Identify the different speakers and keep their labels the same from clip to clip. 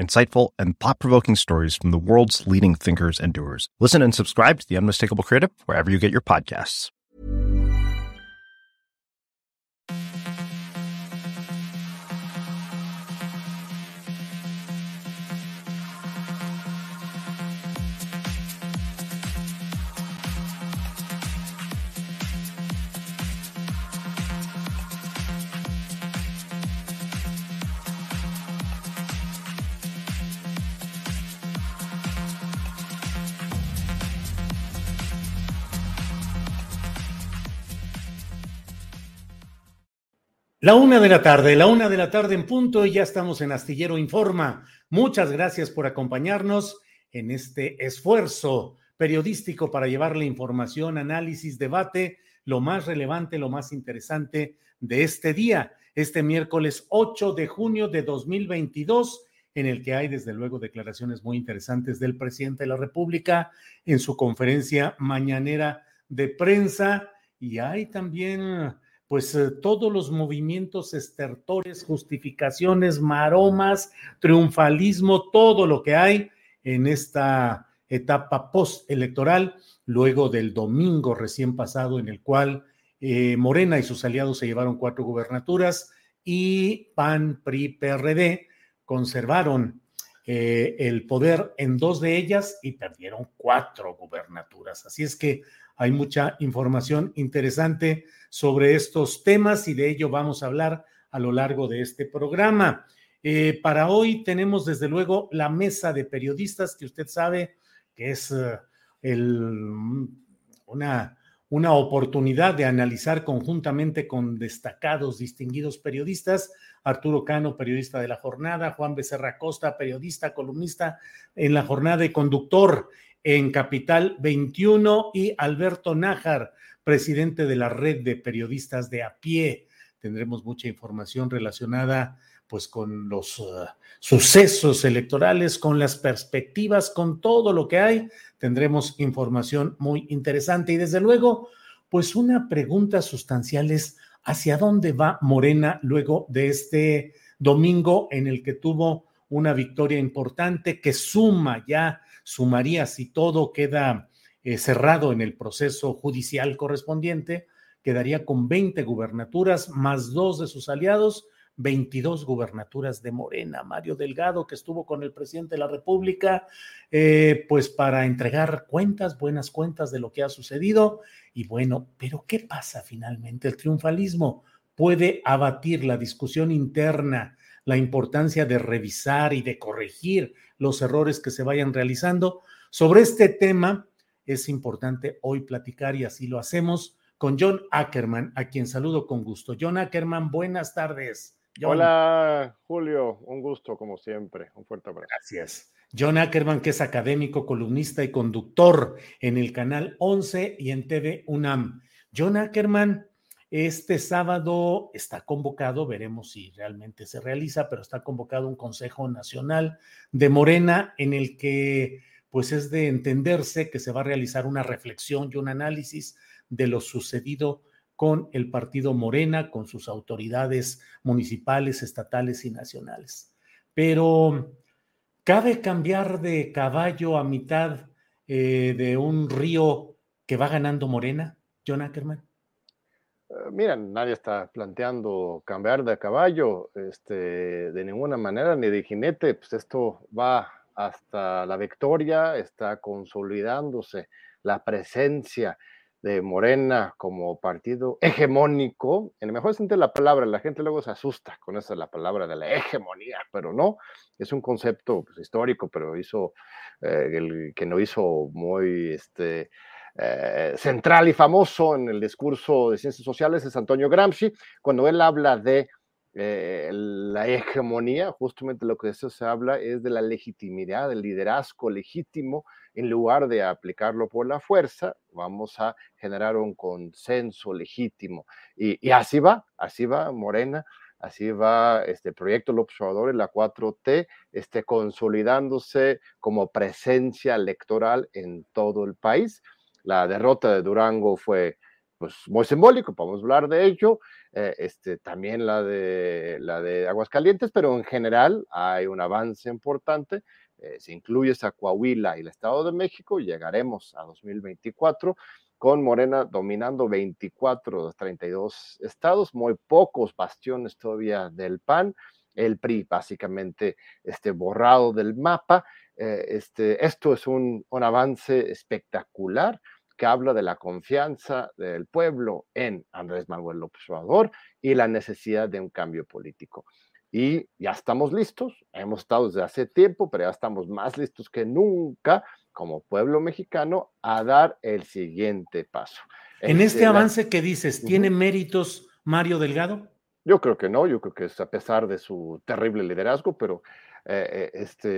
Speaker 1: insightful, and thought provoking stories from the world's leading thinkers and doers. Listen and subscribe to The Unmistakable Creative wherever you get your podcasts.
Speaker 2: La una de la tarde, la una de la tarde en punto y ya estamos en Astillero Informa. Muchas gracias por acompañarnos en este esfuerzo periodístico para llevarle información, análisis, debate, lo más relevante, lo más interesante de este día, este miércoles 8 de junio de 2022, en el que hay desde luego declaraciones muy interesantes del presidente de la República en su conferencia mañanera de prensa y hay también pues eh, todos los movimientos estertores, justificaciones, maromas, triunfalismo, todo lo que hay en esta etapa postelectoral, luego del domingo recién pasado en el cual eh, Morena y sus aliados se llevaron cuatro gubernaturas y PAN, PRI, PRD conservaron eh, el poder en dos de ellas y perdieron cuatro gubernaturas. Así es que hay mucha información interesante sobre estos temas y de ello vamos a hablar a lo largo de este programa. Eh, para hoy tenemos desde luego la mesa de periodistas que usted sabe que es eh, una, una oportunidad de analizar conjuntamente con destacados, distinguidos periodistas. Arturo Cano, periodista de la jornada, Juan Becerra Costa, periodista, columnista en la jornada y conductor en Capital 21 y Alberto Nájar, presidente de la red de periodistas de a pie. Tendremos mucha información relacionada pues con los uh, sucesos electorales, con las perspectivas, con todo lo que hay. Tendremos información muy interesante y desde luego, pues una pregunta sustancial es hacia dónde va Morena luego de este domingo en el que tuvo una victoria importante que suma ya sumaría si todo queda eh, cerrado en el proceso judicial correspondiente, quedaría con 20 gubernaturas más dos de sus aliados, 22 gubernaturas de Morena. Mario Delgado, que estuvo con el presidente de la República, eh, pues para entregar cuentas, buenas cuentas de lo que ha sucedido. Y bueno, pero ¿qué pasa finalmente? El triunfalismo puede abatir la discusión interna, la importancia de revisar y de corregir los errores que se vayan realizando. Sobre este tema es importante hoy platicar y así lo hacemos con John Ackerman, a quien saludo con gusto. John Ackerman, buenas tardes.
Speaker 3: Hola, Julio, un gusto como siempre. Un fuerte abrazo.
Speaker 2: Gracias. John Ackerman, que es académico, columnista y conductor en el canal 11 y en TV UNAM. John Ackerman, este sábado está convocado, veremos si realmente se realiza, pero está convocado un Consejo Nacional de Morena en el que pues es de entenderse que se va a realizar una reflexión y un análisis de lo sucedido con el partido Morena, con sus autoridades municipales, estatales y nacionales. Pero, ¿cabe cambiar de caballo a mitad eh, de un río que va ganando Morena, John Ackerman?
Speaker 3: miren, nadie está planteando cambiar de caballo este, de ninguna manera, ni de jinete, pues esto va hasta la victoria, está consolidándose la presencia de Morena como partido hegemónico, en el mejor sentido de la palabra, la gente luego se asusta con esa la palabra de la hegemonía, pero no, es un concepto pues, histórico, pero hizo, eh, el que no hizo muy este, eh, central y famoso en el discurso de ciencias sociales es Antonio Gramsci, cuando él habla de eh, la hegemonía, justamente lo que eso se habla es de la legitimidad, del liderazgo legítimo, en lugar de aplicarlo por la fuerza, vamos a generar un consenso legítimo. Y, así va, así va Morena, así va este proyecto el observador y la 4T, este, consolidándose como presencia electoral en todo el país. La derrota de Durango fue pues muy simbólico, podemos hablar de ello, eh, este, también la de, la de Aguascalientes, pero en general hay un avance importante, eh, se incluye esa Coahuila y el Estado de México, llegaremos a 2024 con Morena dominando 24 de los 32 estados, muy pocos bastiones todavía del PAN, el PRI básicamente este, borrado del mapa. Eh, este, esto es un, un avance espectacular que habla de la confianza del pueblo en Andrés Manuel López Obrador y la necesidad de un cambio político. Y ya estamos listos, hemos estado desde hace tiempo, pero ya estamos más listos que nunca como pueblo mexicano a dar el siguiente paso.
Speaker 2: En este, este avance que dices, ¿tiene méritos Mario Delgado?
Speaker 3: Yo creo que no, yo creo que es a pesar de su terrible liderazgo, pero eh, eh, este,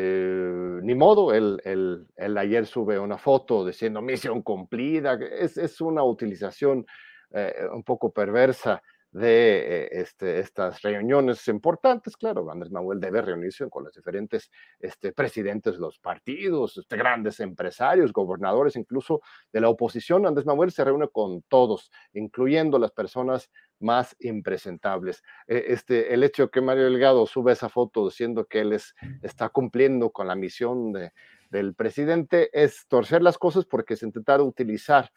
Speaker 3: ni modo, él, ayer sube una foto diciendo misión cumplida, es, es una utilización eh, un poco perversa de este, estas reuniones importantes. Claro, Andrés Manuel debe reunirse con los diferentes este, presidentes de los partidos, este, grandes empresarios, gobernadores, incluso de la oposición. Andrés Manuel se reúne con todos, incluyendo las personas más impresentables. E, este, el hecho que Mario Delgado sube esa foto diciendo que él es, está cumpliendo con la misión de, del presidente es torcer las cosas porque se intentaron utilizar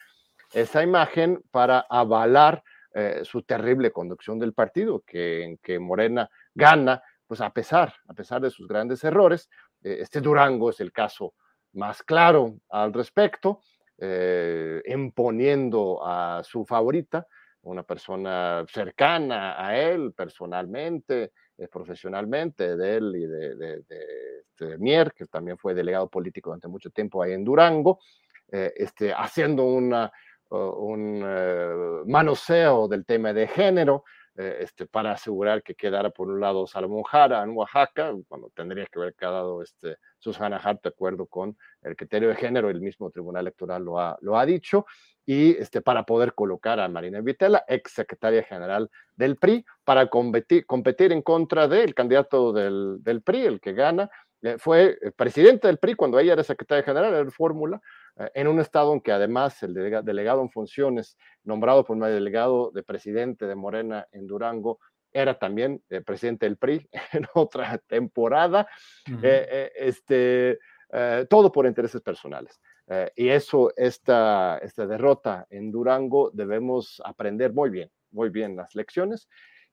Speaker 3: esa imagen para avalar eh, su terrible conducción del partido, que en que Morena gana, pues a pesar, a pesar de sus grandes errores. Eh, este Durango es el caso más claro al respecto, eh, imponiendo a su favorita, una persona cercana a él personalmente, eh, profesionalmente, de él y de, este, Mier, que también fue delegado político durante mucho tiempo ahí en Durango, este, haciendo una, un eh, manoseo del tema de género, este, para asegurar que quedara por un lado Salomón Jara en Oaxaca, cuando tendría que haber quedado este, Susana Hart de acuerdo con el criterio de género, el mismo Tribunal Electoral lo ha, lo ha dicho, y este, para poder colocar a Marina Vitela, ex secretaria general del PRI, para competir, competir en contra del candidato del, del PRI, el que gana, eh, fue presidente del PRI cuando ella era secretaria general, era fórmula, eh, en un estado en que además el delegado en funciones, nombrado por un delegado de presidente de Morena en Durango, era también eh, presidente del PRI en otra temporada, este, todo por intereses personales. Eh, y eso, esta, esta derrota en Durango, debemos aprender muy bien, muy bien las lecciones,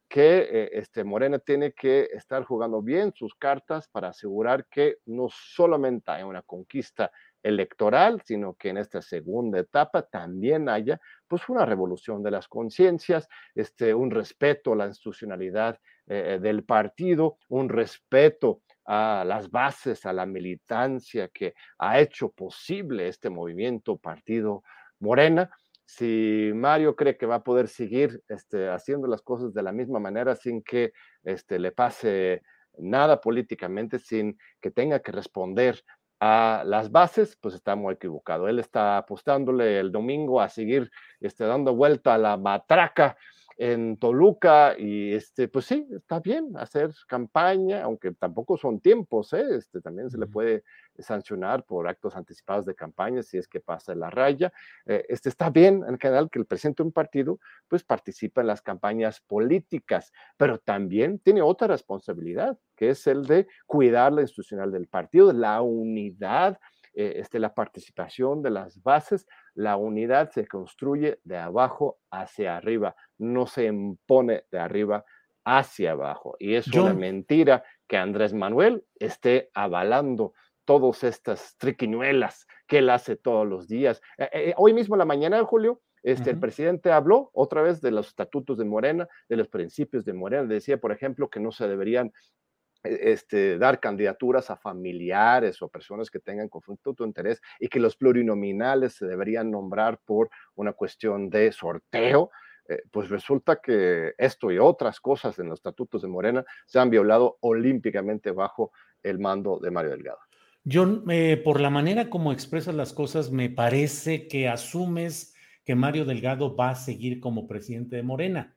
Speaker 3: que eh, este, Morena tiene que estar jugando bien sus cartas para asegurar que no solamente hay una conquista electoral, sino que en esta segunda etapa también haya pues una revolución de las conciencias, este, un respeto a la institucionalidad eh, del partido, un respeto a las bases, a la militancia que ha hecho posible este movimiento Partido Morena. Si Mario cree que va a poder seguir este, haciendo las cosas de la misma manera sin que este, le pase nada políticamente, sin que tenga que responder a las bases, pues está muy equivocado. Él está apostándole el domingo a seguir este, dando vuelta a la matraca en Toluca y este, pues sí, está bien hacer campaña, aunque tampoco son tiempos, ¿eh? este, también se le puede sancionar por actos anticipados de campaña si es que pasa la raya. Eh, este, está bien en general que el presidente de un partido pues participa en las campañas políticas, pero también tiene otra responsabilidad, que es el de cuidar la institucional del partido, la unidad eh, este, la participación de las bases, la unidad se construye de abajo hacia arriba, no se impone de arriba hacia abajo. Y es una mentira que Andrés Manuel esté avalando todas estas triquiñuelas que él hace todos los días. Eh, eh, hoy mismo en la mañana, Julio, este, el presidente habló otra vez de los estatutos de Morena, de los principios de Morena. Decía, por ejemplo, que no se deberían e, este, dar candidaturas a familiares o personas que tengan conflicto de interés y que los plurinominales se deberían nombrar por una cuestión de sorteo. Eh, pues resulta que esto y otras cosas en los estatutos de Morena se han violado olímpicamente bajo el mando de Mario Delgado.
Speaker 2: John, eh, por la manera como expresas las cosas, me parece que asumes que Mario Delgado va a seguir como presidente de Morena.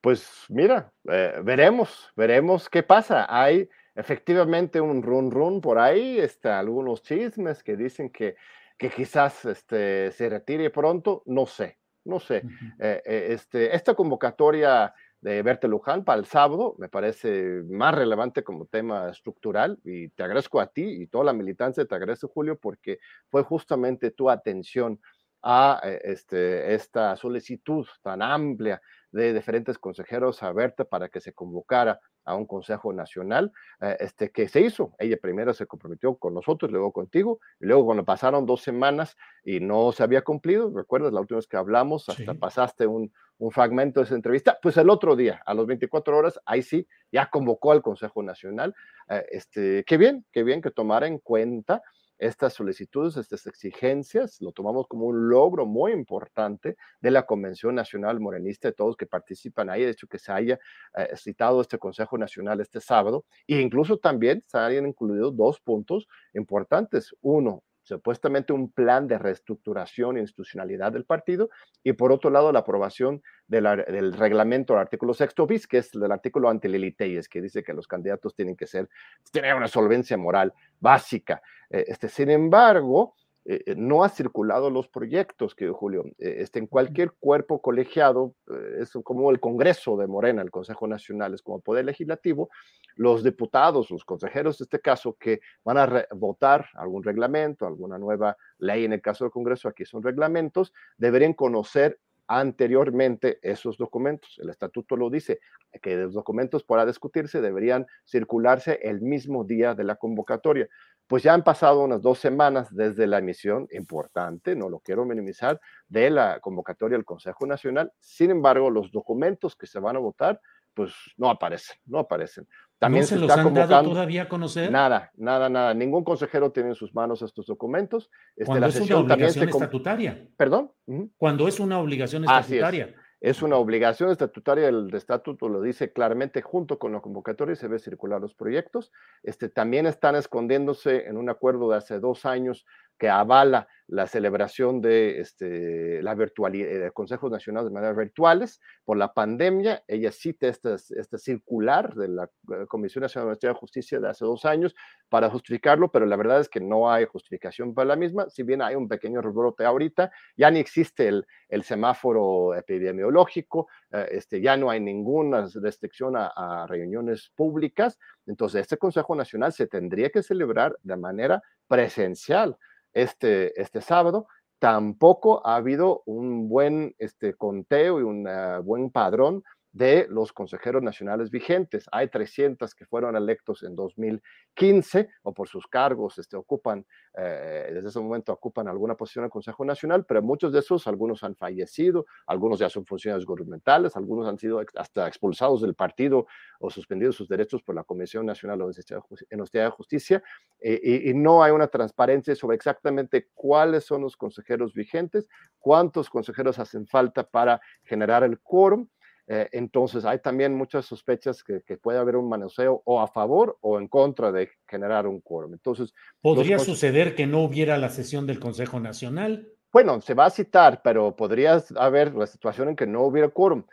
Speaker 3: Pues mira, eh, veremos, veremos qué pasa. Hay efectivamente un run run por ahí, este, algunos chismes que dicen que, que quizás este, se retire pronto, no sé, no sé. Eh, este, esta convocatoria de Berta Luján para el sábado, me parece más relevante como tema estructural y te agradezco a ti y toda la militancia, te agradezco Julio, porque fue justamente tu atención a eh, este, esta solicitud tan amplia de diferentes consejeros a Berta para que se convocara a un Consejo Nacional, eh, este, que se hizo. Ella primero se comprometió con nosotros, luego contigo, y luego cuando pasaron dos semanas y no se había cumplido, recuerdas la última vez que hablamos, hasta pasaste un, un, fragmento de esa entrevista, pues el otro día, a las 24 horas, ahí sí, ya convocó al Consejo Nacional. Eh, este, qué bien, qué bien que tomara en cuenta estas solicitudes, estas exigencias, lo tomamos como un logro muy importante de la Convención Nacional Morenista, de todos que participan ahí, de hecho que se haya eh, citado este Consejo Nacional este sábado, e incluso también se hayan incluido dos puntos importantes. Uno, supuestamente un plan de reestructuración e institucionalidad del partido, y por otro lado la aprobación del reglamento del artículo sexto bis, que es el artículo antililiteyes, que dice que los candidatos tienen que ser, tener una solvencia moral básica. Eh, este, sin embargo, eh, eh, no ha circulado los proyectos, que Julio. este, en cualquier cuerpo colegiado, es como el Congreso de Morena, el Consejo Nacional, es como poder legislativo, los diputados, los consejeros, en este caso, que van a votar algún reglamento, alguna nueva ley en el caso del Congreso, aquí son reglamentos, deberían conocer anteriormente esos documentos. El estatuto lo dice, que los documentos para discutirse deberían circularse el mismo día de la convocatoria. Pues ya han pasado unas dos semanas desde la emisión, importante, no lo quiero minimizar, de la convocatoria del Consejo Nacional. Sin embargo, los documentos que se van a votar, pues no aparecen, no aparecen.
Speaker 2: También ¿No se, los han dado todavía a conocer?
Speaker 3: Nada, nada, nada. Ningún consejero tiene en sus manos estos documentos.
Speaker 2: Este, Cuando es una obligación estatutaria.
Speaker 3: ¿Perdón?
Speaker 2: Cuando es una obligación estatutaria.
Speaker 3: Es una obligación estatutaria, el estatuto lo dice claramente, junto con la convocatoria se ve circular los proyectos. Este, también están escondiéndose en un acuerdo de hace dos años que avala la celebración de este, la virtualidad, eh, consejos nacionales de manera virtuales por la pandemia. Ella cita este, este circular de la eh, Comisión Nacional de Justicia de hace dos años para justificarlo, pero la verdad es que no hay justificación para la misma. Si bien hay un pequeño rebrote ahorita, ya ni existe el, el semáforo epidemiológico, eh, este, ya no hay ninguna restricción a, a reuniones públicas. Entonces, este Consejo Nacional se tendría que celebrar de manera presencial este, este sábado, tampoco ha habido un buen este, conteo y un buen padrón de los consejeros nacionales vigentes. Hay 300 que fueron electos en 2015 o por sus cargos este, ocupan, eh, desde ese momento ocupan alguna posición en el Consejo Nacional, pero muchos de esos, algunos han fallecido, algunos ya son funcionarios gubernamentales, algunos han sido hasta expulsados del partido o suspendidos sus derechos por la Comisión Nacional de Honestidad de Justicia, eh, y, y no hay una transparencia sobre exactamente cuáles son los consejeros vigentes, cuántos consejeros hacen falta para generar el quórum. Eh, entonces hay también muchas sospechas que, puede haber un manoseo o a favor o en contra de generar un quórum. Entonces,
Speaker 2: ¿podría suceder que no hubiera la sesión del Consejo Nacional?
Speaker 3: Bueno, se va a citar, pero podría haber la situación en que no hubiera quórum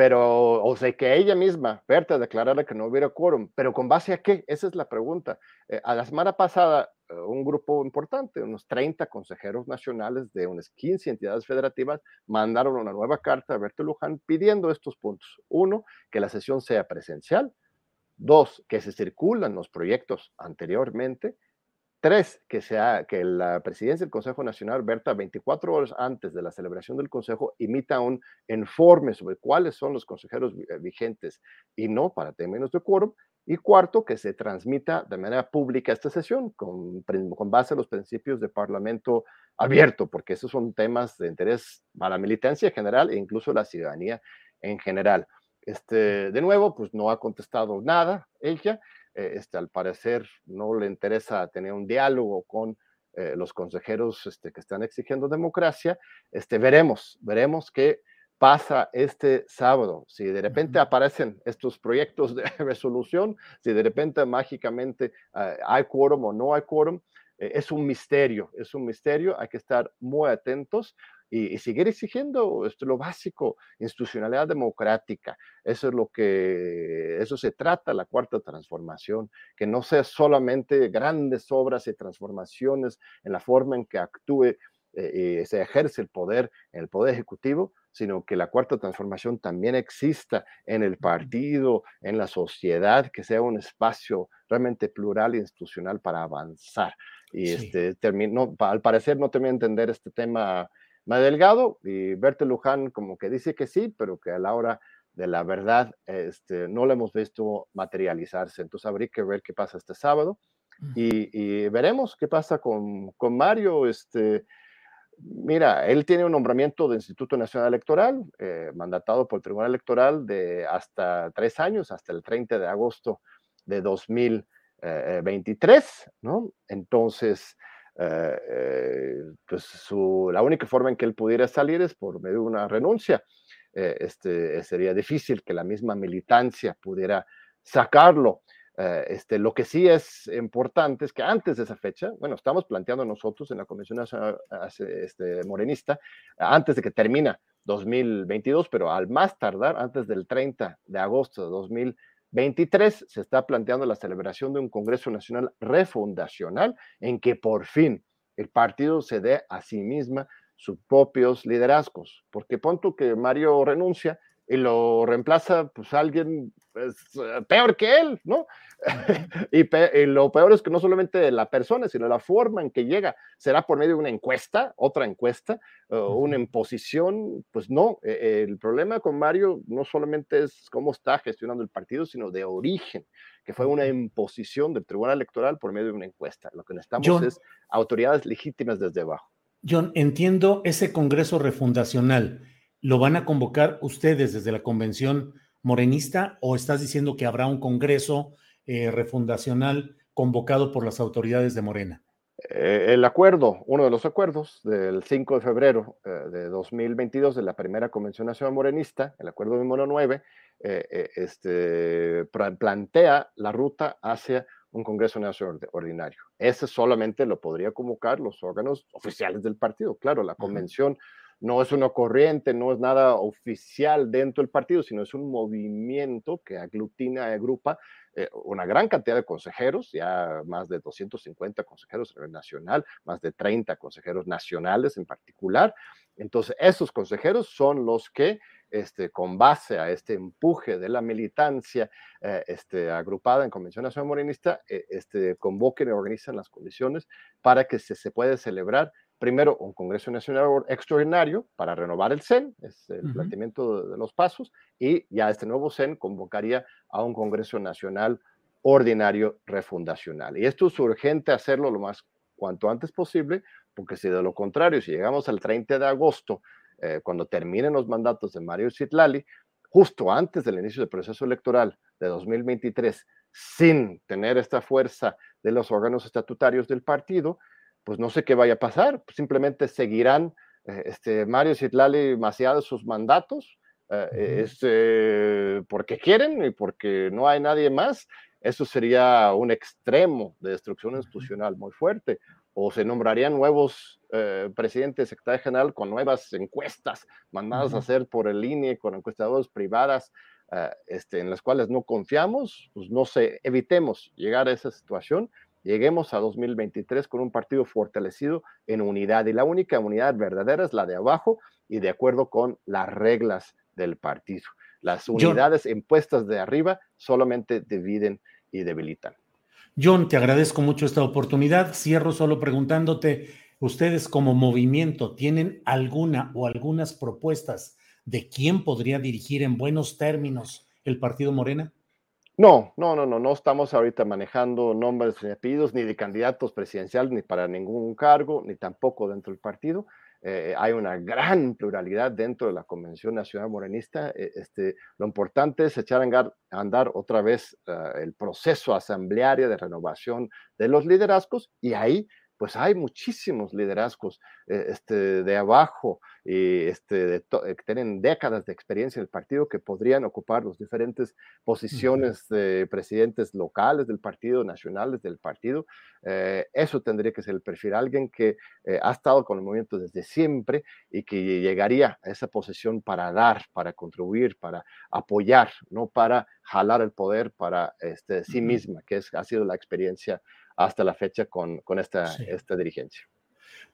Speaker 3: pero, o sea, que ella misma, Berta, declarara que no hubiera quórum, pero ¿con base a qué? Esa es la pregunta. Eh, a la semana pasada, un grupo importante, unos 30 consejeros nacionales de unas 15 entidades federativas, mandaron una nueva carta a Berta Luján pidiendo estos puntos. Uno, que la sesión sea presencial. Dos, que se circulan los proyectos anteriormente. Tres, que, sea, que la presidencia del Consejo Nacional, Berta, 24 horas antes de la celebración del Consejo, emita un informe sobre cuáles son los consejeros eh, vigentes y no para términos de quórum. Y cuarto, que se transmita de manera pública esta sesión con, con base a los principios de parlamento abierto, porque esos son temas de interés para la militancia general e incluso la ciudadanía en general. Este, de nuevo, pues no ha contestado nada ella. Eh, este, al parecer no le interesa tener un diálogo con eh, los consejeros este, que están exigiendo democracia. Este, veremos, veremos qué pasa este sábado. Si de repente aparecen estos proyectos de resolución, si de repente mágicamente ah, hay quórum o no hay quórum, eh, es un misterio, es un misterio, hay que estar muy atentos y, seguir exigiendo esto, lo básico, institucionalidad democrática. Eso es lo que, eso se trata la cuarta transformación, que no sea solamente grandes obras y transformaciones en la forma en que actúe eh, y se ejerce el poder en el poder ejecutivo, sino que la cuarta transformación también exista en el partido, en la sociedad, que sea un espacio realmente plural e institucional para avanzar. Y este, terminó, al parecer no termina de entender este tema más delgado y Bertel Luján como que dice que sí, pero que a la hora de la verdad este, no lo hemos visto materializarse. Entonces habría que ver qué pasa este sábado y, veremos qué pasa con, con, Mario. Este, mira, él tiene un nombramiento del Instituto Nacional Electoral, eh, mandatado por el Tribunal Electoral de hasta tres años, hasta el 30 de agosto de 2023, ¿no? Entonces, eh, eh, pues su, la única forma en que él pudiera salir es por medio de una renuncia. Este, sería difícil que la misma militancia pudiera sacarlo. Este, lo que sí es importante es que antes de esa fecha, bueno, estamos planteando nosotros en la Convención Nacional este, Morenista, antes de que termina 2022, pero al más tardar, antes del 30 de agosto de 2022, 23 se está planteando la celebración de un Congreso Nacional refundacional en que por fin el partido se dé a sí misma sus propios liderazgos, porque punto que Mario renuncia y lo reemplaza pues alguien pues, eh, peor que él, ¿no? y, lo peor es que no solamente la persona, sino la forma en que llega será por medio de una encuesta, otra encuesta, una imposición, pues no, e, el problema con Mario no solamente es cómo está gestionando el partido, sino de origen, que fue una imposición del Tribunal Electoral por medio de una encuesta. Lo que necesitamos es autoridades legítimas desde abajo.
Speaker 2: John, entiendo ese Congreso refundacional. ¿Lo van a convocar ustedes desde la convención morenista o estás diciendo que habrá un Congreso eh, refundacional convocado por las autoridades de Morena?
Speaker 3: Eh, el acuerdo, uno de los acuerdos del 5 de febrero eh, de 2022 de la primera Convención Nacional Morenista, el acuerdo número 9, este, plantea la ruta hacia un Congreso Nacional Ordinario. Ese solamente lo podría convocar los órganos oficiales del partido. Claro, la convención no es una corriente, no es nada oficial dentro del partido, sino es un movimiento que aglutina, agrupa eh, una gran cantidad de consejeros, ya más de 250 consejeros a nivel nacional, más de 30 consejeros nacionales en particular. Entonces, esos consejeros son los que, este, con base a este empuje de la militancia eh, este, agrupada en Convención Nacional Morenista, eh, este, convoquen y organizan las condiciones para que se, se pueda celebrar primero un Congreso Nacional extraordinario para renovar el CEN, es el planteamiento de, los pasos, y ya este nuevo CEN convocaría a un Congreso Nacional ordinario refundacional. Y esto es urgente hacerlo lo más cuanto antes posible, porque si de lo contrario, si llegamos al 30 de agosto, eh, cuando terminen los mandatos de Mario Citlali, justo antes del inicio del proceso electoral de 2023, sin tener esta fuerza de los órganos estatutarios del partido, pues no sé qué vaya a pasar, pues, simplemente seguirán eh, este, Mario Citlali maciados sus mandatos, eh, este, porque quieren y porque no hay nadie más. Eso sería un extremo de destrucción institucional muy fuerte. O se nombrarían nuevos eh, presidentes secretario general con nuevas encuestas mandadas a hacer por el INE, con encuestadoras privadas, este, en las cuales no confiamos, pues no sé, evitemos llegar a esa situación lleguemos a 2023 con un partido fortalecido en unidad. Y la única unidad verdadera es la de abajo y de acuerdo con las reglas del partido. Las unidades impuestas de arriba solamente dividen y debilitan.
Speaker 2: John, te agradezco mucho esta oportunidad. Cierro solo preguntándote, ¿ustedes como movimiento tienen alguna o algunas propuestas de quién podría dirigir en buenos términos el partido Morena?
Speaker 3: No, no, no, no, no estamos ahorita manejando nombres ni apellidos ni de candidatos presidenciales ni para ningún cargo, ni tampoco dentro del partido. Eh, hay una gran pluralidad dentro de la Convención Nacional Morenista. Eh, este, lo importante es echar a andar, otra vez ah, el proceso asambleario de renovación de los liderazgos y ahí pues hay muchísimos liderazgos eh, este, de abajo y este, eh, que tienen décadas de experiencia en el partido que podrían ocupar las diferentes posiciones de presidentes locales del partido, nacionales del partido. Eh, eso tendría que ser el perfil, alguien que ha estado con el movimiento desde siempre y que llegaría a esa posición para dar, para contribuir, para apoyar, no para jalar el poder para este, sí misma, que es, ha sido la experiencia hasta la fecha con, con esta, esta dirigencia.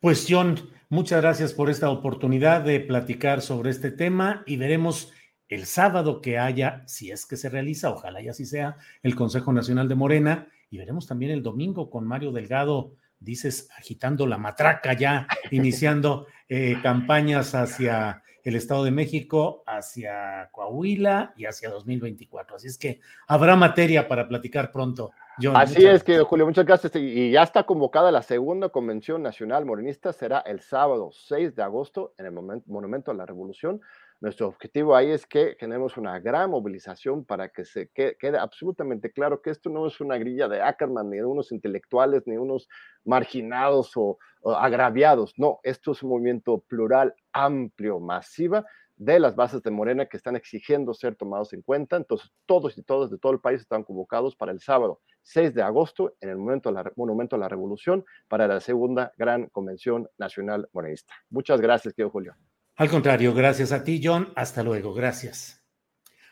Speaker 2: Pues John, muchas gracias por esta oportunidad de platicar sobre este tema y veremos el sábado que haya, si es que se realiza, ojalá y así sea, el Consejo Nacional de Morena y veremos también el domingo con Mario Delgado, dices, agitando la matraca ya, iniciando eh, campañas hacia el Estado de México, hacia Coahuila y hacia 2024. Así es que habrá materia para platicar pronto.
Speaker 3: Así es, que Julio, muchas gracias. Y ya está convocada la segunda Convención Nacional Morenista, será el sábado 6 de agosto en el Monumento a la Revolución. Nuestro objetivo ahí es que tenemos una gran movilización para que se quede, absolutamente claro que esto no es una grilla de Ackerman, ni de unos intelectuales, ni unos marginados o, o agraviados. No, esto es un movimiento plural, amplio, masiva, de las bases de Morena que están exigiendo ser tomados en cuenta. Entonces, todos y todas de todo el país están convocados para el sábado 6 de agosto en el momento la, Monumento a la Revolución para la segunda gran convención nacional morenista. Muchas gracias, querido Julio.
Speaker 2: Al contrario, gracias a ti, John. Hasta luego, gracias.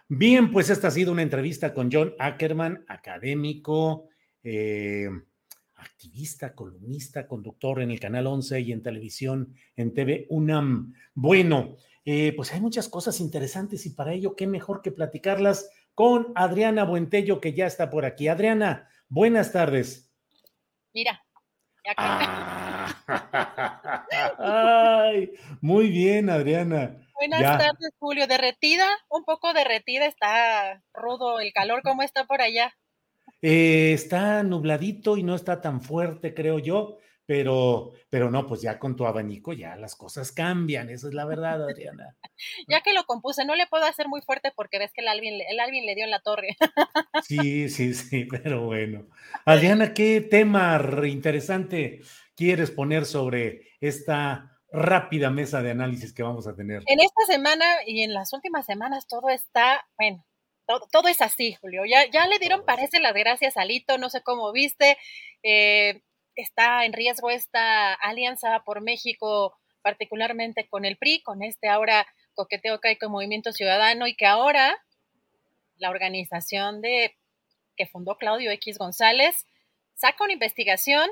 Speaker 2: Bien, pues esta ha sido una entrevista con John Ackerman, académico, eh, activista, columnista, conductor en el Canal 11 y en televisión en TV UNAM. Bueno, eh, pues hay muchas cosas interesantes y para ello, qué mejor que platicarlas con Adriana Buentello, que ya está por aquí. Adriana, buenas tardes.
Speaker 4: Mira.
Speaker 2: Ah. Ay, muy bien, Adriana.
Speaker 4: Buenas tardes, Julio. ¿Derretida? Un poco derretida, está rudo el calor. ¿Cómo está por allá?
Speaker 2: Eh, está nubladito y no está tan fuerte, creo yo pero, pero no, pues ya con tu abanico ya las cosas cambian, esa es la verdad, Adriana.
Speaker 4: ya que lo compuse, no le puedo hacer muy fuerte porque ves que el Alvin, el Alvin le dio en la torre.
Speaker 2: sí, sí, sí, pero bueno. Adriana, ¿qué tema interesante quieres poner sobre esta rápida mesa de análisis que vamos a tener?
Speaker 4: En esta semana y en las últimas semanas todo está, bueno, todo, todo, es así, Julio. Ya, ya le dieron, parece, las gracias a Lito, no sé cómo viste. Eh, está en riesgo esta alianza por México, particularmente con el PRI, con este ahora coqueteo que hay con Movimiento Ciudadano y que ahora la organización de que fundó Claudio X González saca una investigación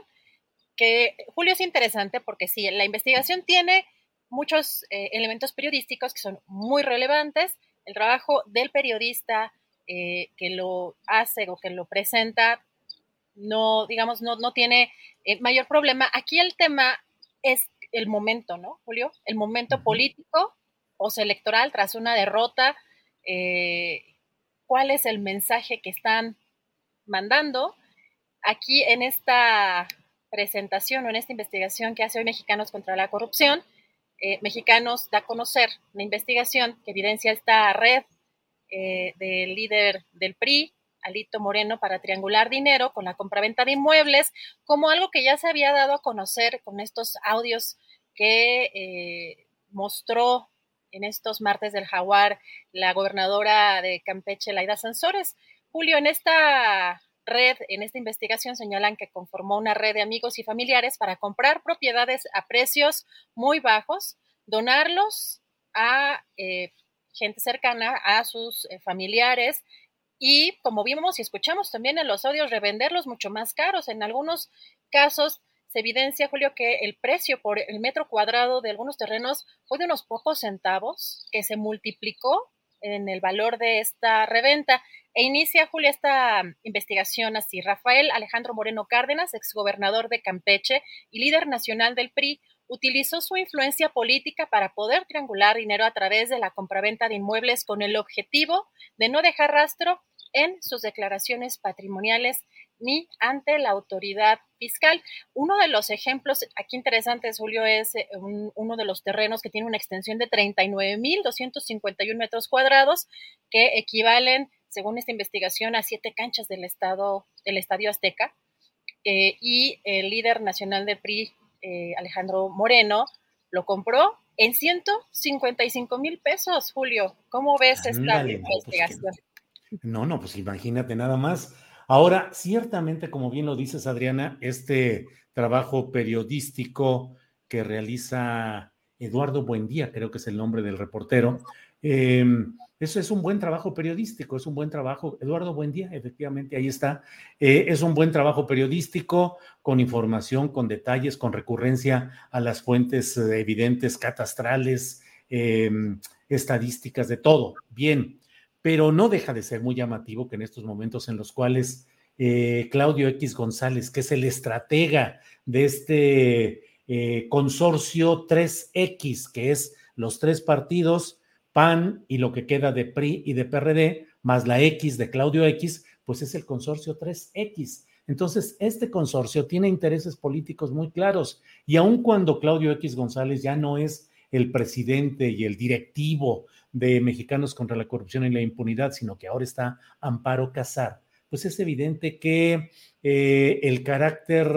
Speaker 4: que, Julio, es interesante porque sí, la investigación tiene muchos eh, elementos periodísticos que son muy relevantes. El trabajo del periodista eh, que lo hace o que lo presenta no, digamos, no, no tiene eh, mayor problema. Aquí el tema es el momento, ¿no, Julio? El momento político electoral tras una derrota. Eh, ¿Cuál es el mensaje que están mandando? Aquí en esta presentación o en esta investigación que hace hoy Mexicanos contra la Corrupción, eh, Mexicanos da a conocer una investigación que evidencia esta red del líder del PRI, Alito Moreno para triangular dinero con la compraventa de inmuebles, como algo que ya se había dado a conocer con estos audios que eh, mostró en estos martes del Jaguar la gobernadora de Campeche, Laida Sansores. Julio, en esta red, en esta investigación señalan que conformó una red de amigos y familiares para comprar propiedades a precios muy bajos, donarlos a eh, gente cercana, a sus eh, familiares y como vimos y escuchamos también en los audios, revenderlos mucho más caros. En algunos casos se evidencia, Julio, que el precio por el metro cuadrado de algunos terrenos fue de unos pocos centavos, que se multiplicó en el valor de esta reventa. E inicia, Julia, esta investigación así. Rafael Alejandro Moreno Cárdenas, exgobernador de Campeche y líder nacional del PRI, utilizó su influencia política para poder triangular dinero a través de la compraventa de inmuebles con el objetivo de no dejar rastro en sus declaraciones patrimoniales ni ante la autoridad fiscal. Uno de los ejemplos aquí interesantes, Julio, es eh, uno de los terrenos que tiene una extensión de 39.251 metros cuadrados, que equivalen, según esta investigación, a siete canchas del estado, del Estadio Azteca. Eh, y el líder nacional del PRI, eh, Alejandro Moreno, lo compró en 155 mil pesos, Julio. ¿Cómo ves esta pues, investigación?
Speaker 2: No, no, pues imagínate nada más. Ahora, ciertamente, como bien lo dices, Adriana, este trabajo periodístico que realiza Eduardo Buendía, creo que es el nombre del reportero, eh, eso es un buen trabajo periodístico, es un buen trabajo. Eduardo Buendía, efectivamente, ahí está. Eh, es un buen trabajo periodístico con información, con detalles, con recurrencia a las fuentes eh, evidentes, catastrales, em, estadísticas, de todo. Bien, pero no deja de ser muy llamativo que en estos momentos en los cuales eh, Claudio X González, que es el estratega de este consorcio 3X, que es los tres partidos, PAN y lo que queda de PRI y de PRD, más la X de Claudio X, pues es el consorcio 3X. Entonces, este consorcio tiene intereses políticos muy claros y aun cuando Claudio X González ya no es el presidente y el directivo de Mexicanos contra la Corrupción y la Impunidad, sino que ahora está Amparo Casar, pues es evidente que eh, el carácter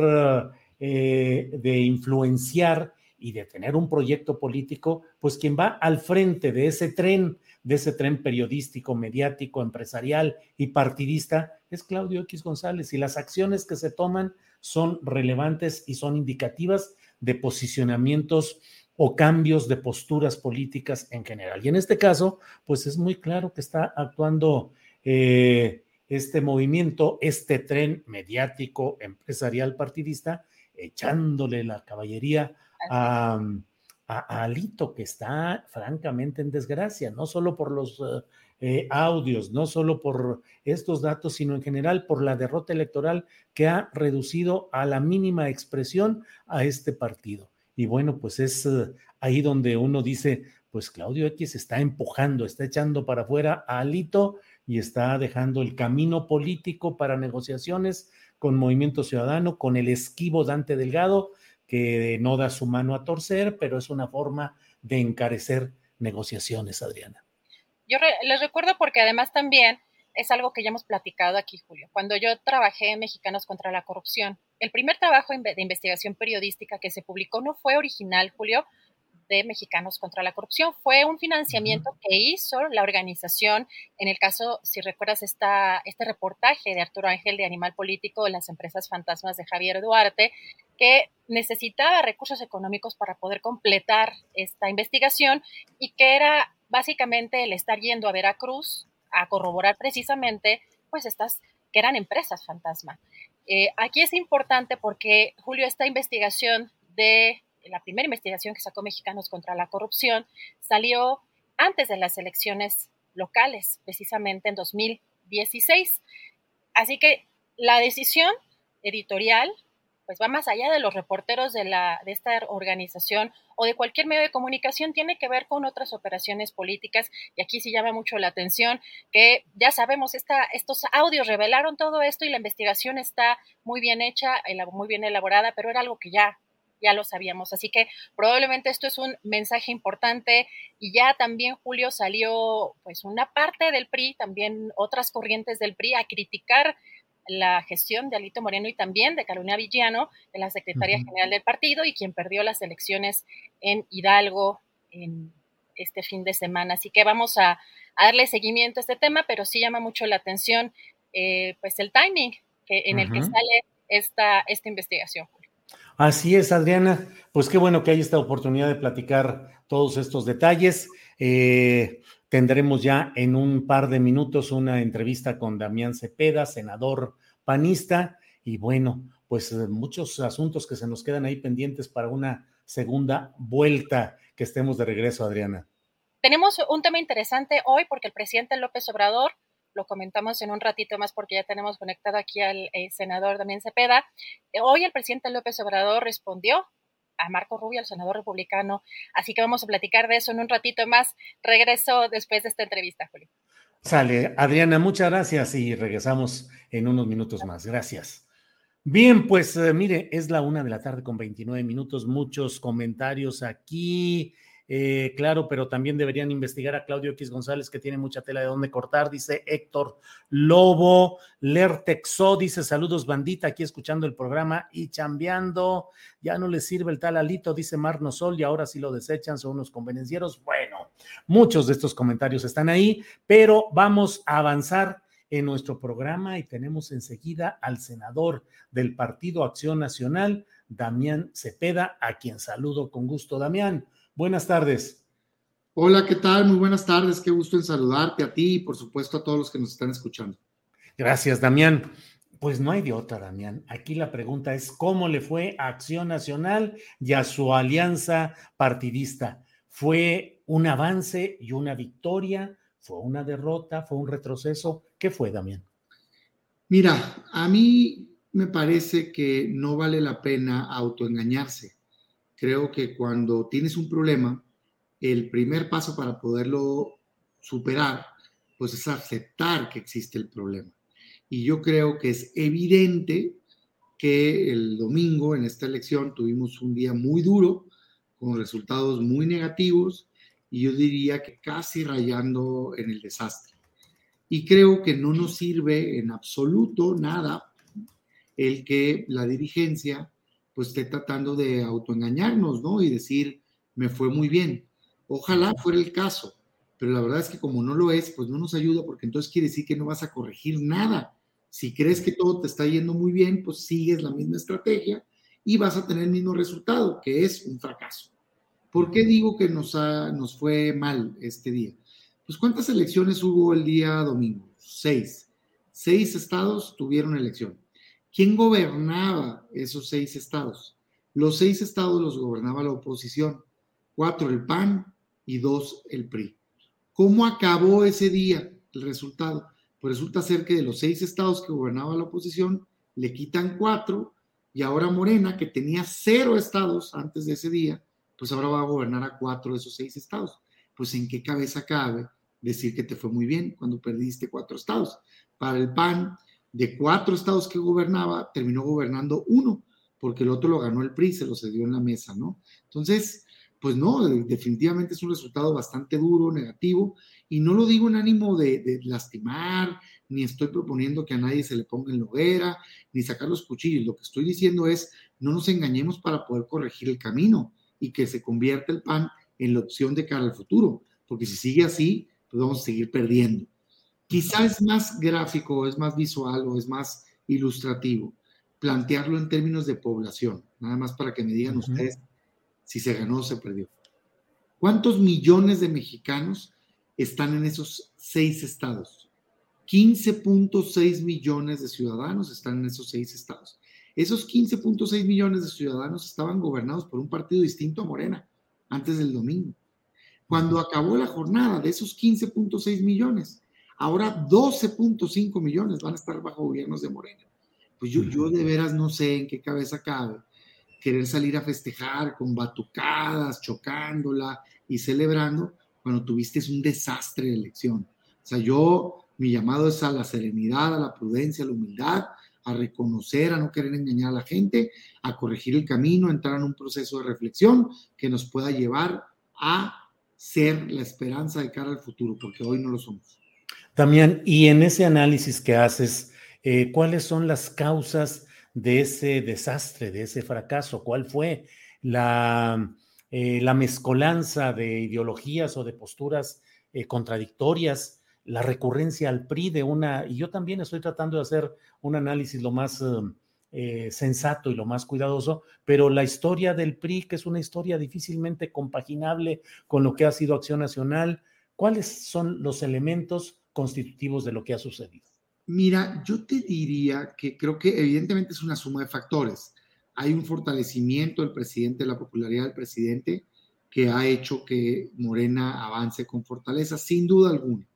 Speaker 2: eh, de influenciar y de tener un proyecto político, pues quien va al frente de ese tren, de ese tren periodístico, mediático, empresarial y partidista, es Claudio X González. Y las acciones que se toman son relevantes y son indicativas de posicionamientos o cambios de posturas políticas en general. Y en este caso, pues es muy claro que está actuando eh, este movimiento, este tren mediático, empresarial, partidista, echándole la caballería a, Alito, que está francamente en desgracia, no solo por los eh, audios, no solo por estos datos, sino en general por la derrota electoral que ha reducido a la mínima expresión a este partido. Y bueno, pues es eh, ahí donde uno dice, pues Claudio X está empujando, está echando para afuera a Alito y está dejando el camino político para negociaciones con Movimiento Ciudadano, con el esquivo Dante Delgado que no da su mano a torcer, pero es una forma de encarecer negociaciones, Adriana.
Speaker 4: Yo les recuerdo porque además también es algo que ya hemos platicado aquí, Julio. Cuando yo trabajé en Mexicanos contra la Corrupción, el primer trabajo de investigación periodística que se publicó no fue original, Julio, de Mexicanos contra la Corrupción. Fue un financiamiento que hizo la organización, en el caso, si recuerdas, esta, este reportaje de Arturo Ángel de Animal Político de las empresas fantasmas de Javier Duarte, que necesitaba recursos económicos para poder completar esta investigación y que era básicamente el estar yendo a Veracruz a corroborar precisamente pues estas que eran empresas fantasma. Eh, aquí es importante porque, Julio, esta investigación de la primera investigación que sacó Mexicanos contra la corrupción salió antes de las elecciones locales, precisamente en 2016. Así que la decisión editorial pues va más allá de los reporteros de, la, de esta organización o de cualquier medio de comunicación, tiene que ver con otras operaciones políticas y aquí sí llama mucho la atención que ya sabemos, esta, estos audios revelaron todo esto y la investigación está muy bien hecha, muy bien elaborada, pero era algo que ya ya lo sabíamos. Así que probablemente esto es un mensaje importante y ya también Julio salió pues una parte del PRI, también otras corrientes del PRI a criticar la gestión de Alito Moreno y también de Carolina Villano, de la Secretaría General del partido y quien perdió las elecciones en Hidalgo en este fin de semana. Así que vamos a, darle seguimiento a este tema, pero sí llama mucho la atención eh, pues el timing que, en el que sale esta, esta investigación.
Speaker 2: Así es, Adriana. Pues qué bueno que hay esta oportunidad de platicar todos estos detalles. Eh, tendremos ya en un par de minutos una entrevista con Damián Cepeda, senador panista. Y bueno, pues eh, muchos asuntos que se nos quedan ahí pendientes para una segunda vuelta que estemos de regreso, Adriana.
Speaker 4: tenemos un tema interesante hoy porque el presidente López Obrador, lo comentamos en un ratito más porque ya tenemos conectado aquí al eh, senador Damián Cepeda, eh, hoy el presidente López Obrador respondió a Marco Rubio, el senador republicano, así que vamos a platicar de eso en un ratito más. Regreso después de esta entrevista, Julio.
Speaker 2: Sale, Adriana, muchas gracias y regresamos en unos minutos más. Gracias. Bien, pues eh, mire, es la una de la tarde con 29 minutos, muchos comentarios aquí. Eh, claro, pero también deberían investigar a Claudio X González, que tiene mucha tela de dónde cortar, dice Héctor Lobo. Lertexo dice: Saludos, bandita, aquí escuchando el programa y chambeando. Ya no les sirve el tal alito, dice Marno Sol, y ahora sí lo desechan, son unos convenencieros. Bueno, muchos de estos comentarios están ahí, pero vamos a avanzar en nuestro programa y tenemos enseguida al senador del Partido Acción Nacional, Damián Cepeda, a quien saludo con gusto. Damián, Buenas tardes.
Speaker 5: Hola, ¿qué tal? Muy buenas tardes. Qué gusto en saludarte a ti y por supuesto a todos los que nos están escuchando.
Speaker 2: Gracias, Damián. Pues no hay de otra, Damián. Aquí la pregunta es, ¿cómo le fue a Acción Nacional y a su alianza partidista? ¿Fue un avance y una victoria? ¿Fue una derrota? ¿Fue un retroceso? ¿Qué fue, Damián?
Speaker 5: Mira, a mí me parece que no vale la pena autoengañarse creo que cuando tienes un problema, el primer paso para poderlo superar, pues es aceptar que existe el problema. Y yo creo que es evidente que el domingo en esta elección tuvimos un día muy duro, con resultados muy negativos, y yo diría que casi rayando en el desastre. Y creo que no nos sirve en absoluto nada el que la dirigencia pues esté tratando de autoengañarnos, ¿no? Y decir, me fue muy bien. Ojalá fuera el caso, pero la verdad es que como no lo es, pues no nos ayuda porque entonces quiere decir que no vas a corregir nada. Si crees que todo te está yendo muy bien, pues sigues la misma estrategia y vas a tener el mismo resultado, que es un fracaso. ¿Por qué digo que nos, nos fue mal este día? Pues ¿cuántas elecciones hubo el día domingo? Seis. Seis estados tuvieron elección. ¿Quién gobernaba esos seis estados? Los seis estados los gobernaba la oposición, cuatro el PAN y dos el PRI. ¿Cómo acabó ese día el resultado? Pues resulta ser que de los seis estados que gobernaba la oposición, le quitan cuatro y ahora Morena, que tenía cero estados antes de ese día, pues ahora va a gobernar a cuatro de esos seis estados. Pues en qué cabeza cabe decir que te fue muy bien cuando perdiste cuatro estados. Para el PAN, de cuatro estados que gobernaba, terminó gobernando uno, porque el otro lo ganó el PRI, se lo cedió en la mesa, ¿no? Entonces, pues no, definitivamente es un resultado bastante duro, negativo, y no lo digo en ánimo de, lastimar, ni estoy proponiendo que a nadie se le ponga en la hoguera, ni sacar los cuchillos. Lo que estoy diciendo es, no nos engañemos para poder corregir el camino y que se convierta el PAN en la opción de cara al futuro, porque si sigue así, pues vamos a seguir perdiendo. Quizá es más gráfico, es más visual o es más ilustrativo plantearlo en términos de población, nada más para que me digan ustedes si se ganó o se perdió. ¿Cuántos millones de mexicanos están en esos seis estados? 15.6 millones de ciudadanos están en esos seis estados. Esos 15.6 millones de ciudadanos estaban gobernados por un partido distinto a Morena antes del domingo. Cuando acabó la jornada de esos 15.6 millones, Ahora 12.5 millones van a estar bajo gobiernos de Morena. Pues yo, yo de veras no sé en qué cabeza cabe querer salir a festejar con batucadas, chocándola y celebrando cuando tuviste un desastre de elección. O sea, yo, mi llamado es a la serenidad, a la prudencia, a la humildad, a reconocer, a no querer engañar a la gente, a corregir el camino, a entrar en un proceso de reflexión que nos pueda llevar a ser la esperanza de cara al futuro, porque hoy no lo somos.
Speaker 2: También, y en ese análisis que haces, eh, ¿cuáles son las causas de ese desastre, de ese fracaso? ¿Cuál fue la, eh, la mezcolanza de ideologías o de posturas eh, contradictorias? La recurrencia al PRI de una, y yo también estoy tratando de hacer un análisis lo más sensato y lo más cuidadoso, pero la historia del PRI, que es una historia difícilmente compaginable con lo que ha sido Acción Nacional, ¿cuáles son los elementos constitutivos de lo que ha sucedido?
Speaker 5: Mira, yo te diría que creo que evidentemente es una suma de factores. Hay un fortalecimiento del presidente, la popularidad del presidente, que ha hecho que Morena avance con fortaleza, sin duda alguna.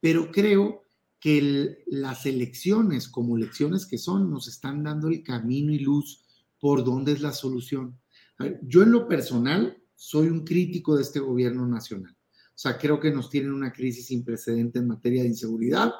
Speaker 5: Pero creo que las elecciones, como elecciones que son, nos están dando el camino y luz por dónde es la solución. yo en lo personal soy un crítico de este gobierno nacional. O sea, creo que nos tienen una crisis sin precedente en materia de inseguridad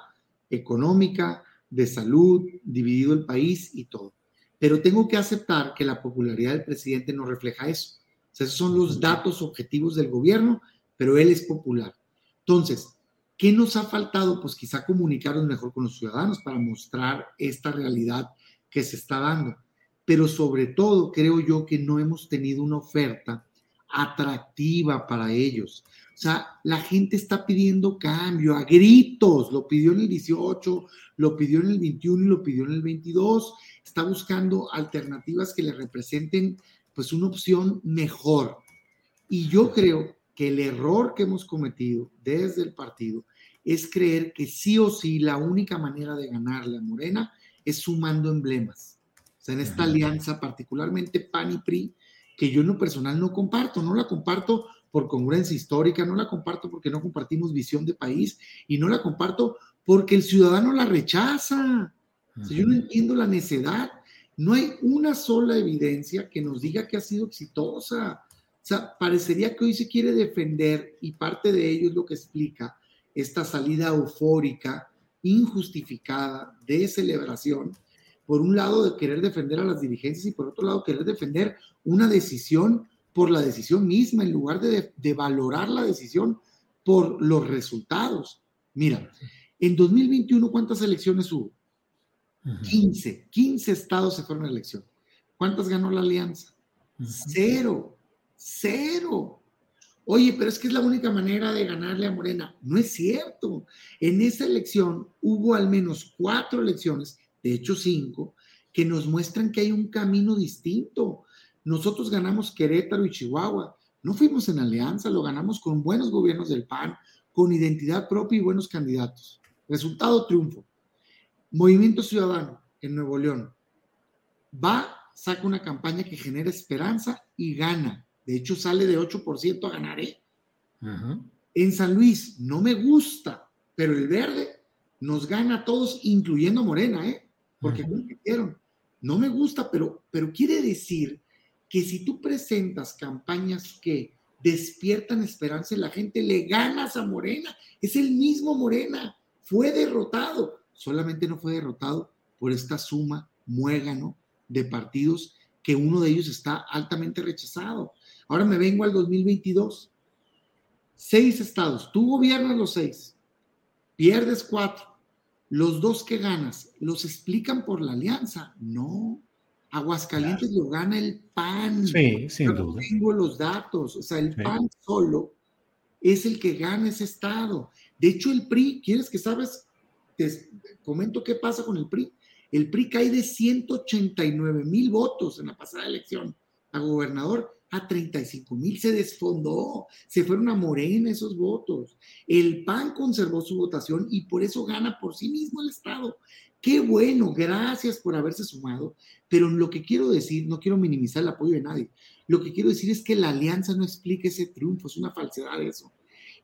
Speaker 5: económica, de salud, dividido el país y todo. Pero tengo que aceptar que la popularidad del presidente no refleja eso. O sea, esos son los datos objetivos del gobierno, pero él es popular. Entonces, ¿qué nos ha faltado? Pues quizá comunicarnos mejor con los ciudadanos para mostrar esta realidad que se está dando. Pero sobre todo, creo yo que no hemos tenido una oferta atractiva para ellos. O sea, la gente está pidiendo cambio a gritos. Lo pidió en el 18, lo pidió en el 21 y lo pidió en el 22 está buscando alternativas que le representen pues una opción mejor. Y yo creo que el error que hemos cometido desde el partido es creer que sí o sí la única manera de ganarle a Morena es sumando emblemas. O sea, en esta alianza, particularmente PAN y PRI, que yo en lo personal no comparto, no la comparto por congruencia histórica, no la comparto porque no compartimos visión de país y no la comparto porque el ciudadano la rechaza yo no entiendo la necedad. No hay una sola evidencia que nos diga que ha sido exitosa. O sea, parecería que hoy se quiere defender y parte de ello es lo que explica esta salida eufórica, injustificada de celebración, por un lado de querer defender a las dirigencias y por otro lado querer defender una decisión por la decisión misma en lugar de, de valorar la decisión por los resultados. Mira, en 2021, ¿cuántas elecciones hubo? 15, 15 estados se fueron a elección. ¿Cuántas ganó la alianza? Cero, cero. Oye, pero es que es la única manera de ganarle a Morena. No es cierto. En esa elección hubo al menos cuatro elecciones, de hecho cinco, que nos muestran que hay un camino distinto. Nosotros ganamos Querétaro y Chihuahua. No fuimos en alianza, lo ganamos con buenos gobiernos del PAN, con identidad propia y buenos candidatos. Resultado, triunfo. Movimiento Ciudadano en Nuevo León va, saca una campaña que genera esperanza y gana. De hecho, sale de 8% a ganar. ¿eh? En San Luis no me gusta, pero el verde nos gana a todos, incluyendo Morena, ¿eh? Porque compitieron. No me gusta, pero, pero quiere decir que si tú presentas campañas que despiertan esperanza en la gente, le ganas a Morena. Es el mismo Morena. Fue derrotado solamente no fue derrotado por esta suma muégano de partidos que uno de ellos está altamente rechazado. Ahora me vengo al 2022. Seis estados, tú gobiernas los seis, pierdes cuatro. Los dos que ganas, ¿los explican por la alianza? No. Aguascalientes lo gana el PAN.
Speaker 2: Sí, sin duda.
Speaker 5: Tengo los datos. O sea, el PAN solo es el que gana ese estado. De hecho, el PRI, ¿quieres que sabes te comento qué pasa con el PRI. El PRI cae de 189 mil votos en la pasada elección a gobernador a 35 mil, se desfondó, se fueron a Morena esos votos. El PAN conservó su votación y por eso gana por sí mismo el Estado. Qué bueno, gracias por haberse sumado, pero lo que quiero decir, no quiero minimizar el apoyo de nadie, lo que quiero decir es que la alianza no explica ese triunfo, es una falsedad eso.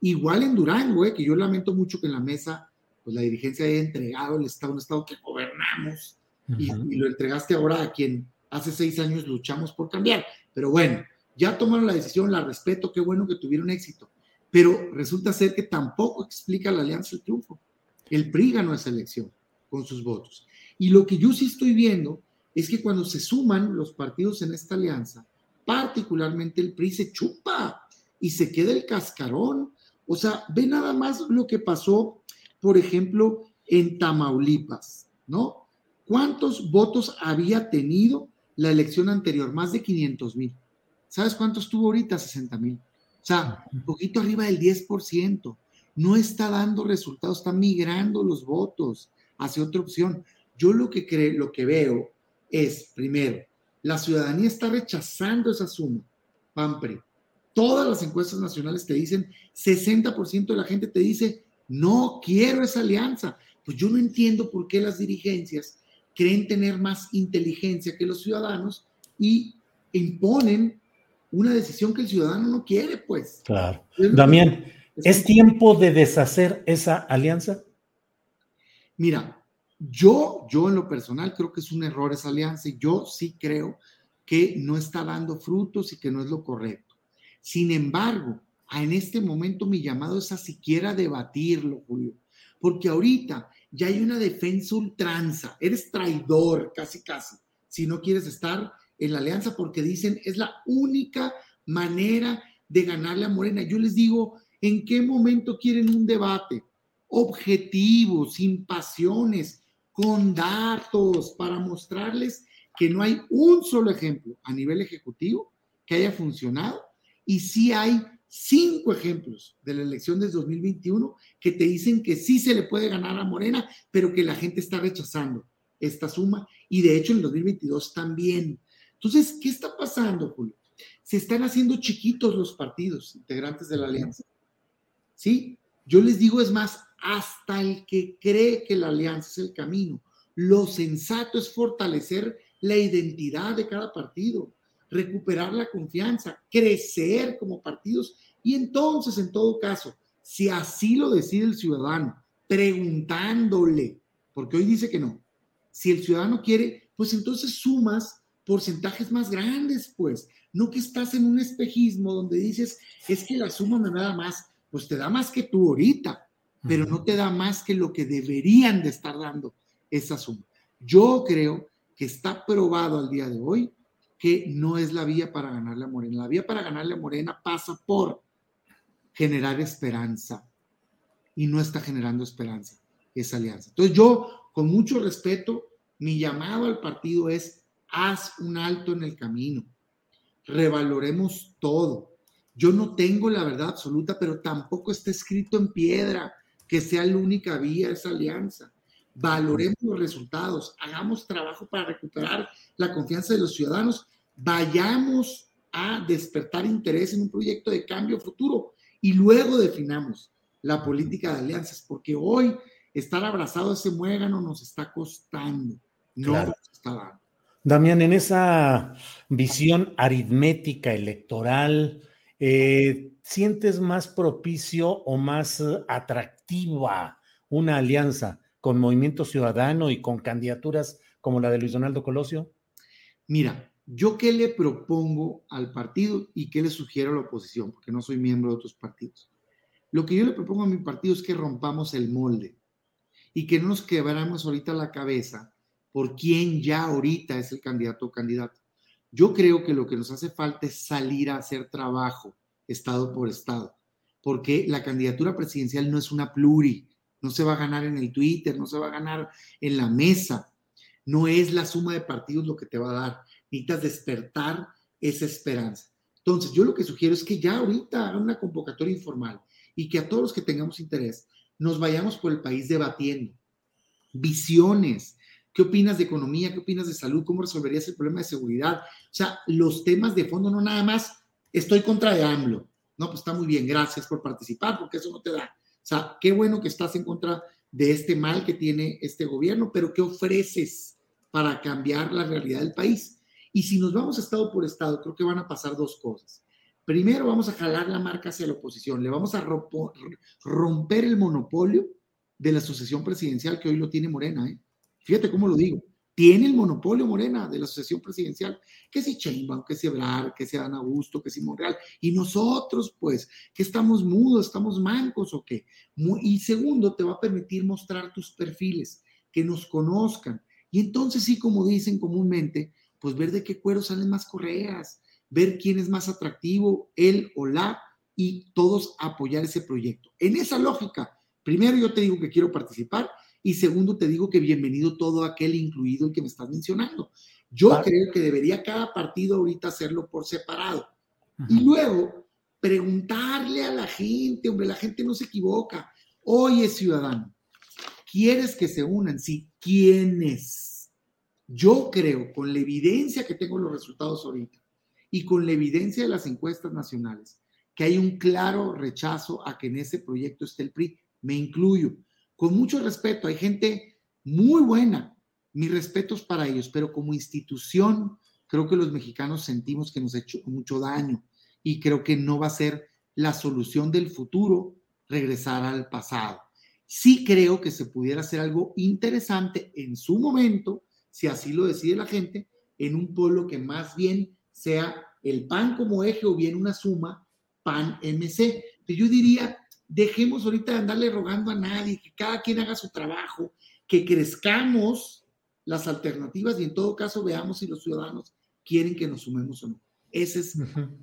Speaker 5: Igual en Durango, eh, que yo lamento mucho que en la mesa pues la dirigencia haya entregado el Estado, un Estado que gobernamos, y, lo entregaste ahora a quien hace seis años luchamos por cambiar. Pero bueno, ya tomaron la decisión, la respeto, qué bueno que tuvieron éxito. Pero resulta ser que tampoco explica la alianza el triunfo. El PRI ganó esa elección con sus votos. Y lo que yo sí estoy viendo es que cuando se suman los partidos en esta alianza, particularmente el PRI se chupa y se queda el cascarón. O sea, ve nada más lo que pasó por ejemplo, en Tamaulipas, ¿no? ¿Cuántos votos había tenido la elección anterior? Más de 500 mil. ¿Sabes cuántos tuvo ahorita? 60 mil. O sea, un poquito arriba del 10%. No está dando resultados, está migrando los votos hacia otra opción. Yo lo que creo, lo que veo es, primero, la ciudadanía está rechazando esa suma, PAMPRE. Todas las encuestas nacionales te dicen, 60% de la gente te dice, no quiero esa alianza. Pues yo no entiendo por qué las dirigencias creen tener más inteligencia que los ciudadanos y imponen una decisión que el ciudadano no quiere, pues.
Speaker 2: Claro. Damián, ¿es tiempo de deshacer esa alianza?
Speaker 5: Mira, yo, yo en lo personal creo que es un error esa alianza y yo sí creo que no está dando frutos y que no es lo correcto. Sin embargo, en este momento mi llamado es a siquiera debatirlo, Julio, porque ahorita ya hay una defensa ultranza, eres traidor casi casi, si no quieres estar en la alianza porque dicen es la única manera de ganarle a Morena. Yo les digo, ¿en qué momento quieren un debate? Objetivo, sin pasiones, con datos, para mostrarles que no hay un solo ejemplo a nivel ejecutivo que haya funcionado y sí hay cinco ejemplos de la elección de 2021 que te dicen que sí se le puede ganar a Morena, pero que la gente está rechazando esta suma y de hecho en el 2022 también. Entonces, ¿qué está pasando, Julio? Se están haciendo chiquitos los partidos integrantes de la alianza. ¿Sí? Yo les digo, es más, hasta el que cree que la alianza es el camino. Lo sensato es fortalecer la identidad de cada partido, recuperar la confianza, crecer como partidos y entonces, en todo caso, si así lo decide el ciudadano, preguntándole, porque hoy dice que no, si el ciudadano quiere, pues entonces sumas porcentajes más grandes, pues, no que estás en un espejismo donde dices, es que la suma me da más, pues te da más que tú ahorita, pero no te da más que lo que deberían de estar dando esa suma. Yo creo que está probado al día de hoy que no es la vía para ganarle a Morena. La vía para ganarle a Morena pasa por generar esperanza y no está generando esperanza esa alianza. Entonces yo, con mucho respeto, mi llamado al partido es haz un alto en el camino, revaloremos todo. Yo no tengo la verdad absoluta, pero tampoco está escrito en piedra que sea la única vía esa alianza. Valoremos los resultados, hagamos trabajo para recuperar la confianza de los ciudadanos, vayamos a despertar interés en un proyecto de cambio futuro y luego definamos la política de alianzas, porque hoy estar abrazado a ese muégano nos está costando, no nos está dando.
Speaker 2: Damián, en esa visión aritmética electoral, eh, ¿sientes más propicio o más atractiva una alianza con Movimiento Ciudadano y con candidaturas como la de Luis Donaldo Colosio?
Speaker 5: Mira, yo qué le propongo al partido y qué le sugiero a la oposición, porque no soy miembro de otros partidos. Lo que yo le propongo a mi partido es que rompamos el molde y que no nos quebramos ahorita la cabeza por quién ya ahorita es el candidato o candidata. Yo creo que lo que nos hace falta es salir a hacer trabajo estado por estado, porque la candidatura presidencial no es una pluri, no se va a ganar en el Twitter, no se va a ganar en la mesa, no es la suma de partidos lo que te va a dar, necesitas despertar esa esperanza. Entonces, yo lo que sugiero es que ya ahorita hagan una convocatoria informal y que a todos los que tengamos interés nos vayamos por el país debatiendo visiones, ¿Qué opinas de economía? ¿Qué opinas de salud? ¿Cómo resolverías el problema de seguridad? O sea, los temas de fondo, no nada más estoy contra de AMLO. No, pues está muy bien, gracias por participar, porque eso no te da. O sea, qué bueno que estás en contra de este mal que tiene este gobierno, pero ¿qué ofreces para cambiar la realidad del país? Y si nos vamos estado por estado, creo que van a pasar dos cosas. Primero, vamos a jalar la marca hacia la oposición, le vamos a romper el monopolio de la sucesión presidencial que hoy lo tiene Morena, ¿eh? Fíjate cómo lo digo. Tiene el monopolio Morena de la sucesión presidencial. Que si Sheinbaum, que si Ebrard, que si Dan Augusto, que si Monreal. Y nosotros, pues, que estamos mudos, estamos mancos o qué. Y segundo, te va a permitir mostrar tus perfiles, que nos conozcan. Y entonces sí, como dicen comúnmente, pues ver de qué cuero salen más correas, ver quién es más atractivo, él o la, y todos apoyar ese proyecto. En esa lógica, primero yo te digo que quiero participar y segundo, te digo que bienvenido todo aquel incluido el que me estás mencionando. Yo creo que debería cada partido ahorita hacerlo por separado. Y luego preguntarle a la gente, hombre, la gente no se equivoca. Oye, ciudadano, ¿quieres que se unan? Sí, ¿quiénes? Yo creo, con la evidencia que tengo los resultados ahorita y con la evidencia de las encuestas nacionales, que hay un claro rechazo a que en ese proyecto esté el PRI. Me incluyo con mucho respeto, hay gente muy buena, mis respetos para ellos, pero como institución, creo que los mexicanos sentimos que nos ha hecho mucho daño y creo que no va a ser la solución del futuro regresar al pasado. Sí creo que se pudiera hacer algo interesante en su momento, si así lo decide la gente, en un pueblo que más bien sea el PAN como eje o bien una suma PAN-MC. Yo diría, dejemos ahorita de andarle rogando a nadie, que cada quien haga su trabajo, que crezcamos las alternativas y en todo caso veamos si los ciudadanos quieren que nos sumemos o no. Esa es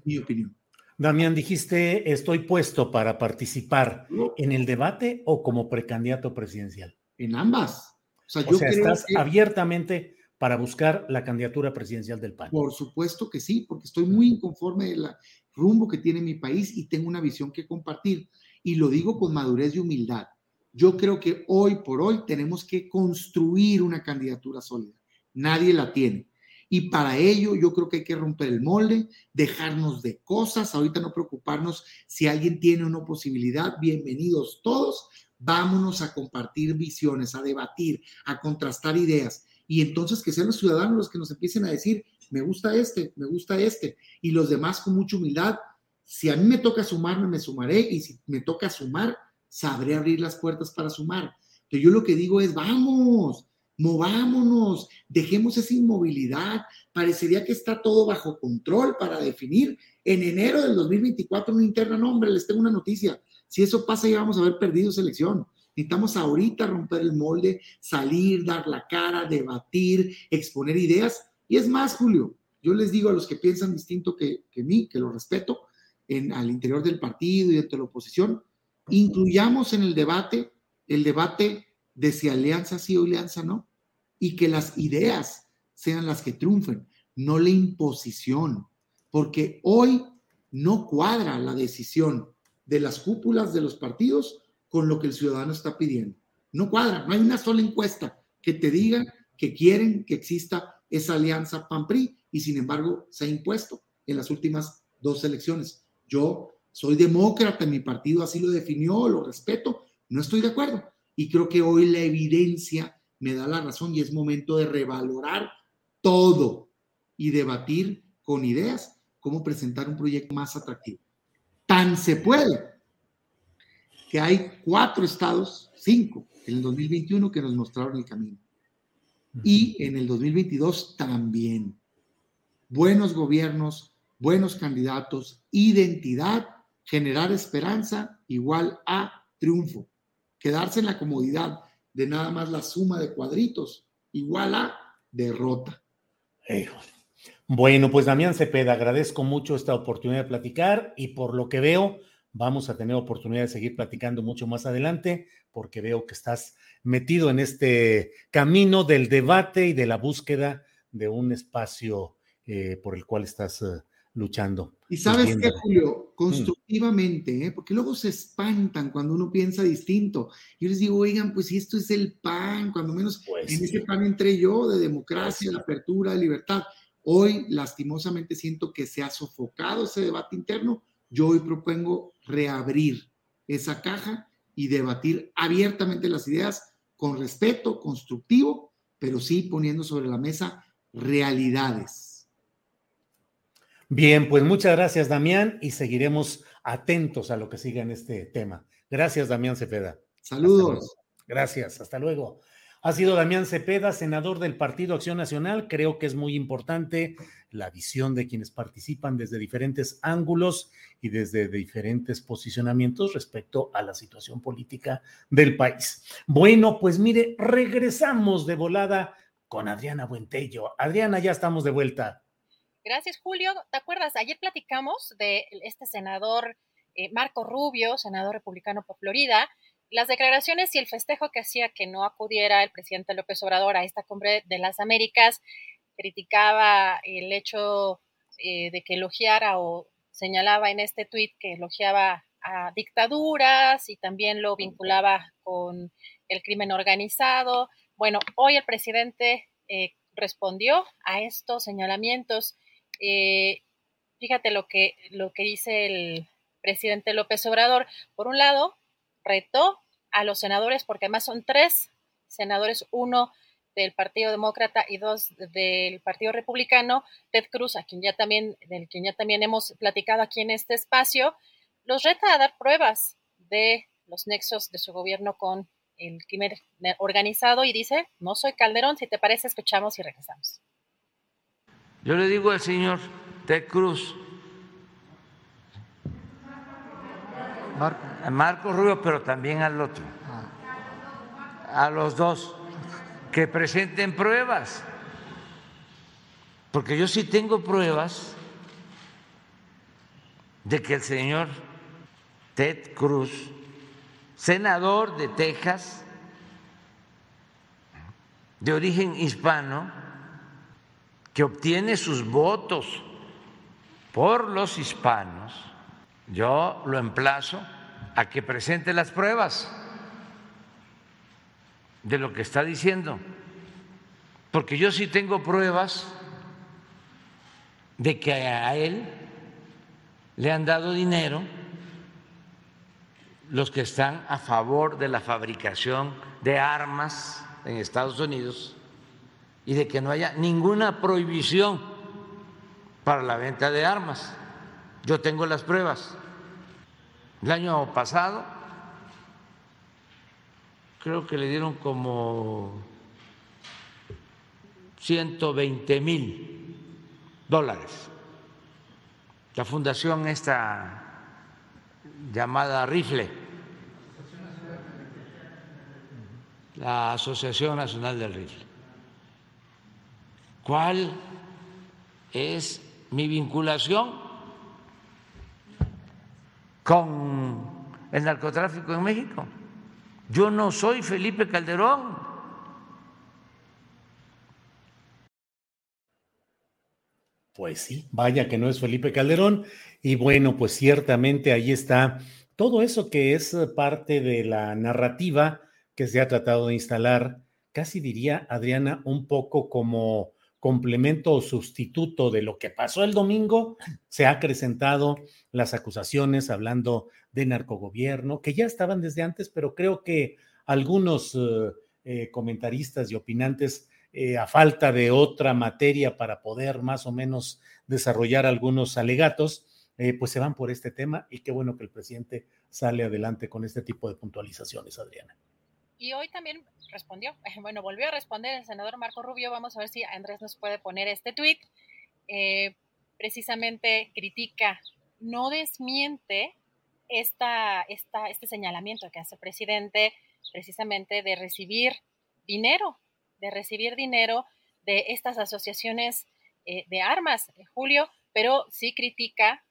Speaker 5: mi opinión.
Speaker 2: Damián, dijiste, estoy puesto para participar en el debate o como precandidato presidencial.
Speaker 5: En ambas.
Speaker 2: O sea, yo estás abiertamente para buscar la candidatura presidencial del PAN.
Speaker 5: Por supuesto que sí, porque estoy muy inconforme del rumbo que tiene mi país y tengo una visión que compartir. Y lo digo con madurez y humildad. Yo creo que hoy por hoy tenemos que construir una candidatura sólida. Nadie la tiene. Y para ello yo creo que hay que romper el molde, dejarnos de cosas, ahorita no preocuparnos si alguien tiene una posibilidad, bienvenidos todos, vámonos a compartir visiones, a debatir, a contrastar ideas. Y entonces que sean los ciudadanos los que nos empiecen a decir, me gusta este, me gusta este, y los demás con mucha humildad. Si a mí me toca sumarme, me sumaré, y si me toca sumar, sabré abrir las puertas para sumar. Pero yo lo que digo es, vamos, movámonos, dejemos esa inmovilidad. Parecería que está todo bajo control para definir en enero del 2024 una interna. No, hombre, les tengo una noticia. Si eso pasa, ya vamos a haber perdido selección. Necesitamos ahorita romper el molde, salir, dar la cara, debatir, exponer ideas. Y es más, Julio, yo les digo a los que piensan distinto que, que mí, que lo respeto, en, al interior del partido y dentro de la oposición, incluyamos en el debate el debate de si alianza sí o alianza no, y que las ideas sean las que triunfen, no la imposición, porque hoy no cuadra la decisión de las cúpulas de los partidos con lo que el ciudadano está pidiendo. No cuadra, no hay una sola encuesta que te diga que quieren que exista esa alianza PAN-PRI y sin embargo se ha impuesto en las últimas dos elecciones. Yo soy demócrata, mi partido así lo definió, lo respeto, no estoy de acuerdo, y creo que hoy la evidencia me da la razón y es momento de revalorar todo y debatir con ideas cómo presentar un proyecto más atractivo. Tan se puede que hay cuatro estados, cinco, en el 2021 que nos mostraron el camino. Y en el 2022 también. Buenos gobiernos, buenos candidatos, identidad, generar esperanza igual a triunfo quedarse en la comodidad de nada más la suma de cuadritos, igual a derrota.
Speaker 2: Bueno, pues Damián Cepeda, agradezco mucho esta oportunidad de platicar y por lo que veo, vamos a tener oportunidad de seguir platicando mucho más adelante, porque veo que estás metido en este camino del debate y de la búsqueda de un espacio eh, por el cual estás eh, luchando.
Speaker 5: Y sabes qué, Julio, mm. constructivamente, ¿eh? porque luego se espantan cuando uno piensa distinto. Yo les digo, oigan, pues si esto es el pan, cuando menos pues en ese pan entré yo de democracia, de apertura, de libertad. Hoy, lastimosamente, siento que se ha sofocado ese debate interno. Yo hoy propongo reabrir esa caja y debatir abiertamente las ideas con respeto, constructivo, pero sí poniendo sobre la mesa realidades
Speaker 2: Bien, pues muchas gracias, Damián, y seguiremos atentos a lo que siga en este tema. Gracias, Damián Cepeda.
Speaker 5: Saludos.
Speaker 2: Gracias, hasta luego. Ha sido Damián Cepeda, senador del Partido Acción Nacional. Creo que es muy importante la visión de quienes participan desde diferentes ángulos y desde diferentes posicionamientos respecto a la situación política del país. Bueno, pues mire, regresamos de volada con Adriana Buentello. Adriana, ya estamos de vuelta.
Speaker 4: Gracias, Julio. ¿Te acuerdas? Ayer platicamos de este senador eh, Marco Rubio, senador republicano por Florida, las declaraciones y el festejo que hacía que no acudiera el presidente López Obrador a esta cumbre de las Américas, criticaba el hecho eh, de que elogiara o señalaba en este tuit que elogiaba a dictaduras y también lo vinculaba con el crimen organizado. Bueno, hoy el presidente eh, respondió a estos señalamientos eh, fíjate lo que, lo que dice el presidente López Obrador. Por un lado, retó a los senadores, porque además son tres senadores, uno del Partido Demócrata y dos del Partido Republicano, Ted Cruz, a quien ya también, del quien ya también hemos platicado aquí en este espacio, los reta a dar pruebas de los nexos de su gobierno con el crimen organizado y dice, no soy Calderón, si te parece, escuchamos y regresamos.
Speaker 6: Yo le digo al señor Ted Cruz, Marco, Marco Rubio, pero también al otro, a los dos, que presenten pruebas, porque yo sí tengo pruebas de que el señor Ted Cruz senador de Texas, de origen hispano, que obtiene sus votos por los hispanos, yo lo emplazo a que presente las pruebas de lo que está diciendo, porque yo sí tengo pruebas de que a él le han dado dinero los que están a favor de la fabricación de armas en Estados Unidos y de que no haya ninguna prohibición para la venta de armas. Yo tengo las pruebas. El año pasado creo que le dieron como 120 mil dólares. La fundación esta llamada Rifle, la Asociación Nacional del Rifle. ¿Cuál es mi vinculación con el narcotráfico en México? Yo no soy Felipe Calderón.
Speaker 2: Pues sí, vaya que no es Felipe Calderón. Y bueno, pues ciertamente ahí está todo eso que es parte de la narrativa que se ha tratado de instalar, casi diría Adriana, un poco como complemento o sustituto de lo que pasó el domingo, se ha acrecentado las acusaciones hablando de narcogobierno, que ya estaban desde antes, pero creo que algunos eh, eh, comentaristas y opinantes eh, a falta de otra materia para poder más o menos desarrollar algunos alegatos, pues se van por este tema y qué bueno que el presidente sale adelante con este tipo de puntualizaciones, Adriana.
Speaker 4: Y hoy también respondió, bueno, volvió a responder el senador Marco Rubio, vamos a ver si Andrés nos puede poner este tuit, eh, precisamente critica, no desmiente esta, esta, este señalamiento que hace el presidente precisamente de recibir dinero de recibir dinero de estas asociaciones eh, de armas, Julio, pero sí critica,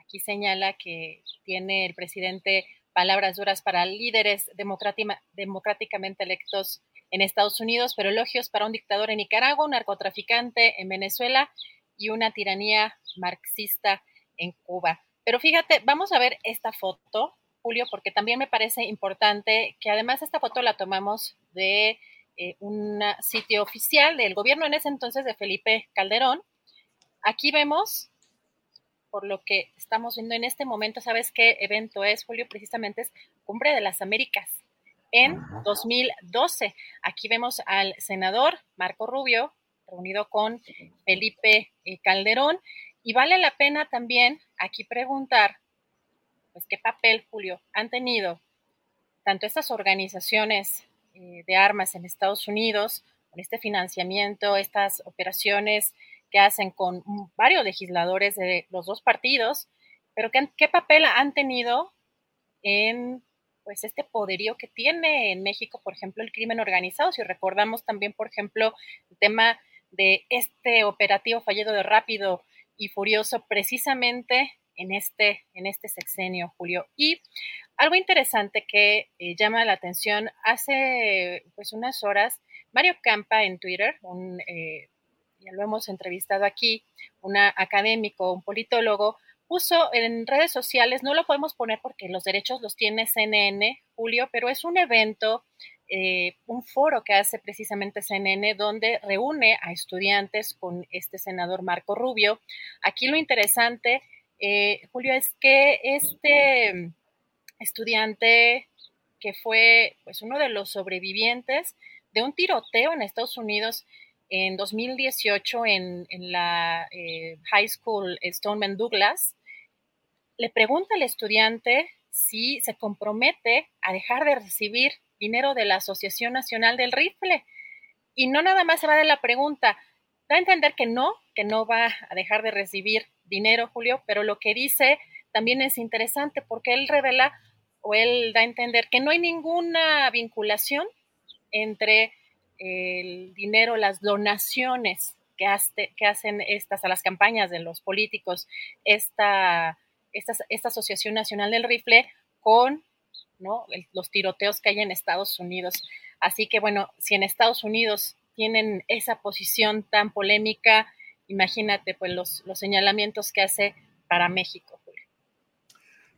Speaker 4: aquí señala que tiene el presidente palabras duras para líderes democráticamente electos en Estados Unidos, pero elogios para un dictador en Nicaragua, un narcotraficante en Venezuela y una tiranía marxista en Cuba. Pero fíjate, vamos a ver esta foto, Julio, porque también me parece importante que además esta foto la tomamos de eh, un sitio oficial del gobierno en ese entonces de Felipe Calderón. Aquí vemos, por lo que estamos viendo en este momento, ¿sabes qué evento es, Julio? Precisamente es Cumbre de las Américas en 2012. Aquí vemos al senador Marco Rubio reunido con Felipe eh, Calderón y vale la pena también aquí preguntar, pues, qué papel, Julio, han tenido tanto estas organizaciones eh, de armas en Estados Unidos, con este financiamiento, estas operaciones que hacen con varios legisladores de los dos partidos, pero ¿qué, papel han tenido en pues este poderío que tiene en México, por ejemplo, el crimen organizado? Si recordamos también, por ejemplo, el tema de este operativo fallido de rápido y furioso precisamente en este, en este sexenio, Julio. Y algo interesante que eh, llama la atención, hace pues unas horas, Mario Campa en Twitter, un, eh, ya lo hemos entrevistado aquí, un académico, un politólogo, puso en redes sociales, no lo podemos poner porque los derechos los tiene CNN, Julio, pero es un evento, eh, un foro que hace precisamente CNN donde reúne a estudiantes con este senador Marco Rubio. Aquí lo interesante, Julio, es que este estudiante que fue pues uno de los sobrevivientes de un tiroteo en Estados Unidos en 2018 en, la eh, High School Stoneman Douglas. Le pregunta al estudiante si se compromete a dejar de recibir dinero de la Asociación Nacional del Rifle. Y no nada más se va de la pregunta, da a entender que no, que no va a dejar de recibir dinero, Julio, pero lo que dice también es interesante porque él revela o él da a entender que no hay ninguna vinculación entre el dinero, las donaciones que, que hacen estas a las campañas de los políticos, esta, esta, esta Asociación Nacional del Rifle con ¿no? los tiroteos que hay en Estados Unidos. Así que bueno, si en Estados Unidos tienen esa posición tan polémica, imagínate pues los, los señalamientos que hace para México.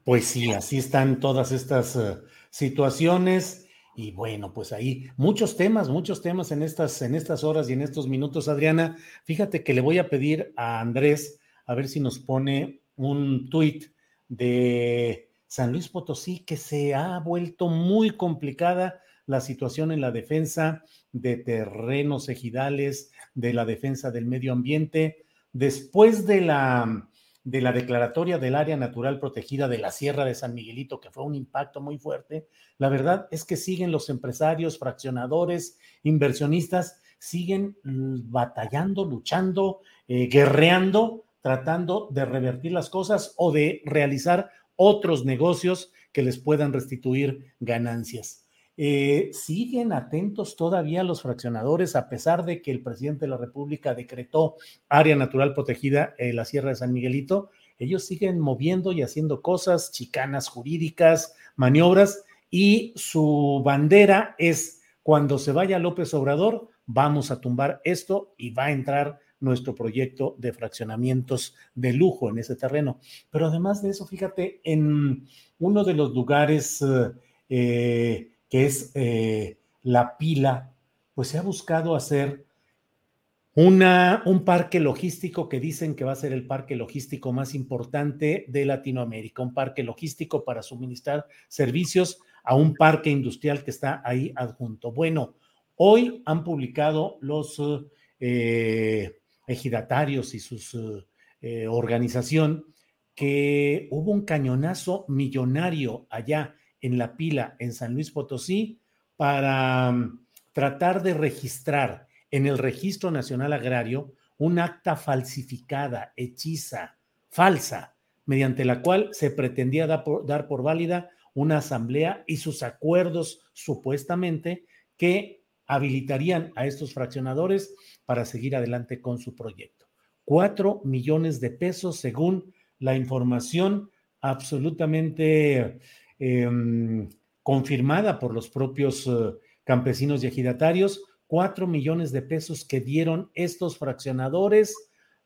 Speaker 2: Pues sí, así están todas estas eh, situaciones. Y bueno, pues ahí muchos temas, muchos temas en estas, en estas horas y en estos minutos, Adriana. Fíjate que le voy a pedir a Andrés a ver si nos pone un tuit de San Luis Potosí que se ha vuelto muy complicada la situación en la defensa de terrenos ejidales, de la defensa del medio ambiente. Después de la de la declaratoria del área natural protegida de la Sierra de San Miguelito, que fue un impacto muy fuerte, la verdad es que siguen los empresarios, fraccionadores, inversionistas, siguen batallando, luchando, eh, guerreando, tratando de revertir las cosas o de realizar otros negocios que les puedan restituir ganancias. Eh, siguen atentos todavía los fraccionadores, a pesar de que el presidente de la República decretó área natural protegida en la Sierra de San Miguelito. Ellos siguen moviendo y haciendo cosas, chicanas jurídicas, maniobras, y su bandera es cuando se vaya López Obrador, vamos a tumbar esto y va a entrar nuestro proyecto de fraccionamientos de lujo en ese terreno. Pero además de eso, fíjate, en uno de los lugares eh, que es eh, la pila, pues se ha buscado hacer una, un parque logístico que dicen que va a ser el parque logístico más importante de Latinoamérica, un parque logístico para suministrar servicios a un parque industrial que está ahí adjunto. Bueno, hoy han publicado los eh, ejidatarios y su eh, organización que hubo un cañonazo millonario allá en la pila en San Luis Potosí para mm, tratar de registrar en el Registro Nacional Agrario un acta falsificada, hechiza, falsa, mediante la cual se pretendía dar por, dar por válida una asamblea y sus acuerdos supuestamente que habilitarían a estos fraccionadores para seguir adelante con su proyecto. Cuatro millones de pesos según la información absolutamente Em, confirmada por los propios eh, campesinos y ejidatarios, cuatro millones de pesos que dieron estos fraccionadores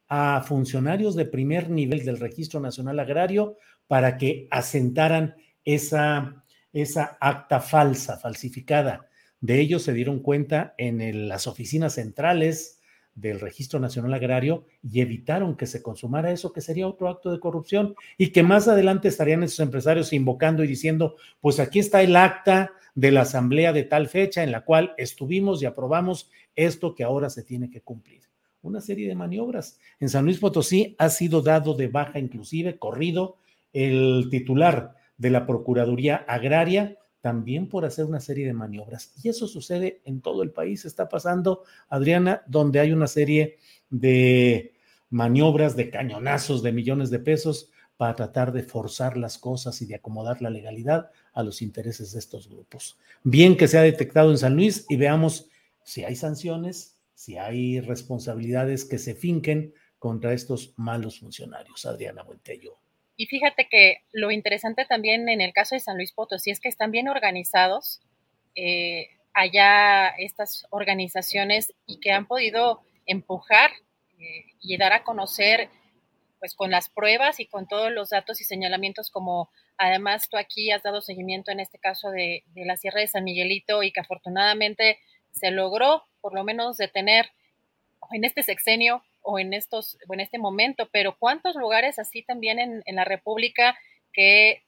Speaker 2: a funcionarios de primer nivel del Registro Nacional Agrario para que asentaran esa, esa acta falsa, falsificada. De ellos se dieron cuenta en las oficinas centrales del Registro Nacional Agrario y evitaron que se consumara eso, que sería otro acto de corrupción y que más adelante estarían esos empresarios invocando y diciendo, pues aquí está el acta de la asamblea de tal fecha en la cual estuvimos y aprobamos esto que ahora se tiene que cumplir. Una serie de maniobras. En San Luis Potosí ha sido dado de baja inclusive, corrido, el titular de la Procuraduría Agraria también por hacer una serie de maniobras. Y eso sucede en todo el país, está pasando, Adriana, donde hay una serie de maniobras, de cañonazos de millones de pesos para tratar de forzar las cosas y de acomodar la legalidad a los intereses de estos grupos. Bien que se ha detectado en San Luis y veamos si hay sanciones, si hay responsabilidades que se finquen contra estos malos funcionarios. Adriana Buentello.
Speaker 4: Y fíjate que lo interesante también en el caso de San Luis Potosí es que están bien organizados eh, allá estas organizaciones y que han podido empujar eh, y dar a conocer pues con las pruebas y con todos los datos y señalamientos como además tú aquí has dado seguimiento en este caso de, de la Sierra de San Miguelito y que afortunadamente se logró por lo menos detener en este sexenio o en, estos, en este momento, pero ¿cuántos lugares así también en, en la República que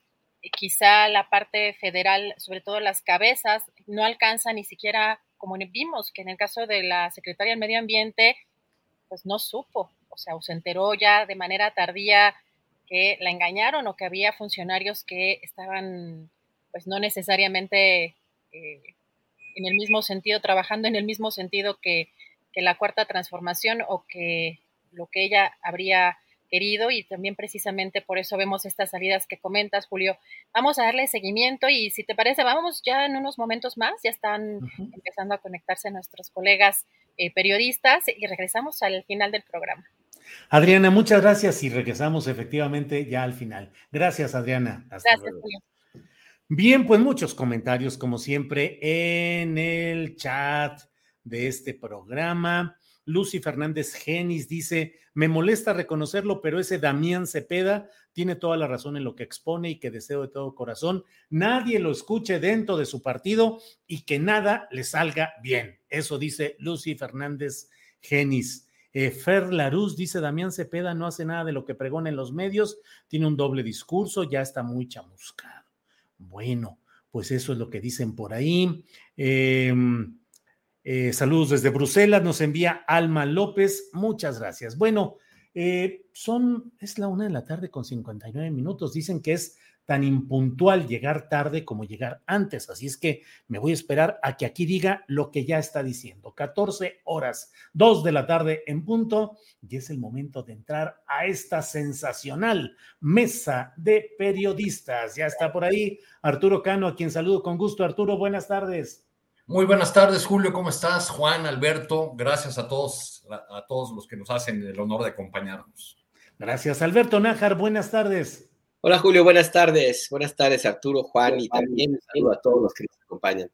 Speaker 4: quizá la parte federal, sobre todo las cabezas, no alcanza ni siquiera como vimos que en el caso de la secretaria del Medio Ambiente, pues no supo, o sea, se enteró ya de manera tardía que la engañaron o que había funcionarios que estaban, pues no necesariamente eh, en el mismo sentido, trabajando en el mismo sentido que, que la cuarta transformación o que lo que ella habría querido y también precisamente por eso vemos estas salidas que comentas, Julio. Vamos a darle seguimiento y si te parece, vamos ya en unos momentos más, ya están empezando a conectarse nuestros colegas eh, periodistas y regresamos al final del programa.
Speaker 2: Adriana, muchas gracias y regresamos efectivamente ya al final. Gracias, Adriana.
Speaker 4: gracias, Julio.
Speaker 2: Bien, pues muchos comentarios como siempre en el chat de este programa. Lucy Fernández Genis dice, me molesta reconocerlo, pero ese Damián Cepeda tiene toda la razón en lo que expone y que deseo de todo corazón, nadie lo escuche dentro de su partido y que nada le salga bien. Eso dice Lucy Fernández Genis. Eh, Fer Laruz dice, Damián Cepeda no hace nada de lo que pregona en los medios, tiene un doble discurso, ya está muy chamuscado. Bueno, pues eso es lo que dicen por ahí. Eh, eh, saludos desde Bruselas, nos envía Alma López, muchas gracias. Bueno, eh, son, es la una de la tarde con 59 minutos, dicen que es tan impuntual llegar tarde como llegar antes, así es que me voy a esperar a que aquí diga lo que ya está diciendo. 14 horas, 2 de la tarde en punto, y es el momento de entrar a esta sensacional mesa de periodistas. Ya está por ahí Arturo Cano, a quien saludo con gusto. Arturo, buenas tardes.
Speaker 7: Muy buenas tardes, Julio, ¿cómo estás? Juan, Alberto, gracias a todos, a todos los que nos hacen el honor de acompañarnos.
Speaker 2: Gracias, Alberto Nájar, buenas tardes.
Speaker 8: Hola, Julio, buenas tardes. Buenas tardes, Arturo, Juan, y también un saludo a todos los que nos acompañan.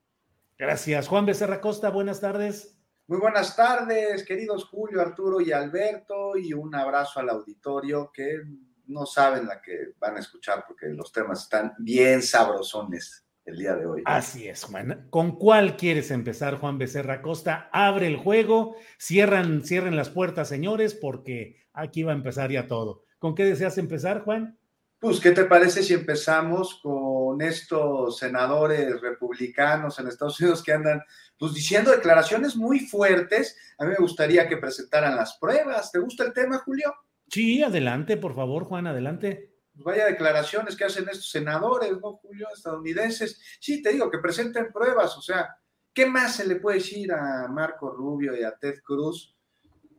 Speaker 2: Gracias, Juan Becerra Costa, buenas tardes.
Speaker 9: Muy buenas tardes, queridos Julio, Arturo y Alberto, y un abrazo al auditorio que no saben la que van a escuchar porque los temas están bien sabrosones el día de hoy.
Speaker 2: Así es, Juan. ¿Con cuál quieres empezar, Juan Becerra Costa? Abre el juego, cierran, cierren las puertas, señores, porque aquí va a empezar ya todo. ¿Con qué deseas empezar, Juan?
Speaker 9: Pues, ¿qué te parece si empezamos con estos senadores republicanos en Estados Unidos que andan pues diciendo declaraciones muy fuertes? A mí me gustaría que presentaran las pruebas. ¿Te gusta el tema, Julio?
Speaker 2: Sí, adelante, por favor, Juan, adelante.
Speaker 9: Pues vaya declaraciones que hacen estos senadores, ¿no, Julio? Estadounidenses. Sí, te digo, que presenten pruebas, o sea, ¿qué más se le puede decir a Marco Rubio y a Ted Cruz?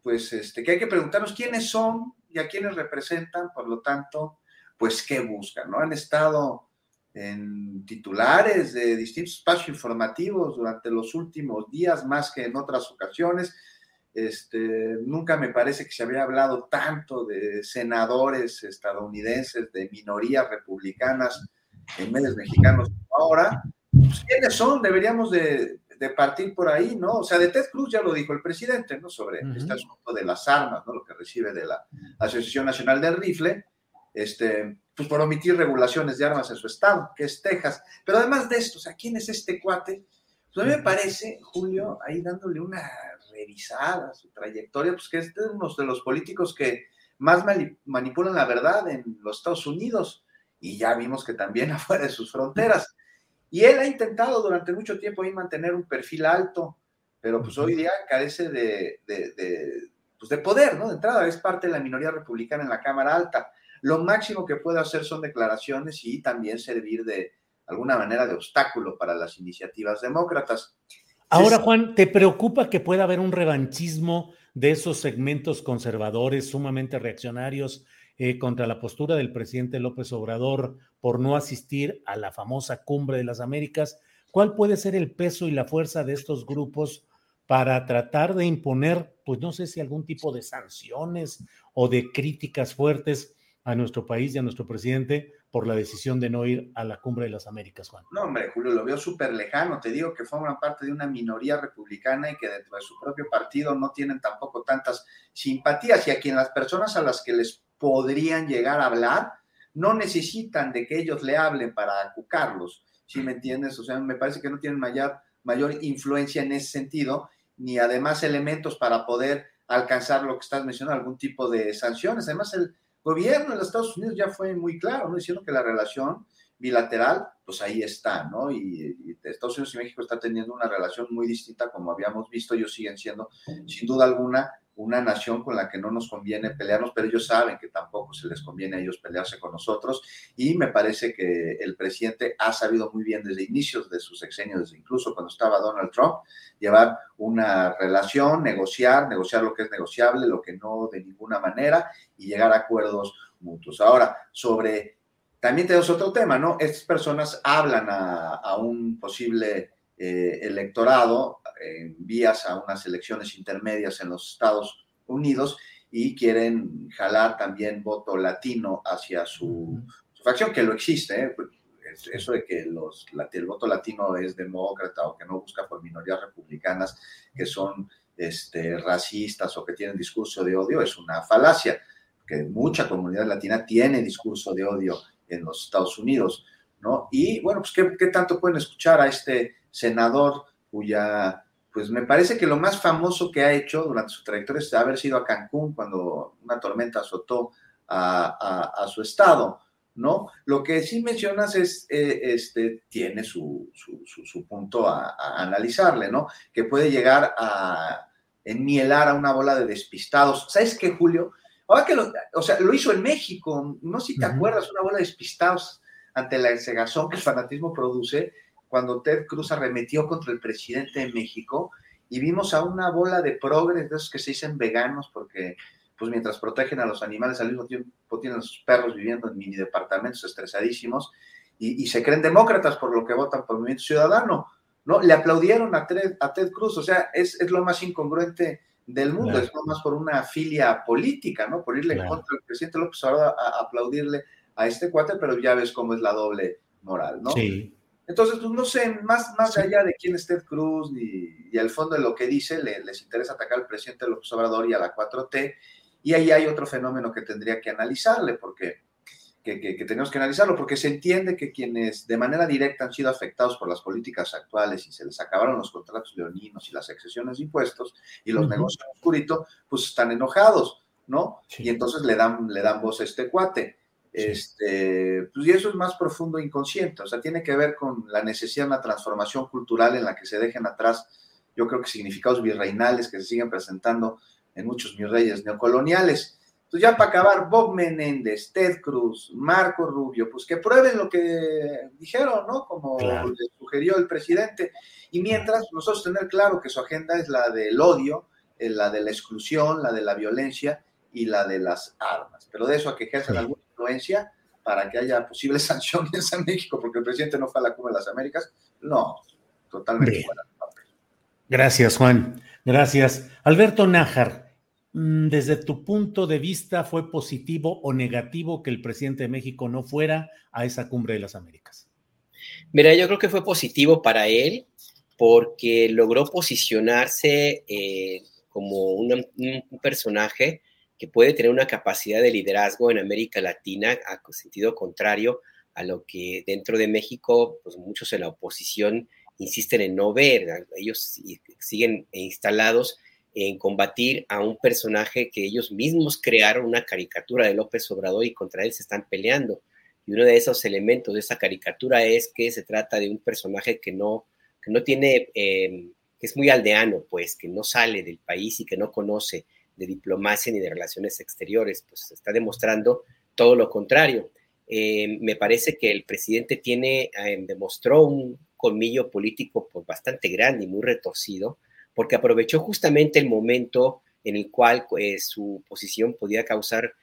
Speaker 9: Pues este, que hay que preguntarnos quiénes son y a quiénes representan, por lo tanto, pues qué buscan, ¿no? Han estado en titulares de distintos espacios informativos durante los últimos días, más que en otras ocasiones. Este, nunca me parece que se había hablado tanto de senadores estadounidenses, de minorías republicanas en medios mexicanos ahora. Pues, ¿Quiénes son? Deberíamos de, partir por ahí, ¿no? O sea, de Ted Cruz ya lo dijo el presidente, ¿no? Sobre este asunto de las armas, ¿no? Lo que recibe de la Asociación Nacional del Rifle, este, pues por omitir regulaciones de armas en su estado, que es Texas. Pero además de esto, o sea, ¿quién es este cuate? Pues a mí me parece, Julio, ahí dándole una revisada su trayectoria, pues que es uno de los políticos que más manipulan la verdad en los Estados Unidos y ya vimos que también afuera de sus fronteras. Y él ha intentado durante mucho tiempo ahí mantener un perfil alto, pero pues hoy día carece de, de, pues de poder, ¿no? De entrada, es parte de la minoría republicana en la Cámara Alta. Lo máximo que puede hacer son declaraciones y también servir de alguna manera de obstáculo para las iniciativas demócratas.
Speaker 2: Ahora, Juan, ¿te preocupa que pueda haber un revanchismo de esos segmentos conservadores sumamente reaccionarios eh, contra la postura del presidente López Obrador por no asistir a la famosa cumbre de las Américas? ¿Cuál puede ser el peso y la fuerza de estos grupos para tratar de imponer, pues no sé si algún tipo de sanciones o de críticas fuertes a nuestro país y a nuestro presidente por la decisión de no ir a la cumbre de las Américas, Juan.
Speaker 9: No, hombre, Julio, lo veo súper lejano. Te digo que forman parte de una minoría republicana y que dentro de su propio partido no tienen tampoco tantas simpatías y a quien las personas a las que les podrían llegar a hablar no necesitan de que ellos le hablen para acucarlos, ¿sí me entiendes? O sea, me parece que no tienen mayor, mayor influencia en ese sentido, ni además elementos para poder alcanzar lo que estás mencionando, algún tipo de sanciones. Además, el, gobierno de los Estados Unidos ya fue muy claro, ¿no? Diciendo que la relación bilateral, pues ahí está, ¿no? Y, y, Estados Unidos y México está teniendo una relación muy distinta, como habíamos visto, ellos siguen siendo, sin duda alguna, una nación con la que no nos conviene pelearnos, pero ellos saben que tampoco se les conviene a ellos pelearse con nosotros y me parece que el presidente ha sabido muy bien desde inicios de sus sexenios, incluso cuando estaba Donald Trump, llevar una relación, negociar, negociar lo que es negociable, lo que no de ninguna manera y llegar a acuerdos mutuos. Ahora, sobre, también tenemos otro tema, ¿no? Estas personas hablan a, un posible eh, electorado vías a unas elecciones intermedias en los Estados Unidos y quieren jalar también voto latino hacia su, facción, que lo existe. ¿eh? Eso de que el voto latino es demócrata o que no busca por minorías republicanas que son este, racistas o que tienen discurso de odio es una falacia, que mucha comunidad latina tiene discurso de odio en los Estados Unidos, ¿no? Y bueno, pues ¿qué, qué tanto pueden escuchar a este senador cuya, pues me parece que lo más famoso que ha hecho durante su trayectoria es haber sido a Cancún cuando una tormenta azotó a, a, su estado, ¿no? Lo que sí mencionas es, eh, este, tiene su, su, su, punto a, a, analizarle, ¿no? Que puede llegar a enmielar a una bola de despistados. ¿Sabes qué, Julio? Ahora que lo, o sea, lo hizo en México, no sé si te uh -huh. acuerdas, una bola de despistados ante la cegazón que el fanatismo produce, cuando Ted Cruz arremetió contra el presidente de México y vimos a una bola de progres, de esos que se dicen veganos, porque pues mientras protegen a los animales, al mismo tiempo tienen a sus perros viviendo en mini departamentos estresadísimos y, y se creen demócratas por lo que votan por el Movimiento Ciudadano, ¿no? Le aplaudieron a Ted, a Ted Cruz, o sea, es, es, lo más incongruente del mundo, claro. es lo más por una filia política, ¿no? Por irle claro. contra el presidente López Obrador a, a aplaudirle a este cuate, pero ya ves cómo es la doble moral, ¿no?
Speaker 2: Sí.
Speaker 9: Entonces, pues no sé, más, más sí. allá de quién es Ted Cruz ni, y al fondo de lo que dice, le, les interesa atacar al presidente López Obrador y a la 4T. Y ahí hay otro fenómeno que tendría que analizarle, porque que, que, que, tenemos que analizarlo, porque se entiende que quienes de manera directa han sido afectados por las políticas actuales y se les acabaron los contratos leoninos y las excesiones de impuestos y los uh -huh. negocios oscuritos, pues están enojados, ¿no? Sí. Y entonces le dan, le dan voz a este cuate. Este, pues y eso es más profundo inconsciente, o sea, tiene que ver con la necesidad de una transformación cultural en la que se dejen atrás, yo creo que significados virreinales que se siguen presentando en muchos mis reyes neocoloniales. Entonces, ya para acabar, Bob Menéndez, Ted Cruz, Marco Rubio, pues que prueben lo que dijeron, ¿no? Como claro. le sugirió el presidente. Y mientras, nosotros tener claro que su agenda es la del odio, eh, la de la exclusión, la de la violencia y la de las armas. Pero de eso a que ejercen sí. alguna influencia para que haya posibles sanciones a México, porque el presidente no fue a la Cumbre de las Américas, no, totalmente fuera.
Speaker 2: Gracias, Juan. Gracias. Alberto Nájar, mm, desde tu punto de vista, ¿fue positivo o negativo que el presidente de México no fuera a esa Cumbre de las Américas?
Speaker 8: Mira, yo creo que fue positivo para él porque logró posicionarse eh, como un, un personaje que puede tener una capacidad de liderazgo en América Latina, a sentido contrario a lo que dentro de México, pues muchos en la oposición insisten en no ver, ellos siguen instalados en combatir a un personaje que ellos mismos crearon una caricatura de López Obrador y contra él se están peleando. Y uno de esos elementos de esa caricatura es que se trata de un personaje que no, que no tiene, eh, que es muy aldeano, pues, que no sale del país y que no conoce de diplomacia ni de relaciones exteriores, pues está demostrando todo lo contrario. Eh, me parece que el presidente tiene, eh, demostró un colmillo político pues, bastante grande y muy retorcido, porque aprovechó justamente el momento en el cual eh, su posición podía causar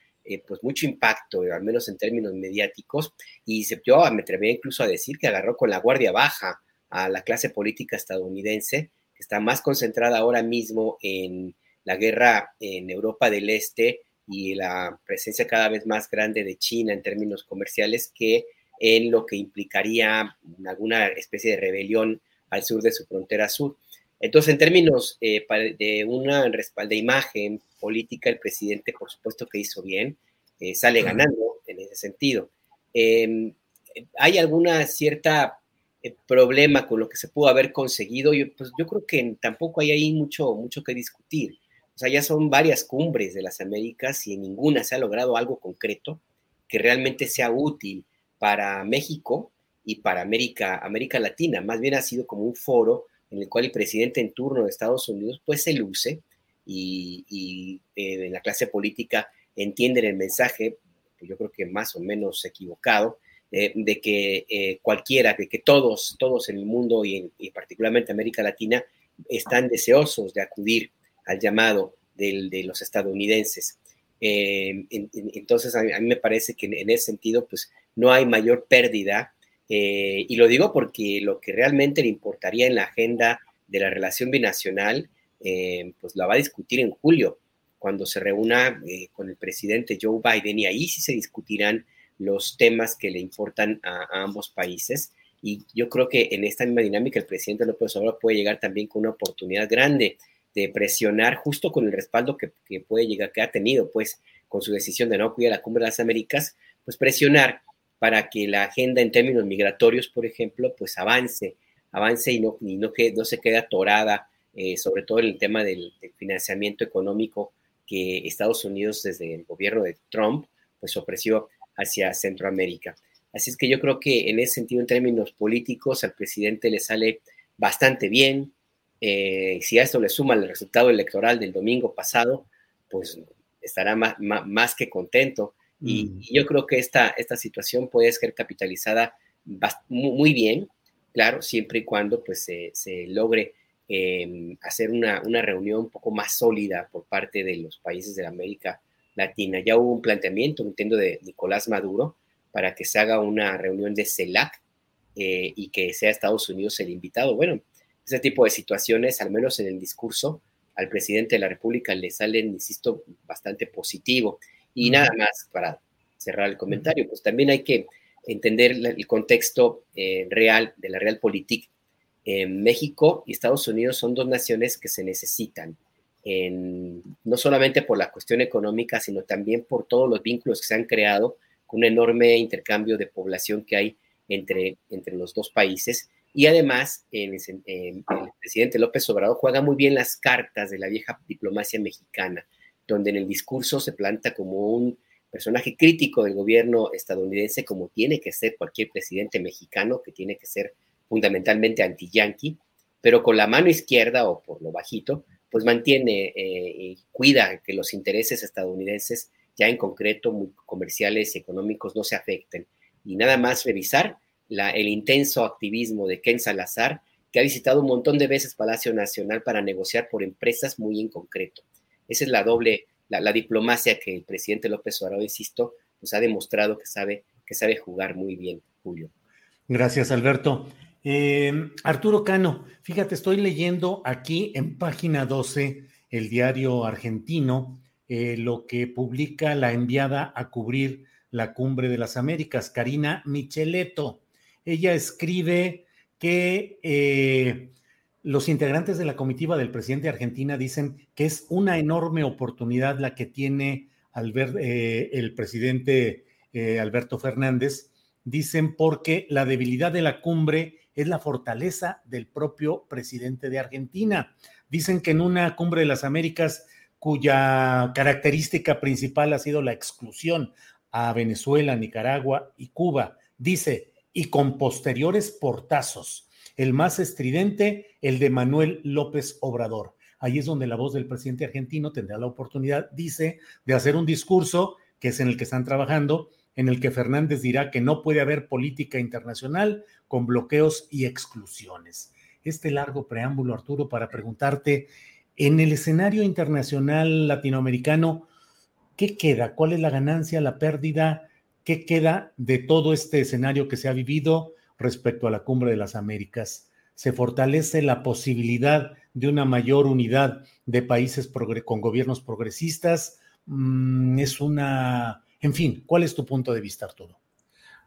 Speaker 8: pues mucho impacto, al menos en términos mediáticos, y se, yo me atrevería incluso a decir que agarró con la guardia baja a la clase política estadounidense, que está más concentrada ahora mismo en la guerra en Europa del Este y la presencia cada vez más grande de China en términos comerciales que en lo que implicaría alguna especie de rebelión al sur de su frontera sur. Entonces, en términos eh, de una de imagen política, el presidente, por supuesto que hizo bien, eh, sale ganando en ese sentido. Eh, hay alguna cierta eh, problema con lo que se pudo haber conseguido, yo, pues yo creo que tampoco hay ahí mucho, mucho que discutir. O sea, ya son varias cumbres de las Américas y en ninguna se ha logrado algo concreto que realmente sea útil para México y para América, América Latina. Más bien ha sido como un foro en el cual el presidente en turno de Estados Unidos pues se luce y, eh, en la clase política entienden el mensaje, yo creo que más o menos equivocado, eh, de que eh, cualquiera, de que todos, todos en el mundo y, particularmente América Latina están deseosos de acudir al llamado de los estadounidenses. entonces, a mí, me parece que en, ese sentido, pues no hay mayor pérdida eh, y lo digo porque lo que realmente le importaría en la agenda de la relación binacional, eh, pues la va a discutir en julio, cuando se reúna eh, con el presidente Joe Biden, y ahí sí se discutirán los temas que le importan a, ambos países. Y yo creo que en esta misma dinámica el presidente López Obrador puede llegar también con una oportunidad grande de presionar justo con el respaldo que, que puede llegar, que ha tenido, pues, con su decisión de no acudir a la Cumbre de las Américas, pues presionar para que la agenda en términos migratorios, por ejemplo, pues avance, avance y no, y no, que, no se quede atorada, eh, sobre todo en el tema del, financiamiento económico que Estados Unidos desde el gobierno de Trump pues ofreció hacia Centroamérica. Así es que yo creo que en ese sentido, en términos políticos, al presidente le sale bastante bien. Eh, si a esto le suma el resultado electoral del domingo pasado, pues estará más, más que contento. Mm. Y, yo creo que esta, esta situación puede ser capitalizada muy bien, claro, siempre y cuando pues, se, logre em, hacer una, una, reunión un poco más sólida por parte de los países de la América Latina. Ya hubo un planteamiento, entiendo, de Nicolás Maduro para que se haga una reunión de CELAC eh, y que sea Estados Unidos el invitado. Bueno, ese tipo de situaciones, al menos en el discurso, al presidente de la República le salen, insisto, bastante positivo. Y nada más para cerrar el comentario, pues también hay que entender el contexto eh, real de la realpolitik. En México y Estados Unidos son dos naciones que se necesitan, no solamente por la cuestión económica, sino también por todos los vínculos que se han creado con un enorme intercambio de población que hay entre, entre los dos países. Y además, el presidente López Obrador juega muy bien las cartas de la vieja diplomacia mexicana donde en el discurso se planta como un personaje crítico del gobierno estadounidense, como tiene que ser cualquier presidente mexicano, que tiene que ser fundamentalmente anti-yanqui, pero con la mano izquierda o por lo bajito, pues mantiene eh, y cuida que los intereses estadounidenses, ya en concreto muy comerciales y económicos, no se afecten. Y nada más revisar la, el intenso activismo de Ken Salazar, que ha visitado un montón de veces Palacio Nacional para negociar por empresas muy en concreto. Esa es la doble, la, diplomacia que el presidente López Obrador, insisto, nos ha demostrado que sabe, que sabe jugar muy bien, Julio.
Speaker 2: Gracias, Alberto. Eh, Arturo Cano, fíjate, estoy leyendo aquí en página 12 el diario argentino, eh, lo que publica la enviada a cubrir la cumbre de las Américas, Karina Micheletto. Ella escribe que eh, los integrantes de la comitiva del presidente de Argentina dicen que es una enorme oportunidad la que tiene eh, el presidente eh, Alberto Fernández. Dicen porque la debilidad de la cumbre es la fortaleza del propio presidente de Argentina. Dicen que en una cumbre de las Américas cuya característica principal ha sido la exclusión a Venezuela, Nicaragua y Cuba, dice, y con posteriores portazos el más estridente, el de Manuel López Obrador. Ahí es donde la voz del presidente argentino tendrá la oportunidad, dice, de hacer un discurso, que es en el que están trabajando, en el que Fernández dirá que no puede haber política internacional con bloqueos y exclusiones. Este largo preámbulo, Arturo, para preguntarte, en el escenario internacional latinoamericano, ¿qué queda? ¿Cuál es la ganancia, la pérdida? ¿Qué queda de todo este escenario que se ha vivido? respecto a la cumbre de las Américas. Se fortalece la posibilidad de una mayor unidad de países con gobiernos progresistas. Mm, es una, en fin, ¿cuál es tu punto de vista, Arturo?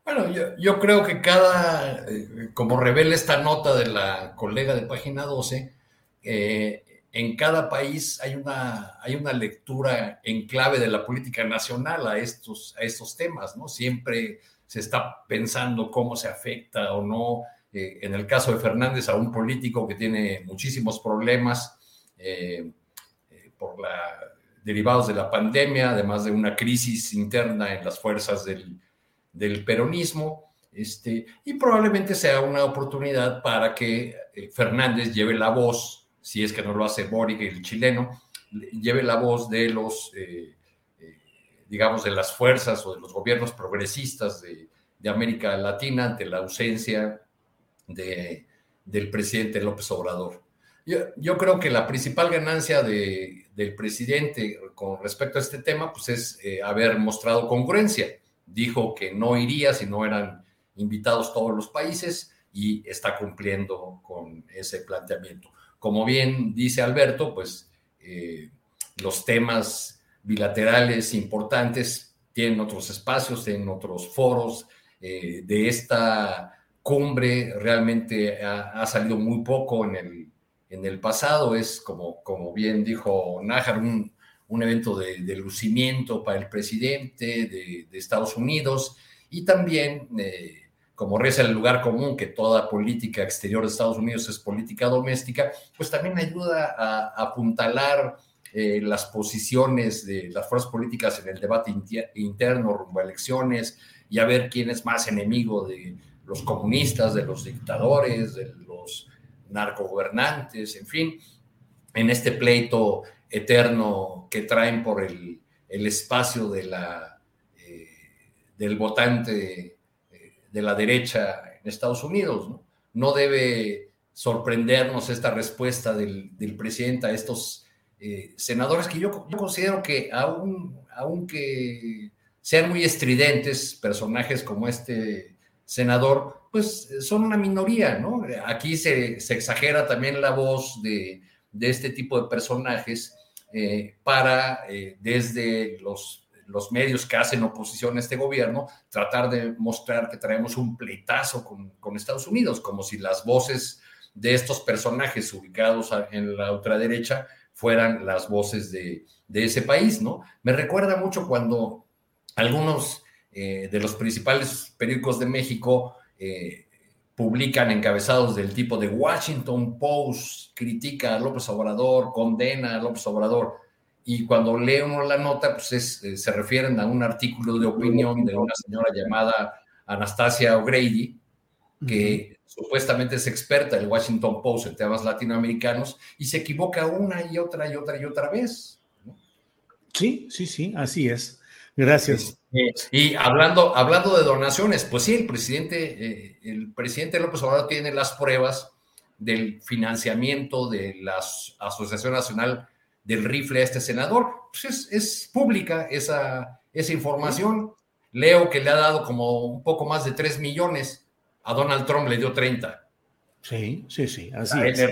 Speaker 7: Bueno, yo, creo que cada, eh, como revela esta nota de la colega de página 12, eh, en cada país hay una, hay una lectura en clave de la política nacional a estos, a estos temas, ¿no? Siempre se está pensando cómo se afecta o no, eh, en el caso de Fernández, a un político que tiene muchísimos problemas eh, eh, derivados de la pandemia, además de una crisis interna en las fuerzas del, del peronismo, este, y probablemente sea una oportunidad para que Fernández lleve la voz, si es que no lo hace Boric, el chileno, lleve la voz de los, eh, eh, digamos, de las fuerzas o de los gobiernos progresistas de, América Latina ante la ausencia de, del presidente López Obrador. Yo, creo que la principal ganancia de, del presidente con respecto a este tema pues es haber mostrado congruencia. Dijo que no iría si no eran invitados todos los países y está cumpliendo con ese planteamiento. Como bien dice Alberto, pues eh, los temas bilaterales importantes tienen otros espacios, tienen otros foros. Eh, de esta cumbre realmente ha, salido muy poco en el, en el pasado. Es como, como bien dijo Nájar, un, un evento de, de, lucimiento para el presidente de, Estados Unidos y también eh, como reza el lugar común que toda política exterior de Estados Unidos es política doméstica, pues también ayuda a, apuntalar eh, las posiciones de las fuerzas políticas en el debate interno rumbo a elecciones y a ver quién es más enemigo de los comunistas, de los dictadores, de los narcogobernantes, en fin, en este pleito eterno que traen por el, espacio de la, eh, del votante de la derecha en Estados Unidos. No, no debe sorprendernos esta respuesta del, presidente a estos eh, senadores que yo, considero que aún, aunque sean muy estridentes personajes como este senador, pues son una minoría, ¿no? Aquí se, exagera también la voz de, este tipo de personajes eh, para, eh, desde los los medios que hacen oposición a este gobierno, tratar de mostrar que traemos un pleitazo con, Estados Unidos, como si las voces de estos personajes ubicados en la ultraderecha fueran las voces de, ese país, ¿no? Me recuerda mucho cuando algunos eh, de los principales periódicos de México eh, publican encabezados del tipo de Washington Post, critica a López Obrador, condena a López Obrador y cuando lee uno la nota, pues eh, se refieren a un artículo de opinión de una señora llamada Anastasia O'Grady, que supuestamente es experta del Washington Post en temas latinoamericanos y se equivoca una y otra y otra y otra vez.
Speaker 2: Sí, sí, sí, así es. Gracias.
Speaker 7: y hablando, hablando de donaciones, pues sí, el presidente, eh, el presidente López Obrador tiene las pruebas del financiamiento de la Asociación Nacional del rifle a este senador. Pues es, pública esa, esa información. Leo que le ha dado como un poco más de 3 millones. A Donald Trump le dio 30.
Speaker 2: Sí, sí, sí, así es.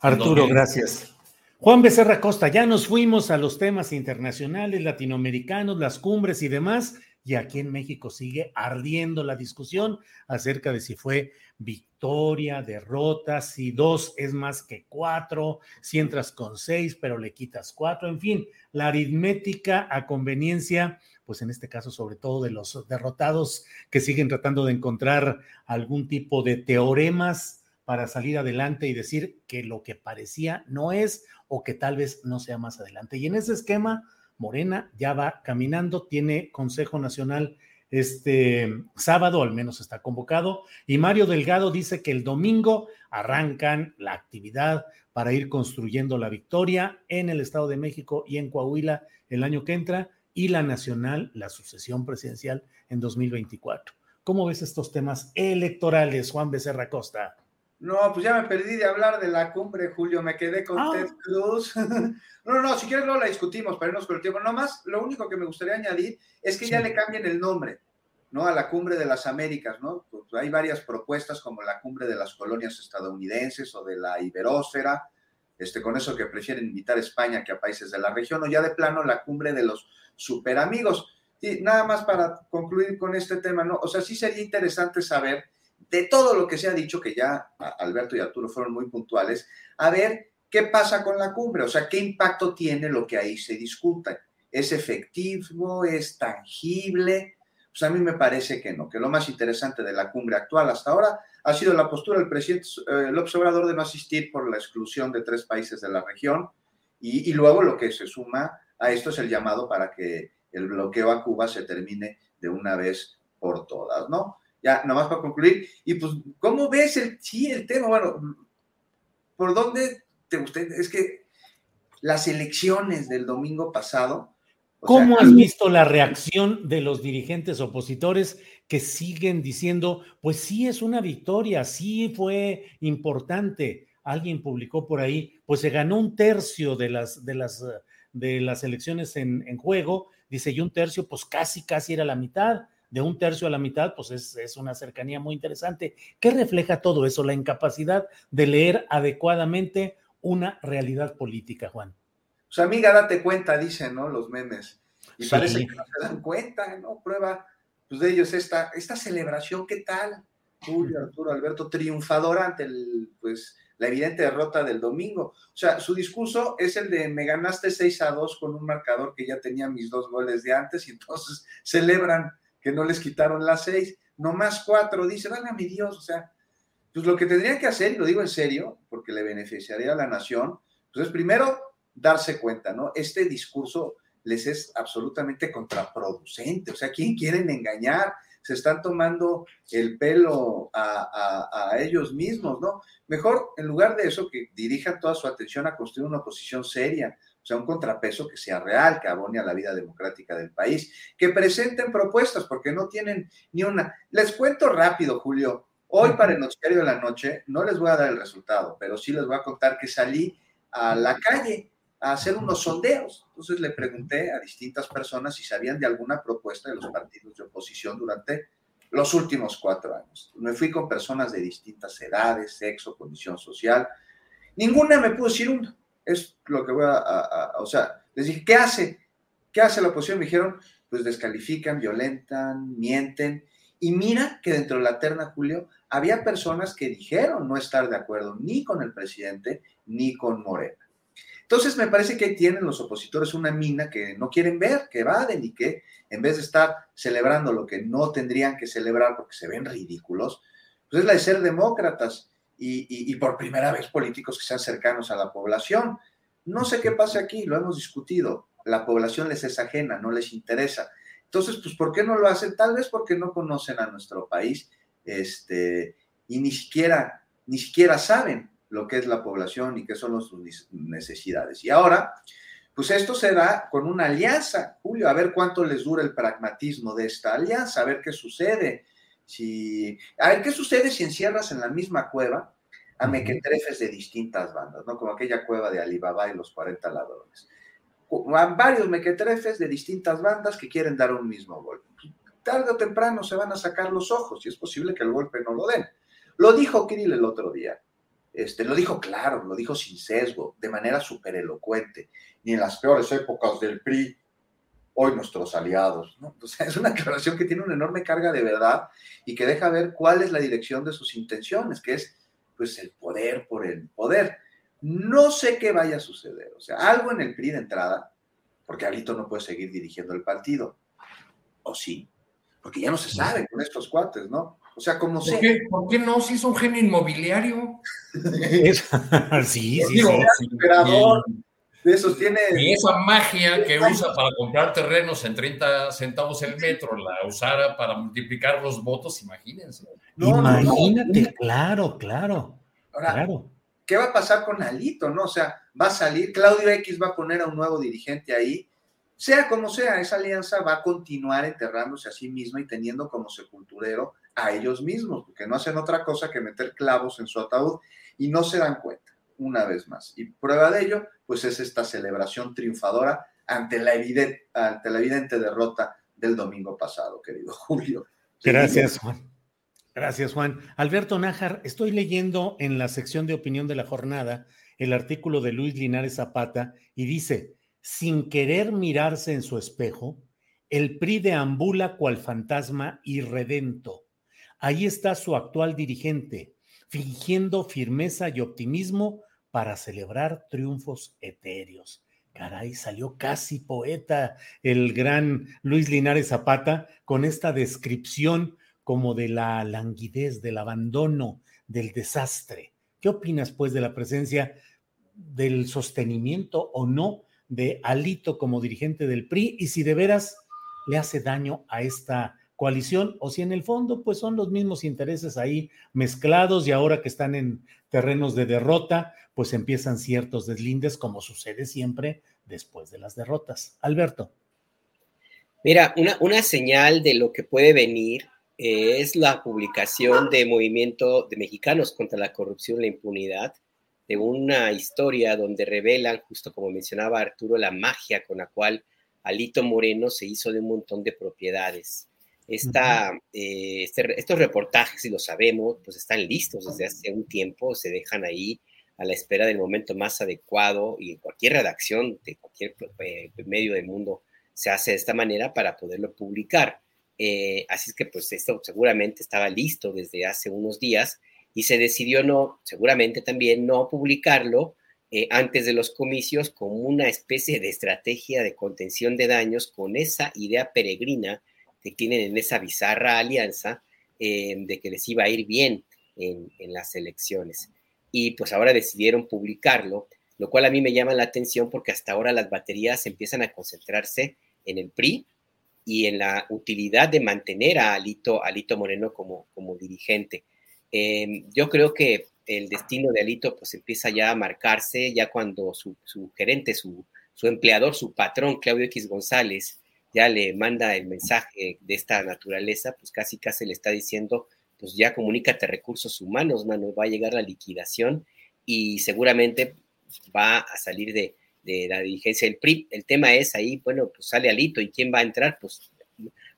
Speaker 2: Arturo, gracias. Juan Becerra Costa, ya nos fuimos a los temas internacionales, latinoamericanos, las cumbres y demás, y aquí en México sigue ardiendo la discusión acerca de si fue victoria, derrota, si dos es más que cuatro, si entras con seis, pero le quitas cuatro, en fin, la aritmética a conveniencia, pues en este caso sobre todo de los derrotados que siguen tratando de encontrar algún tipo de teoremas para salir adelante y decir que lo que parecía no es o que tal vez no sea más adelante. Y en ese esquema, Morena ya va caminando, tiene Consejo Nacional este sábado, al menos está convocado, y Mario Delgado dice que el domingo arrancan la actividad para ir construyendo la victoria en el Estado de México y en Coahuila el año que entra y la nacional, la sucesión presidencial en 2024. ¿Cómo ves estos temas electorales, Juan Becerra Costa?
Speaker 9: No, pues ya me perdí de hablar de la cumbre, Julio, me quedé con ah. Ted Cruz. no, no, si quieres no la discutimos para irnos con el tiempo. Nomás, lo único que me gustaría añadir es que ya le cambien el nombre. ¿no? A la cumbre de las Américas, ¿no? Pues hay varias propuestas como la cumbre de las colonias estadounidenses o de la Iberósfera, este, con eso que prefieren invitar a España que a países de la región, o ya de plano la cumbre de los superamigos. Y nada más para concluir con este tema, ¿no? O sea, sí sería interesante saber de todo lo que se ha dicho, que ya Alberto y Arturo fueron muy puntuales, a ver qué pasa con la cumbre, o sea, qué impacto tiene lo que ahí se discuta. ¿Es efectivo? ¿Es tangible? Pues a mí me parece que no, que lo más interesante de la cumbre actual hasta ahora ha sido la postura del presidente eh, López Obrador de no asistir por la exclusión de tres países de la región y, luego lo que se suma a esto es el llamado para que el bloqueo a Cuba se termine de una vez por todas, ¿no? Ya, nomás para concluir. Y pues, ¿cómo ves el, sí, el tema? Bueno, ¿por dónde te usted? Es que las elecciones del domingo pasado.
Speaker 2: ¿Cómo has visto la reacción de los dirigentes opositores que siguen diciendo, pues sí es una victoria, sí fue importante? Alguien publicó por ahí, pues se ganó un tercio de las, de las, de las elecciones en, en juego, dice, y un tercio, pues casi, casi era la mitad de un tercio a la mitad, pues es, es, una cercanía muy interesante. ¿Qué refleja todo eso? La incapacidad de leer adecuadamente una realidad política, Juan.
Speaker 9: Pues amiga, date cuenta, dicen, ¿no? Los memes. Y sí. parece que no se dan cuenta, ¿no? Prueba pues, de ellos esta, esta celebración, ¿qué tal? Julio Arturo Alberto triunfador ante el, pues, la evidente derrota del domingo. O sea, su discurso es el de me ganaste 6 a 2 con un marcador que ya tenía mis dos goles de antes y entonces celebran que no les quitaron las seis, no más cuatro, dice, válgame Dios, o sea, pues lo que tendrían que hacer, y lo digo en serio, porque le beneficiaría a la nación, pues es primero darse cuenta, ¿no? Este discurso les es absolutamente contraproducente, o sea, ¿quién quieren engañar? Se están tomando el pelo a, a, a ellos mismos, ¿no? Mejor, en lugar de eso, que dirijan toda su atención a construir una oposición seria, o sea, un contrapeso que sea real, que abone a la vida democrática del país, que presenten propuestas, porque no tienen ni una. Les cuento rápido, Julio. Hoy para el noticiario de la noche no les voy a dar el resultado, pero sí les voy a contar que salí a la calle a hacer unos sondeos. Entonces le pregunté a distintas personas si sabían de alguna propuesta de los partidos de oposición durante los últimos cuatro años. Me fui con personas de distintas edades, sexo, condición social. Ninguna me pudo decir una es lo que voy a, a, o sea, les ¿qué hace? ¿Qué hace la oposición? Me dijeron, pues descalifican, violentan, mienten. Y mira que dentro de la terna, Julio, había personas que dijeron no estar de acuerdo ni con el presidente ni con Morena. Entonces me parece que tienen los opositores una mina que no quieren ver, que evaden y que en vez de estar celebrando lo que no tendrían que celebrar porque se ven ridículos, pues es la de ser demócratas y, por primera vez políticos que sean cercanos a la población. No sé qué pasa aquí, lo hemos discutido. La población les es ajena, no les interesa. Entonces, pues, ¿por qué no lo hacen? Tal vez porque no conocen a nuestro país este, y ni siquiera, ni siquiera saben lo que es la población y qué son sus necesidades. Y ahora, pues esto se da con una alianza, Julio, a ver cuánto les dura el pragmatismo de esta alianza, a ver qué sucede si, a ver, ¿qué sucede si encierras en la misma cueva a mequetrefes de distintas bandas, ¿no? Como aquella cueva de Alibaba y los 40 ladrones. Varios mequetrefes de distintas bandas que quieren dar un mismo golpe. Tarde o temprano se van a sacar los ojos y es posible que el golpe no lo den. Lo dijo Kirill el otro día. Este, lo dijo claro, lo dijo sin sesgo, de manera súper elocuente. Ni en las peores épocas del PRI hoy nuestros aliados. ¿no? O sea, es una declaración que tiene una enorme carga de verdad y que deja ver cuál es la dirección de sus intenciones, que es pues el poder por el poder. No sé qué vaya a suceder. O sea, algo en el PRI de entrada, porque Alito no puede seguir dirigiendo el partido. ¿O sí? Porque ya no se sabe con estos cuates, ¿no? O sea, como
Speaker 7: ¿Por qué, ¿Por qué no? Si es un genio inmobiliario.
Speaker 2: sí, sí, sí. sí,
Speaker 9: de esos tiene.
Speaker 7: Y esa magia que usa para comprar terrenos en 30 centavos el metro, la usara para multiplicar los votos, imagínense.
Speaker 2: No, Imagínate, no, no. claro, claro.
Speaker 9: Ahora,
Speaker 2: claro.
Speaker 9: ¿qué va a pasar con Alito? ¿No? O sea, va a salir, Claudio X va a poner a un nuevo dirigente ahí. Sea como sea, esa alianza va a continuar enterrándose a sí misma y teniendo como sepulturero a ellos mismos, porque no hacen otra cosa que meter clavos en su ataúd y no se dan cuenta una vez más. Y prueba de ello, pues es esta celebración triunfadora ante la evidente, ante la evidente derrota del domingo pasado, querido Julio.
Speaker 2: Gracias, Juan. Gracias, Juan. Alberto Nájar, estoy leyendo en la sección de opinión de la jornada el artículo de Luis Linares Zapata y dice, sin querer mirarse en su espejo, el PRI deambula cual fantasma irredento. Ahí está su actual dirigente, fingiendo firmeza y optimismo para celebrar triunfos etéreos. Caray, salió casi poeta el gran Luis Linares Zapata con esta descripción como de la languidez, del abandono, del desastre. ¿Qué opinas, pues, de la presencia del sostenimiento o no de Alito como dirigente del PRI? Y si de veras le hace daño a esta coalición o si en el fondo pues son los mismos intereses ahí mezclados y ahora que están en terrenos de derrota pues empiezan ciertos deslindes como sucede siempre después de las derrotas. Alberto.
Speaker 8: Mira, una, una señal de lo que puede venir es la publicación de Movimiento de Mexicanos contra la Corrupción y la Impunidad, de una historia donde revelan, justo como mencionaba Arturo, la magia con la cual Alito Moreno se hizo de un montón de propiedades. Esta, este, estos reportajes, si lo sabemos, pues están listos desde hace un tiempo, se dejan ahí a la espera del momento más adecuado y en cualquier redacción de cualquier eh, medio del mundo se hace de esta manera para poderlo publicar. Eh, así es que pues esto seguramente estaba listo desde hace unos días y se decidió no, seguramente también no publicarlo antes de los comicios como una especie de estrategia de contención de daños con esa idea peregrina que tienen en esa bizarra alianza eh, de que les iba a ir bien en, las elecciones. Y pues ahora decidieron publicarlo, lo cual a mí me llama la atención porque hasta ahora las baterías empiezan a concentrarse en el PRI y en la utilidad de mantener a Alito, Alito Moreno como, como dirigente. Em, yo creo que el destino de Alito pues empieza ya a marcarse, ya cuando su, su gerente, su, su, empleador, su patrón, Claudio X González, ya le manda el mensaje de esta naturaleza, pues casi casi le está diciendo, pues ya comunícate recursos humanos, mano, va a llegar la liquidación y seguramente va a salir de, la dirigencia del PRI. El tema es ahí, bueno, pues sale Alito y quién va a entrar, pues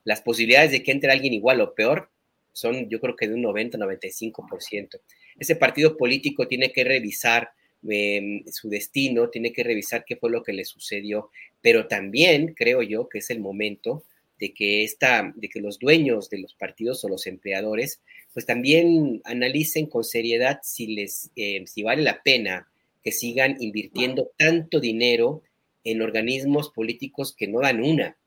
Speaker 8: las posibilidades de que entre alguien igual o peor son yo creo que de un 90-95%. Ese partido político tiene que revisar Em, su destino, tiene que revisar qué fue lo que le sucedió, pero también creo yo que es el momento de que, esta, de que los dueños de los partidos o los empleadores, pues también analicen con seriedad si, les, em, si vale la pena que sigan invirtiendo tanto dinero en organismos políticos que no dan una.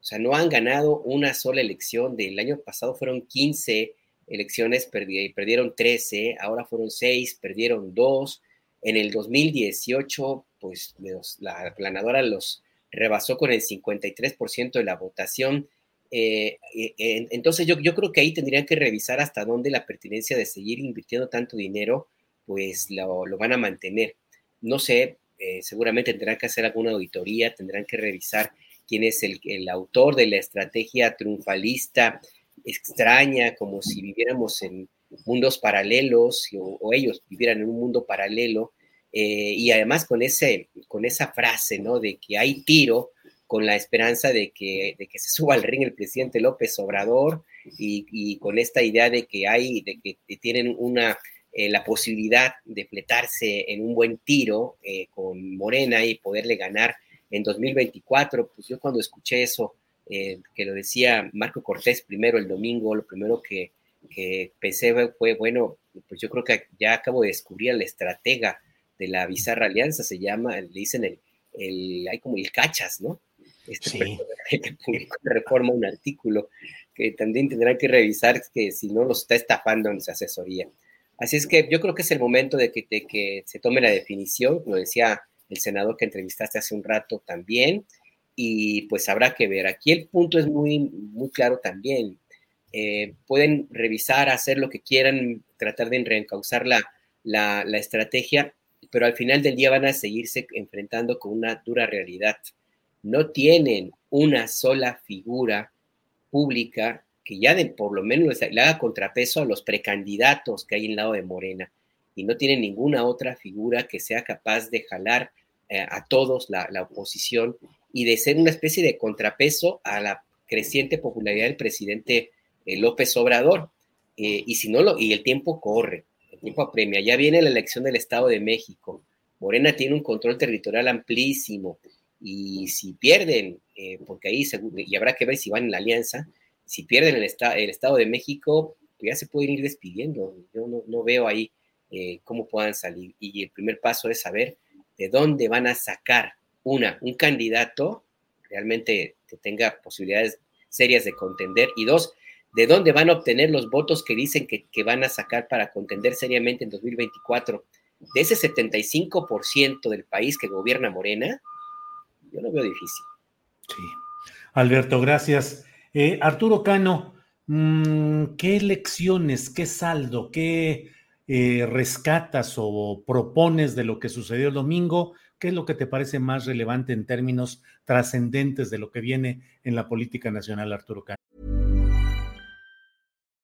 Speaker 8: O sea, no han ganado una sola elección. Del año pasado fueron 15 elecciones, perdieron 13, ahora fueron 6, perdieron 2. En el 2018, pues la planadora los rebasó con el 53% de la votación. Eh, eh, entonces yo, yo, creo que ahí tendrían que revisar hasta dónde la pertinencia de seguir invirtiendo tanto dinero, pues lo, van a mantener. No sé, eh, seguramente tendrán que hacer alguna auditoría, tendrán que revisar quién es el, el autor de la estrategia triunfalista extraña, como si viviéramos en, mundos paralelos o, ellos vivieran en un mundo paralelo. Eh, y además con, ese, con esa frase, ¿no? De que hay tiro con la esperanza de que, de que se suba al ring el presidente López Obrador y, con esta idea de que hay, de que tienen una, eh, la posibilidad de fletarse en un buen tiro eh, con Morena y poderle ganar en 2024, pues yo cuando escuché eso, que lo decía Marco Cortés primero el domingo, lo primero que, que pensé fue, bueno, pues yo creo que ya acabo de descubrir la estratega de la bizarra alianza, se llama, le dicen el, el hay como el cachas, ¿no? Este sí. que publicó Reforma un artículo que también tendrán que revisar que si no los está estafando en su asesoría. Así es que yo creo que es el momento de que, de que se tome la definición, como decía el senador que entrevistaste hace un rato también, y pues habrá que ver. Aquí el punto es muy, muy claro también. Eh, pueden revisar, hacer lo que quieran, tratar de reencauzar la, estrategia, pero al final del día van a seguirse enfrentando con una dura realidad. No tienen una sola figura pública que ya de, por lo menos le haga contrapeso a los precandidatos que hay en lado de Morena y no tienen ninguna otra figura que sea capaz de jalar eh, a todos la, oposición y de ser una especie de contrapeso a la creciente popularidad del presidente López Obrador. Eh, y si no lo, y el tiempo corre, el tiempo apremia. Ya viene la elección del Estado de México. Morena tiene un control territorial amplísimo. Y si pierden, eh, porque ahí y habrá que ver si van en la alianza, si pierden el, el Estado de México, pues ya se pueden ir despidiendo. Yo no, veo ahí cómo puedan salir. Y el primer paso es saber de dónde van a sacar una, un candidato realmente que tenga posibilidades serias de contender y dos, ¿De dónde van a obtener los votos que dicen que, van a sacar para contender seriamente en 2024? De ese 75% del país que gobierna Morena, yo lo veo difícil.
Speaker 2: Sí. Alberto, gracias. Eh, Arturo Cano, mm, ¿qué lecciones, qué saldo, qué eh, rescatas o propones de lo que sucedió el domingo? ¿Qué es lo que te parece más relevante en términos trascendentes de lo que viene en la política nacional, Arturo Cano?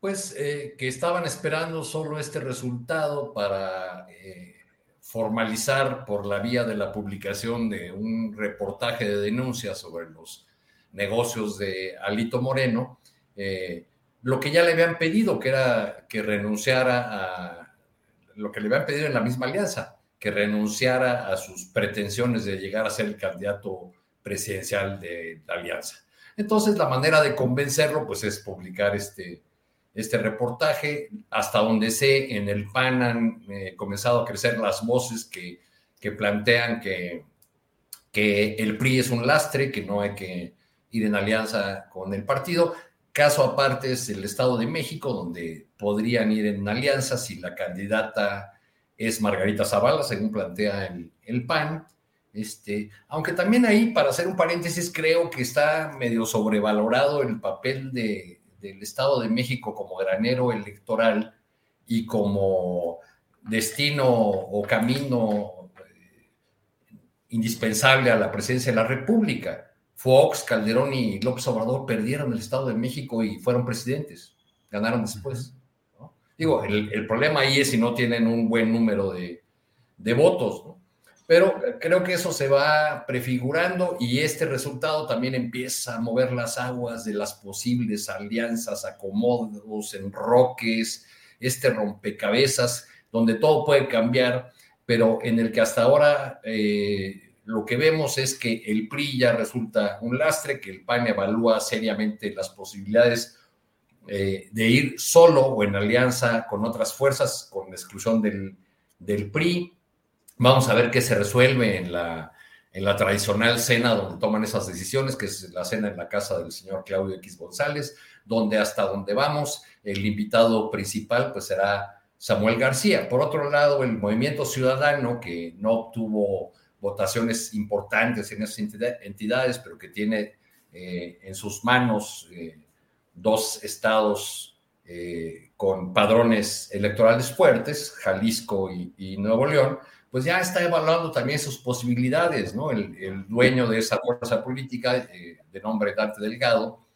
Speaker 7: Pues eh, que estaban esperando solo este resultado para eh, formalizar por la vía de la publicación de un reportaje de denuncia sobre los negocios de Alito Moreno, eh, lo que ya le habían pedido, que era que renunciara a lo que le habían pedido en la misma alianza, que renunciara a sus pretensiones de llegar a ser el candidato presidencial de la alianza. Entonces, la manera de convencerlo, pues, es publicar este, este reportaje. Hasta donde sé, en el PAN han eh, comenzado a crecer las voces que, que plantean que, que el PRI es un lastre, que no hay que ir en alianza con el partido. Caso aparte es el Estado de México, donde podrían ir en alianza si la candidata es Margarita Zavala, según plantea el, el PAN. Este, aunque también ahí, para hacer un paréntesis, creo que está medio sobrevalorado el papel de, del Estado de México como granero electoral y como destino o camino eh, indispensable a la presidencia de la República. Fox, Calderón y López Obrador perdieron el Estado de México y fueron presidentes, ganaron después. Digo, el, problema ahí es si no tienen un buen número de, de votos, ¿no? Pero creo que eso se va prefigurando y este resultado también empieza a mover las aguas de las posibles alianzas, acomodos, enroques, este rompecabezas, donde todo puede cambiar, pero en el que hasta ahora eh, lo que vemos es que el PRI ya resulta un lastre, que el PAN evalúa seriamente las posibilidades eh, de ir solo o en alianza con otras fuerzas, con la exclusión del, del PRI Vamos a ver qué se resuelve en la, tradicional cena donde toman esas decisiones, que es la cena en la casa del señor Claudio X González, donde hasta donde vamos, el invitado principal pues será Samuel García. Por otro lado, el movimiento ciudadano, que no obtuvo votaciones importantes en esas entidades, pero que tiene eh, en sus manos eh, dos estados eh, con padrones electorales fuertes, Jalisco y Nuevo León, pues ya está evaluando también sus posibilidades, ¿no? El, dueño de esa fuerza política, eh, de nombre Dante Delgado,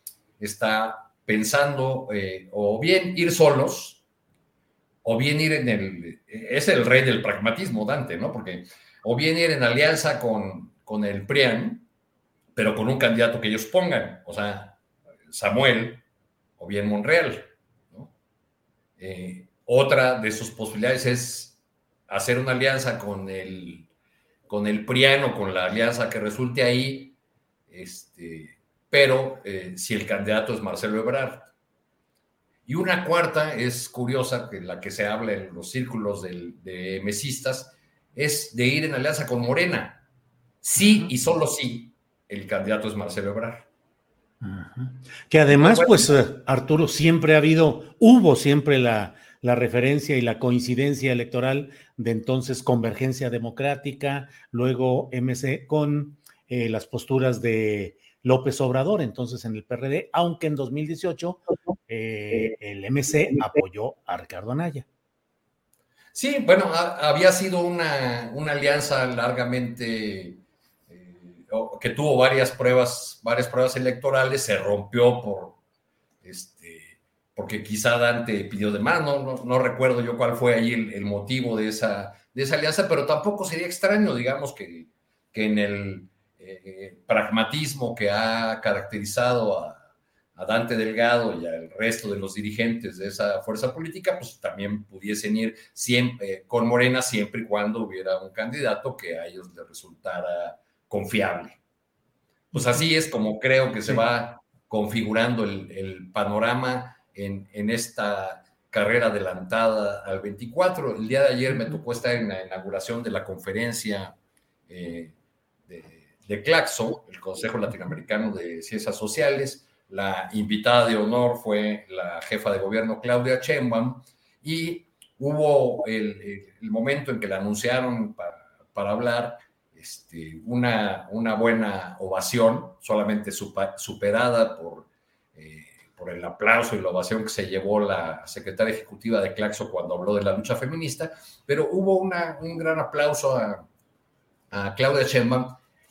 Speaker 7: está pensando eh, o bien ir solos, o bien ir en el, es el rey del pragmatismo, Dante, ¿no? Porque, o bien ir en alianza con, con el PRIAN, pero con un candidato que ellos pongan, o sea, Samuel, o bien Monreal, ¿no? Eh, otra de sus posibilidades es hacer una alianza con el, con el PRIAN o con la alianza que resulte ahí, este, pero eh, si el candidato es Marcelo Ebrard. Y una cuarta es curiosa, que la que se habla en los círculos de mesistas, es de ir en alianza con Morena. Sí y solo sí, el candidato es Marcelo Ebrard.
Speaker 2: Que además, pues eh, Arturo, siempre ha habido, hubo siempre la, la referencia y la coincidencia electoral de entonces Convergencia Democrática, luego MC con eh, las posturas de López Obrador, entonces en el PRD, aunque en 2018 eh, el MC apoyó a Ricardo Anaya.
Speaker 7: Sí, bueno, había sido una, alianza largamente eh, que tuvo varias pruebas, varias pruebas electorales, se rompió por este, porque quizá Dante pidió de más, no, recuerdo yo cuál fue ahí el, motivo de esa, de esa alianza, pero tampoco sería extraño, digamos, que, que en el eh, pragmatismo que ha caracterizado a, Dante Delgado y al resto de los dirigentes de esa fuerza política, pues también pudiesen ir siempre, con Morena siempre y cuando hubiera un candidato que a ellos les resultara confiable. Pues así es como creo que se va configurando el, panorama en, esta carrera adelantada al 24. El día de ayer me tocó estar en la inauguración de la conferencia eh, de, Claxo, el Consejo Latinoamericano de Ciencias Sociales. La invitada de honor fue la jefa de gobierno Claudia Sheinbaum y hubo el, momento en que la anunciaron para, hablar, este, una, una, buena ovación, solamente superada por, eh, por el aplauso y la ovación que se llevó la secretaria ejecutiva de Claxo cuando habló de la lucha feminista, pero hubo una, un gran aplauso a, a Claudia Sheinbaum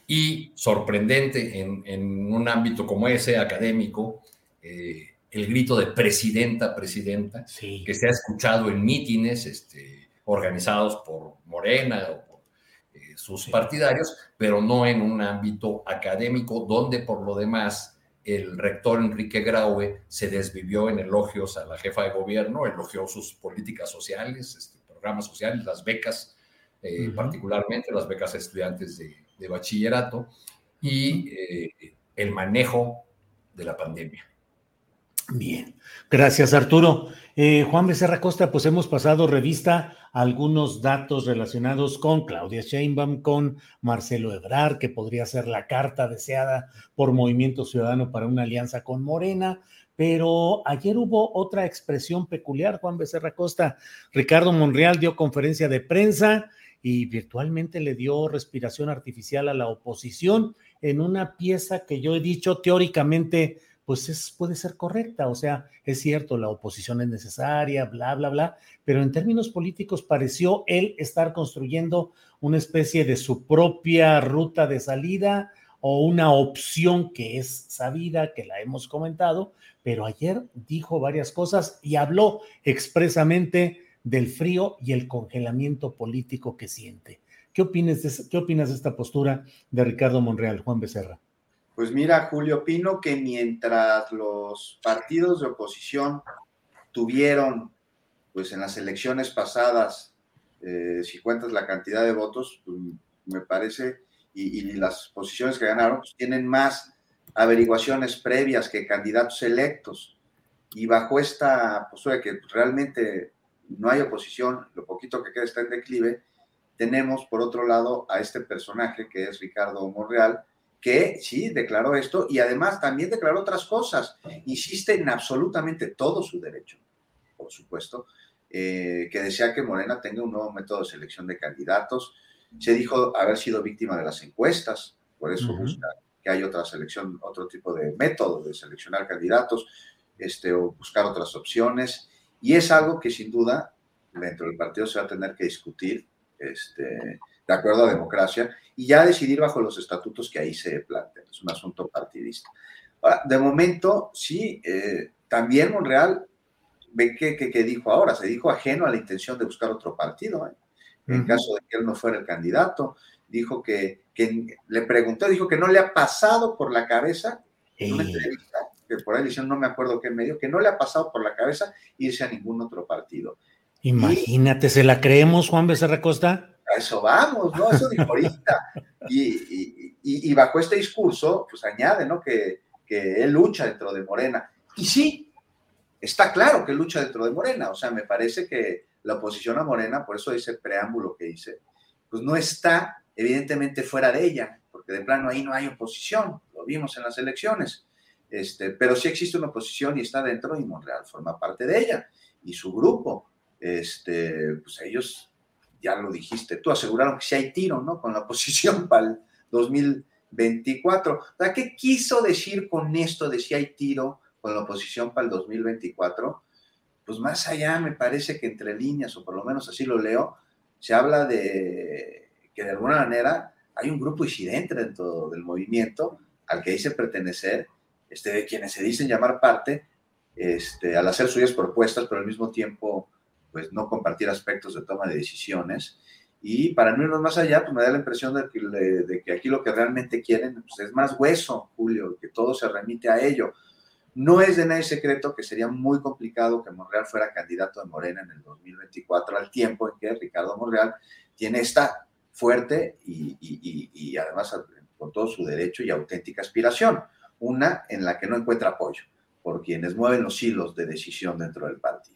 Speaker 7: y sorprendente en, un ámbito como ese, académico, eh, el grito de presidenta, presidenta, que se ha escuchado en mítines este, organizados por Morena o por eh, sus partidarios, pero no en un ámbito académico, donde por lo demás el rector Enrique Graue se desvivió en elogios a la jefa de gobierno, elogió sus políticas sociales, este, programas sociales, las becas, eh, particularmente las becas a estudiantes de, de bachillerato y eh, el manejo de la pandemia.
Speaker 2: Bien, gracias Arturo. Eh, Juan Becerra Costa, pues hemos pasado revista algunos datos relacionados con Claudia Sheinbaum, con Marcelo Ebrard, que podría ser la carta deseada por Movimiento Ciudadano para una alianza con Morena, pero ayer hubo otra expresión peculiar, Juan Becerra Costa. Ricardo Monreal dio conferencia de prensa y virtualmente le dio respiración artificial a la oposición en una pieza que yo he dicho teóricamente pues es, puede ser correcta, o sea, es cierto, la oposición es necesaria, bla, bla, bla, pero en términos políticos pareció él estar construyendo una especie de su propia ruta de salida o una opción que es sabida, que la hemos comentado, pero ayer dijo varias cosas y habló expresamente del frío y el congelamiento político que siente. ¿Qué opinas de, qué opinas de esta postura de Ricardo Monreal, Juan Becerra?
Speaker 9: Pues mira, Julio, opino que mientras los partidos de oposición tuvieron, pues en las elecciones pasadas, eh, si cuentas la cantidad de votos, pues, me parece, y, y, las posiciones que ganaron, pues tienen más averiguaciones previas que candidatos electos. Y bajo esta postura que realmente no hay oposición, lo poquito que queda está en declive, tenemos por otro lado a este personaje que es Ricardo Monreal, que sí declaró esto y además también declaró otras cosas. Insiste en absolutamente todo su derecho, por supuesto, eh, que desea que Morena tenga un nuevo método de selección de candidatos. Se dijo haber sido víctima de las encuestas, por eso busca que haya otra selección, otro tipo de método de seleccionar candidatos, este, o buscar otras opciones. Y es algo que sin duda dentro del partido se va a tener que discutir este, de acuerdo a democracia y ya decidir bajo los estatutos que ahí se plantean. Es un asunto partidista. Ahora, de momento, sí, eh, también Monreal, ve que, que, dijo ahora, se dijo ajeno a la intención de buscar otro partido. ¿eh? En caso de que él no fuera el candidato, dijo que, que, le preguntó, dijo que no le ha pasado por la cabeza en una entrevista por ahí dicen, no me acuerdo qué medio, que no le ha pasado por la cabeza irse a ningún otro partido.
Speaker 2: Imagínate, ¿se la creemos, Juan Becerra Costa?
Speaker 9: A eso vamos, ¿no? Eso dijo ahorita. Y, y, bajo este discurso, pues añade, ¿no? Que, que él lucha dentro de Morena. Y sí, está claro que lucha dentro de Morena. O sea, me parece que la oposición a Morena, por eso ese preámbulo que hice, pues no está evidentemente fuera de ella, porque de plano ahí no hay oposición, lo vimos en las elecciones. Este, pero sí existe una oposición y está dentro y Monreal forma parte de ella. Y su grupo, este, pues ellos, ya lo dijiste, tú aseguraron que sí hay tiro, ¿no? Con la oposición para el 2024. O ¿qué quiso decir con esto de si hay tiro con la oposición para el 2024? pues más allá me parece que entre líneas, o por lo menos así lo leo, se habla de que de alguna manera hay un grupo disidente dentro del movimiento al que dice pertenecer, este, de quienes se dicen llamar parte, este, al hacer suyas propuestas, pero al mismo tiempo, pues no compartir aspectos de toma de decisiones. Y para no irnos más allá, pues me da la impresión de que, aquí lo que realmente quieren pues, es más hueso, Julio, que todo se remite a ello. No es de nadie secreto que sería muy complicado que Monreal fuera candidato de Morena en el 2024, al tiempo en que Ricardo Monreal tiene esta fuerte y, y, además con todo su derecho y auténtica aspiración, una en la que no encuentra apoyo por quienes mueven los hilos de decisión dentro del partido.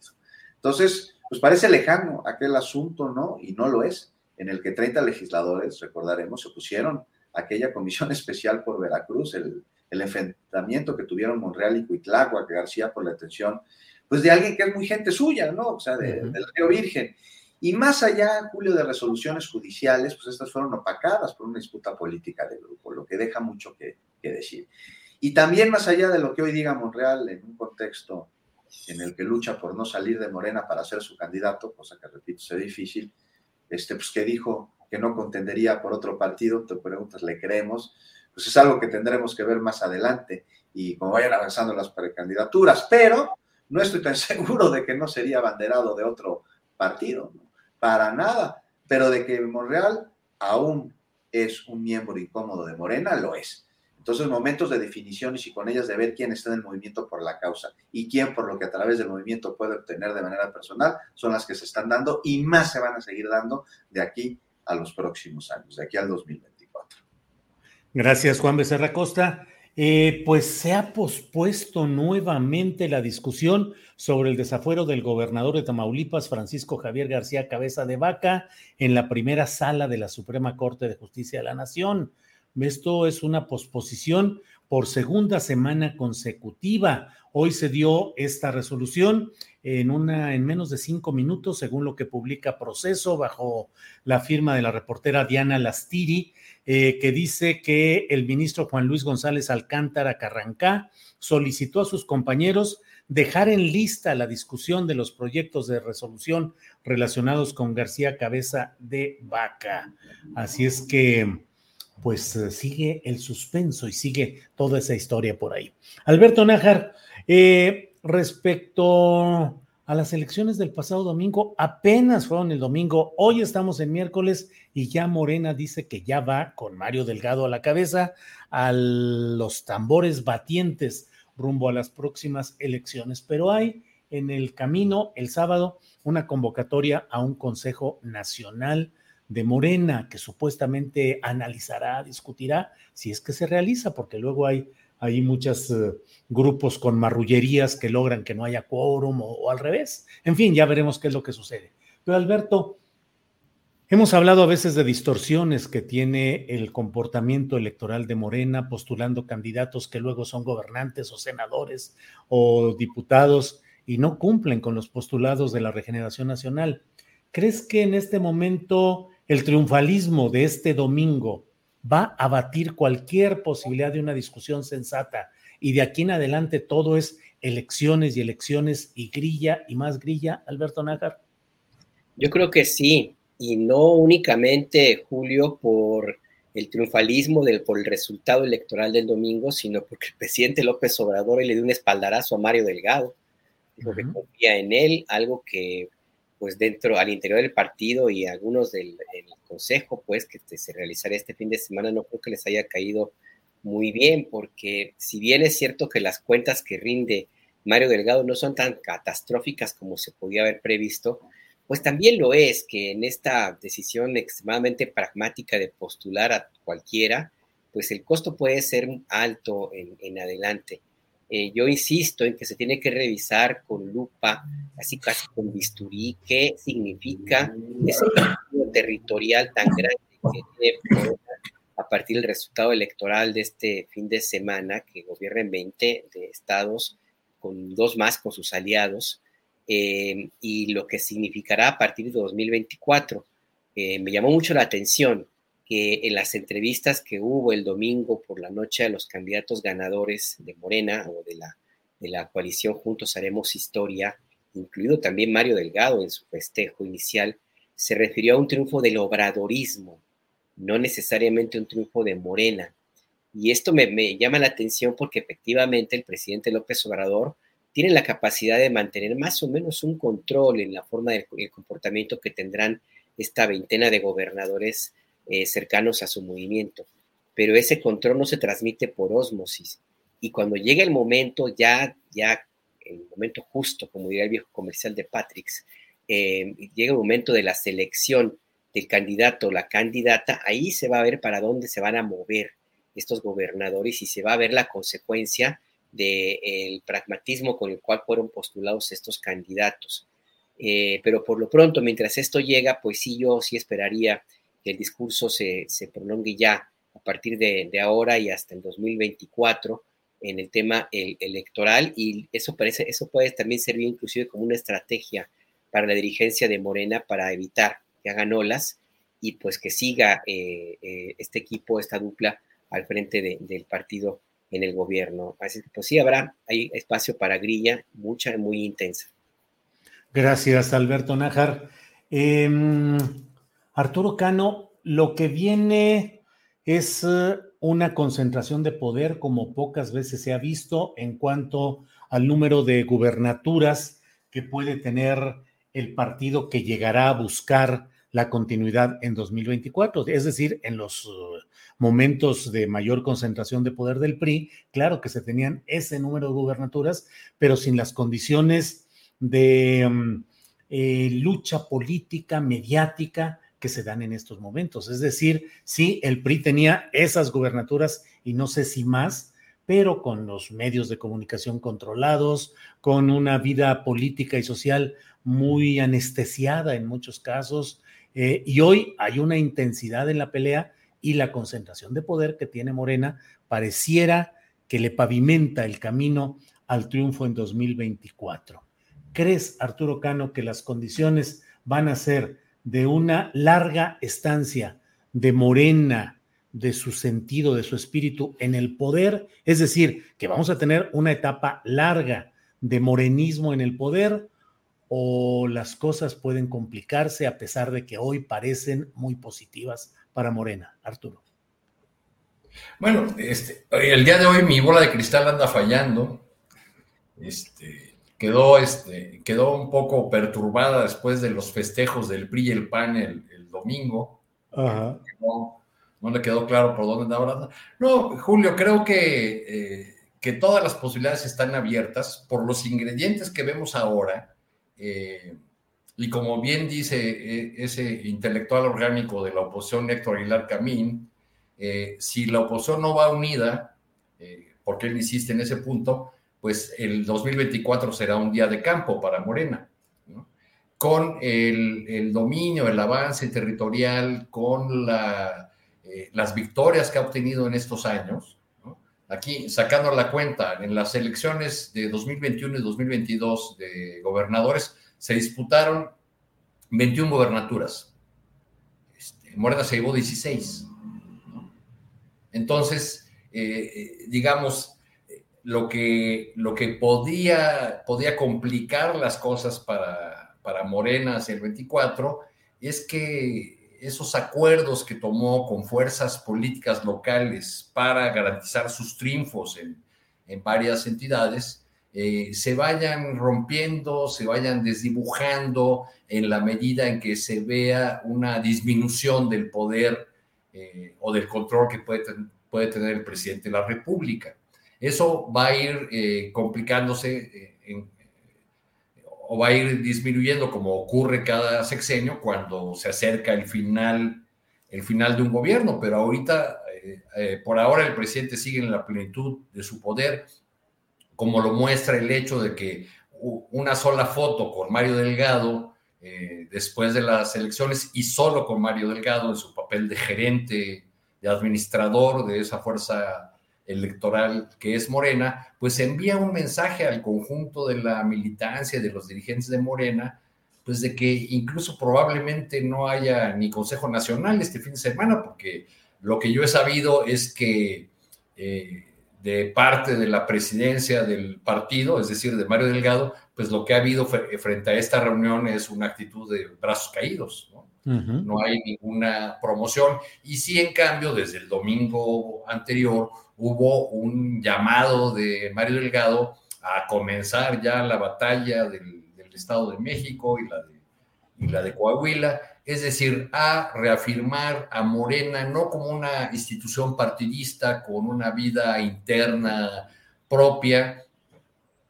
Speaker 9: Entonces, pues parece lejano aquel asunto, ¿no? Y no lo es, en el que 30 legisladores, recordaremos, se pusieron aquella comisión especial por Veracruz, el el enfrentamiento que tuvieron Monreal y Cuitlagua, que García por la atención, pues de alguien que es muy gente suya, ¿no? O sea, de, del Río Virgen. Y más allá, Julio, de resoluciones judiciales, pues estas fueron opacadas por una disputa política del grupo, lo que deja mucho que, decir. Y también más allá de lo que hoy diga Monreal en un contexto en el que lucha por no salir de Morena para ser su candidato, cosa que repito, es difícil, este, pues que dijo que no contendería por otro partido, te preguntas, ¿le creemos? pues es algo que tendremos que ver más adelante y como vayan avanzando las precandidaturas, pero no estoy tan seguro de que no sería abanderado de otro partido, para nada, pero de que Monreal aún es un miembro incómodo de Morena, lo es. Entonces, momentos de definiciones y con ellas de ver quién está en el movimiento por la causa y quién por lo que a través del movimiento puede obtener de manera personal son las que se están dando y más se van a seguir dando de aquí a los próximos años, de aquí al 2020.
Speaker 2: Gracias, Juan Becerra Costa. Eh, pues se ha pospuesto nuevamente la discusión sobre el desafuero del gobernador de Tamaulipas, Francisco Javier García Cabeza de Vaca, en la primera sala de la Suprema Corte de Justicia de la Nación. Esto es una posposición por segunda semana consecutiva. Hoy se dio esta resolución en una en menos de cinco minutos, según lo que publica Proceso, bajo la firma de la reportera Diana Lastiri, eh, que dice que el ministro Juan Luis González Alcántara Carrancá solicitó a sus compañeros dejar en lista la discusión de los proyectos de resolución relacionados con García Cabeza de Vaca. Así es que, pues eh, sigue el suspenso y sigue toda esa historia por ahí. Alberto Nájar, eh, respecto a las elecciones del pasado domingo, apenas fueron el domingo, hoy estamos en miércoles y ya Morena dice que ya va con Mario Delgado a la cabeza a los tambores batientes rumbo a las próximas elecciones. Pero hay en el camino el sábado una convocatoria a un Consejo Nacional de Morena que supuestamente analizará, discutirá si es que se realiza, porque luego hay hay muchos eh, grupos con marrullerías que logran que no haya quórum o, al revés. En fin, ya veremos qué es lo que sucede. Pero Alberto, hemos hablado a veces de distorsiones que tiene el comportamiento electoral de Morena, postulando candidatos que luego son gobernantes o senadores o diputados y no cumplen con los postulados de la regeneración nacional. ¿Crees que en este momento el triunfalismo de este domingo va a batir cualquier posibilidad de una discusión sensata. Y de aquí en adelante todo es elecciones y elecciones y grilla y más grilla, Alberto Nájar?
Speaker 8: Yo creo que sí, y no únicamente, Julio, por el triunfalismo del, por el resultado electoral del domingo, sino porque el presidente López Obrador le dio un espaldarazo a Mario Delgado, dijo que confía en él, algo que pues dentro, al interior del partido y algunos del, consejo, pues que se realizaría este fin de semana, no creo que les haya caído muy bien, porque si bien es cierto que las cuentas que rinde Mario Delgado no son tan catastróficas como se podía haber previsto, pues también lo es que en esta decisión extremadamente pragmática de postular a cualquiera, pues el costo puede ser alto en adelante. Eh, yo insisto en que se tiene que revisar con lupa, así casi con bisturí, qué significa ese territorial tan grande que tiene a partir del resultado electoral de este fin de semana, que gobierna en 20 de estados, con dos más con sus aliados, eh, y lo que significará a partir de 2024. Eh, me llamó mucho la atención que en las entrevistas que hubo el domingo por la noche a los candidatos ganadores de Morena o de la, de la coalición Juntos Haremos Historia, incluido también Mario Delgado en su festejo inicial, se refirió a un triunfo del obradorismo, no necesariamente un triunfo de Morena. Y esto me, llama la atención porque efectivamente el presidente López Obrador tiene la capacidad de mantener más o menos un control en la forma del comportamiento que tendrán esta veintena de gobernadores eh, cercanos a su movimiento. Pero ese control no se transmite por ósmosis. Y cuando llega el momento, ya, ya, el momento justo, como diría el viejo comercial de Patricks, eh, llega el momento de la selección del candidato o la candidata, ahí se va a ver para dónde se van a mover estos gobernadores y se va a ver la consecuencia del pragmatismo con el cual fueron postulados estos candidatos. Eh, pero por lo pronto, mientras esto llega, pues sí, yo sí esperaría que el discurso se, se prolongue ya a partir de, ahora y hasta el 2024 en el tema electoral y eso, parece, eso puede también servir inclusive como una estrategia para la dirigencia de Morena para evitar que hagan olas y pues que siga eh, eh, este equipo, esta dupla al frente del partido en el gobierno. Así que pues sí habrá, hay espacio para grilla, mucha, muy intensa.
Speaker 2: Gracias, Alberto Nájar. Em, Arturo Cano, lo que viene es eh, una concentración de poder como pocas veces se ha visto en cuanto al número de gubernaturas que puede tener el partido que llegará a buscar la continuidad en 2024, es decir, en los uh, momentos de mayor concentración de poder del PRI, claro que se tenían ese número de gubernaturas, pero sin las condiciones de um, eh, lucha política, mediática que se dan en estos momentos. Es decir, sí, el PRI tenía esas gubernaturas y no sé si más, pero con los medios de comunicación controlados, con una vida política y social muy anestesiada en muchos casos. Eh, y hoy hay una intensidad en la pelea y la concentración de poder que tiene Morena pareciera que le pavimenta el camino al triunfo en 2024. ¿Crees, Arturo Cano, que las condiciones van a ser de una larga estancia de Morena, de su sentido, de su espíritu en el poder? Es decir, que vamos a tener una etapa larga de morenismo en el poder o las cosas pueden complicarse a pesar de que hoy parecen muy positivas para Morena, Arturo.
Speaker 7: Bueno, este, el día de hoy mi bola de cristal anda fallando. Este, quedó, este, quedó un poco perturbada después de los festejos del PRI y el PAN el, domingo. No, no, le quedó claro por dónde andaba. No, Julio, creo que, eh, que todas las posibilidades están abiertas por los ingredientes que vemos ahora eh, y como bien dice eh, ese intelectual orgánico de la oposición, Héctor Aguilar Camín, eh, si la oposición no va unida, porque él insiste en ese punto, pues el 2024 será un día de campo para Morena. Con el, dominio, el avance territorial, con las victorias que ha obtenido en estos años, aquí sacando la cuenta, en las elecciones de 2021 y 2022 de gobernadores, se disputaron 21 gobernaturas. Este, Morena se llevó 16. Entonces, eh, eh, digamos, lo que, lo que podía, podía complicar las cosas para, para Morena hacia el 24 es que esos acuerdos que tomó con fuerzas políticas locales para garantizar sus triunfos en, varias entidades, eh, se vayan rompiendo, se vayan desdibujando en la medida en que se vea una disminución del poder eh, o del control que puede, puede, tener el presidente de la República. Eso va a ir eh, complicándose en, o va a ir disminuyendo como ocurre cada sexenio cuando se acerca el final, el final de un gobierno, pero ahorita, eh, eh, por ahora el presidente sigue en la plenitud de su poder, como lo muestra el hecho de que una sola foto con Mario Delgado eh, después de las elecciones y solo con Mario Delgado en su papel de gerente, de administrador de esa fuerza electoral que es Morena, pues envía un mensaje al conjunto de la militancia, de los dirigentes de Morena, pues de que incluso probablemente no haya ni Consejo Nacional este fin de semana, porque lo que yo he sabido es que eh, de parte de la presidencia del partido, es decir, de Mario Delgado, pues lo que ha habido frente a esta reunión es una actitud de brazos caídos, ¿no? No hay ninguna promoción. Y sí, en cambio, desde el domingo anterior hubo un llamado de Mario Delgado a comenzar ya la batalla del, Estado de México y la de, Coahuila, es decir, a reafirmar a Morena no como una institución partidista con una vida interna propia,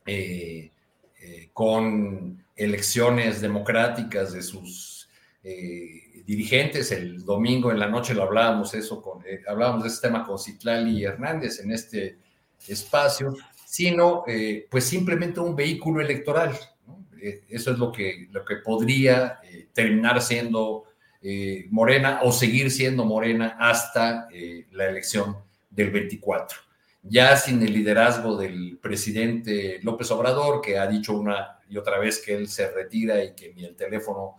Speaker 7: eh, eh, con elecciones democráticas de sus eh, dirigentes. El domingo en la noche lo hablábamos eso con, hablábamos de este tema con Citlali Hernández en este espacio, sino pues simplemente un vehículo electoral. Eso es lo que, lo que podría terminar siendo eh, Morena o seguir siendo Morena hasta eh, la elección del 24. Ya sin el liderazgo del presidente López Obrador, que ha dicho una y otra vez que él se retira y que ni el teléfono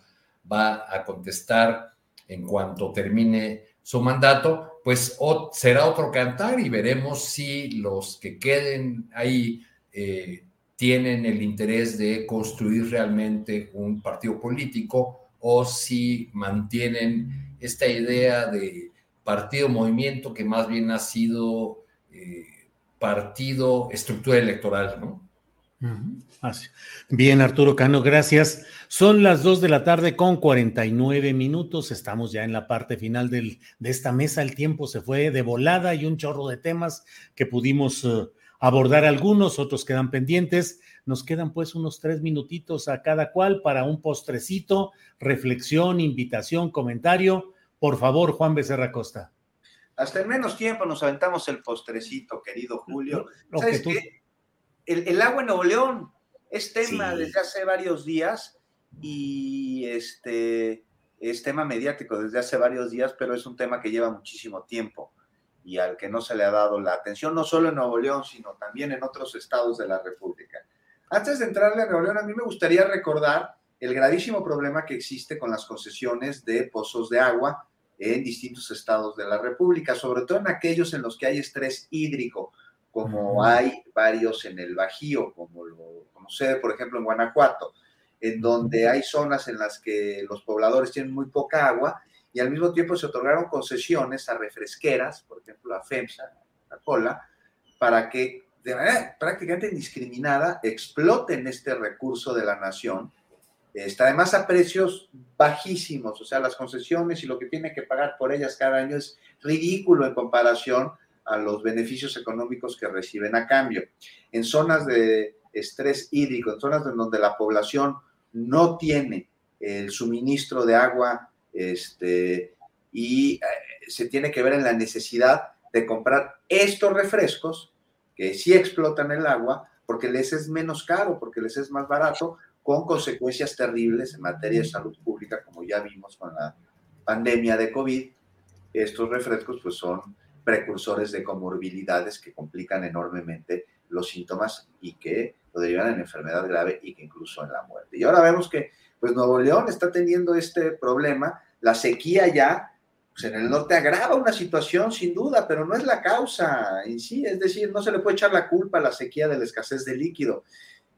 Speaker 7: va a contestar en cuanto termine su mandato, pues será otro cantar y veremos si los que queden ahí eh, tienen el interés de construir realmente un partido político o si mantienen esta idea de partido-movimiento que más bien ha sido eh, partido, estructura electoral, ¿no?
Speaker 2: Bien, Arturo Cano, gracias. Son las 2 de la tarde con 49 minutos. Estamos ya en la parte final del, de esta mesa. El tiempo se fue de volada y un chorro de temas que pudimos eh, abordar algunos, otros quedan pendientes. Nos quedan pues unos tres minutitos a cada cual para un postrecito, reflexión, invitación, comentario. Por favor, Juan Becerra Costa.
Speaker 9: Hasta en menos tiempo nos aventamos el postrecito, querido Julio. ¿Sabes qué? El, agua en Nuevo León es tema desde hace varios días y este es tema mediático desde hace varios días, pero es un tema que lleva muchísimo tiempo y al que no se le ha dado la atención, no solo en Nuevo León, sino también en otros estados de la República. Antes de entrarle a Nuevo León, a mí me gustaría recordar el gravísimo problema que existe con las concesiones de pozos de agua en distintos estados de la República, sobre todo en aquellos en los que hay estrés hídrico, como hay varios en el Bajío, como lo como sucede, por ejemplo, en Guanajuato, en donde hay zonas en las que los pobladores tienen muy poca agua y al mismo tiempo se otorgaron concesiones a refresqueras, por ejemplo, a FEMSA, a Cola, para que de manera prácticamente indiscriminada exploten este recurso de la nación, está además a precios bajísimos, o sea, las concesiones y lo que tiene que pagar por ellas cada año es ridículo en comparación a los beneficios económicos que reciben a cambio. En zonas de estrés hídrico, en zonas en donde la población no tiene el suministro de agua este, y eh, se tiene que ver en la necesidad de comprar estos refrescos que sí explotan el agua porque les es menos caro, porque les es más barato, con consecuencias terribles en materia de salud pública, como ya vimos con la pandemia de COVID. Estos refrescos pues son precursores de comorbilidades que complican enormemente los síntomas y que lo derivan en enfermedad grave y que incluso en la muerte. Y ahora vemos que pues Nuevo León está teniendo este problema, la sequía ya pues, en el norte agrava una situación sin duda, pero no es la causa en sí, es decir, no se le puede echar la culpa a la sequía de la escasez de líquido.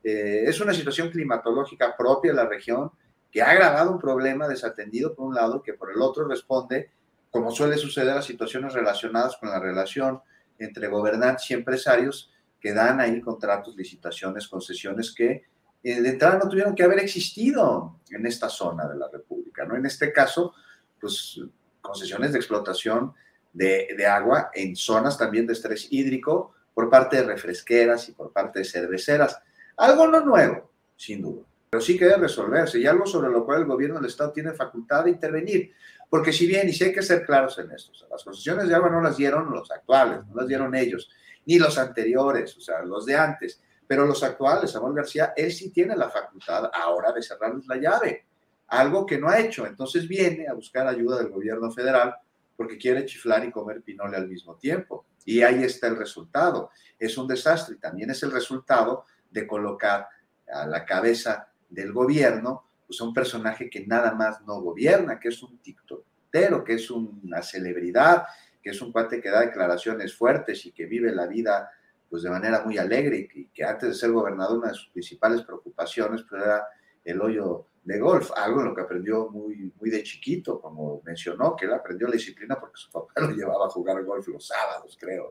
Speaker 9: Eh, es una situación climatológica propia de la región que ha agravado un problema desatendido por un lado, que por el otro responde, como suele suceder, a situaciones relacionadas con la relación entre gobernantes y empresarios que dan ahí contratos, licitaciones, concesiones que eh, de entrada no tuvieron que haber existido en esta zona de la República, ¿no? En este caso, pues concesiones de explotación de, agua en zonas también de estrés hídrico por parte de refresqueras y por parte de cerveceras. Algo no nuevo, sin duda, pero sí que debe resolverse y algo sobre lo cual el gobierno del Estado tiene facultad de intervenir. Porque si bien, y si hay que ser claros en esto, las concesiones de agua no las dieron los actuales, no las dieron ellos, ni los anteriores, o sea, los de antes, pero los actuales, Samuel García, él sí tiene la facultad ahora de cerrarles la llave algo que no ha hecho. Entonces viene a buscar ayuda del gobierno federal porque quiere chiflar y comer pinole al mismo tiempo. Y ahí está el resultado. Es un desastre también es el resultado de colocar a la cabeza del gobierno pues, un personaje que nada más no gobierna, que es un tiktokero, que es una celebridad, que es un cuate que da declaraciones fuertes y que vive la vida pues de manera muy alegre y que, antes de ser gobernador una de sus principales preocupaciones pues, era el hoyo de golf, algo en lo que aprendió muy, muy de chiquito, como mencionó, que él aprendió la disciplina porque su papá lo llevaba a jugar golf los sábados, creo.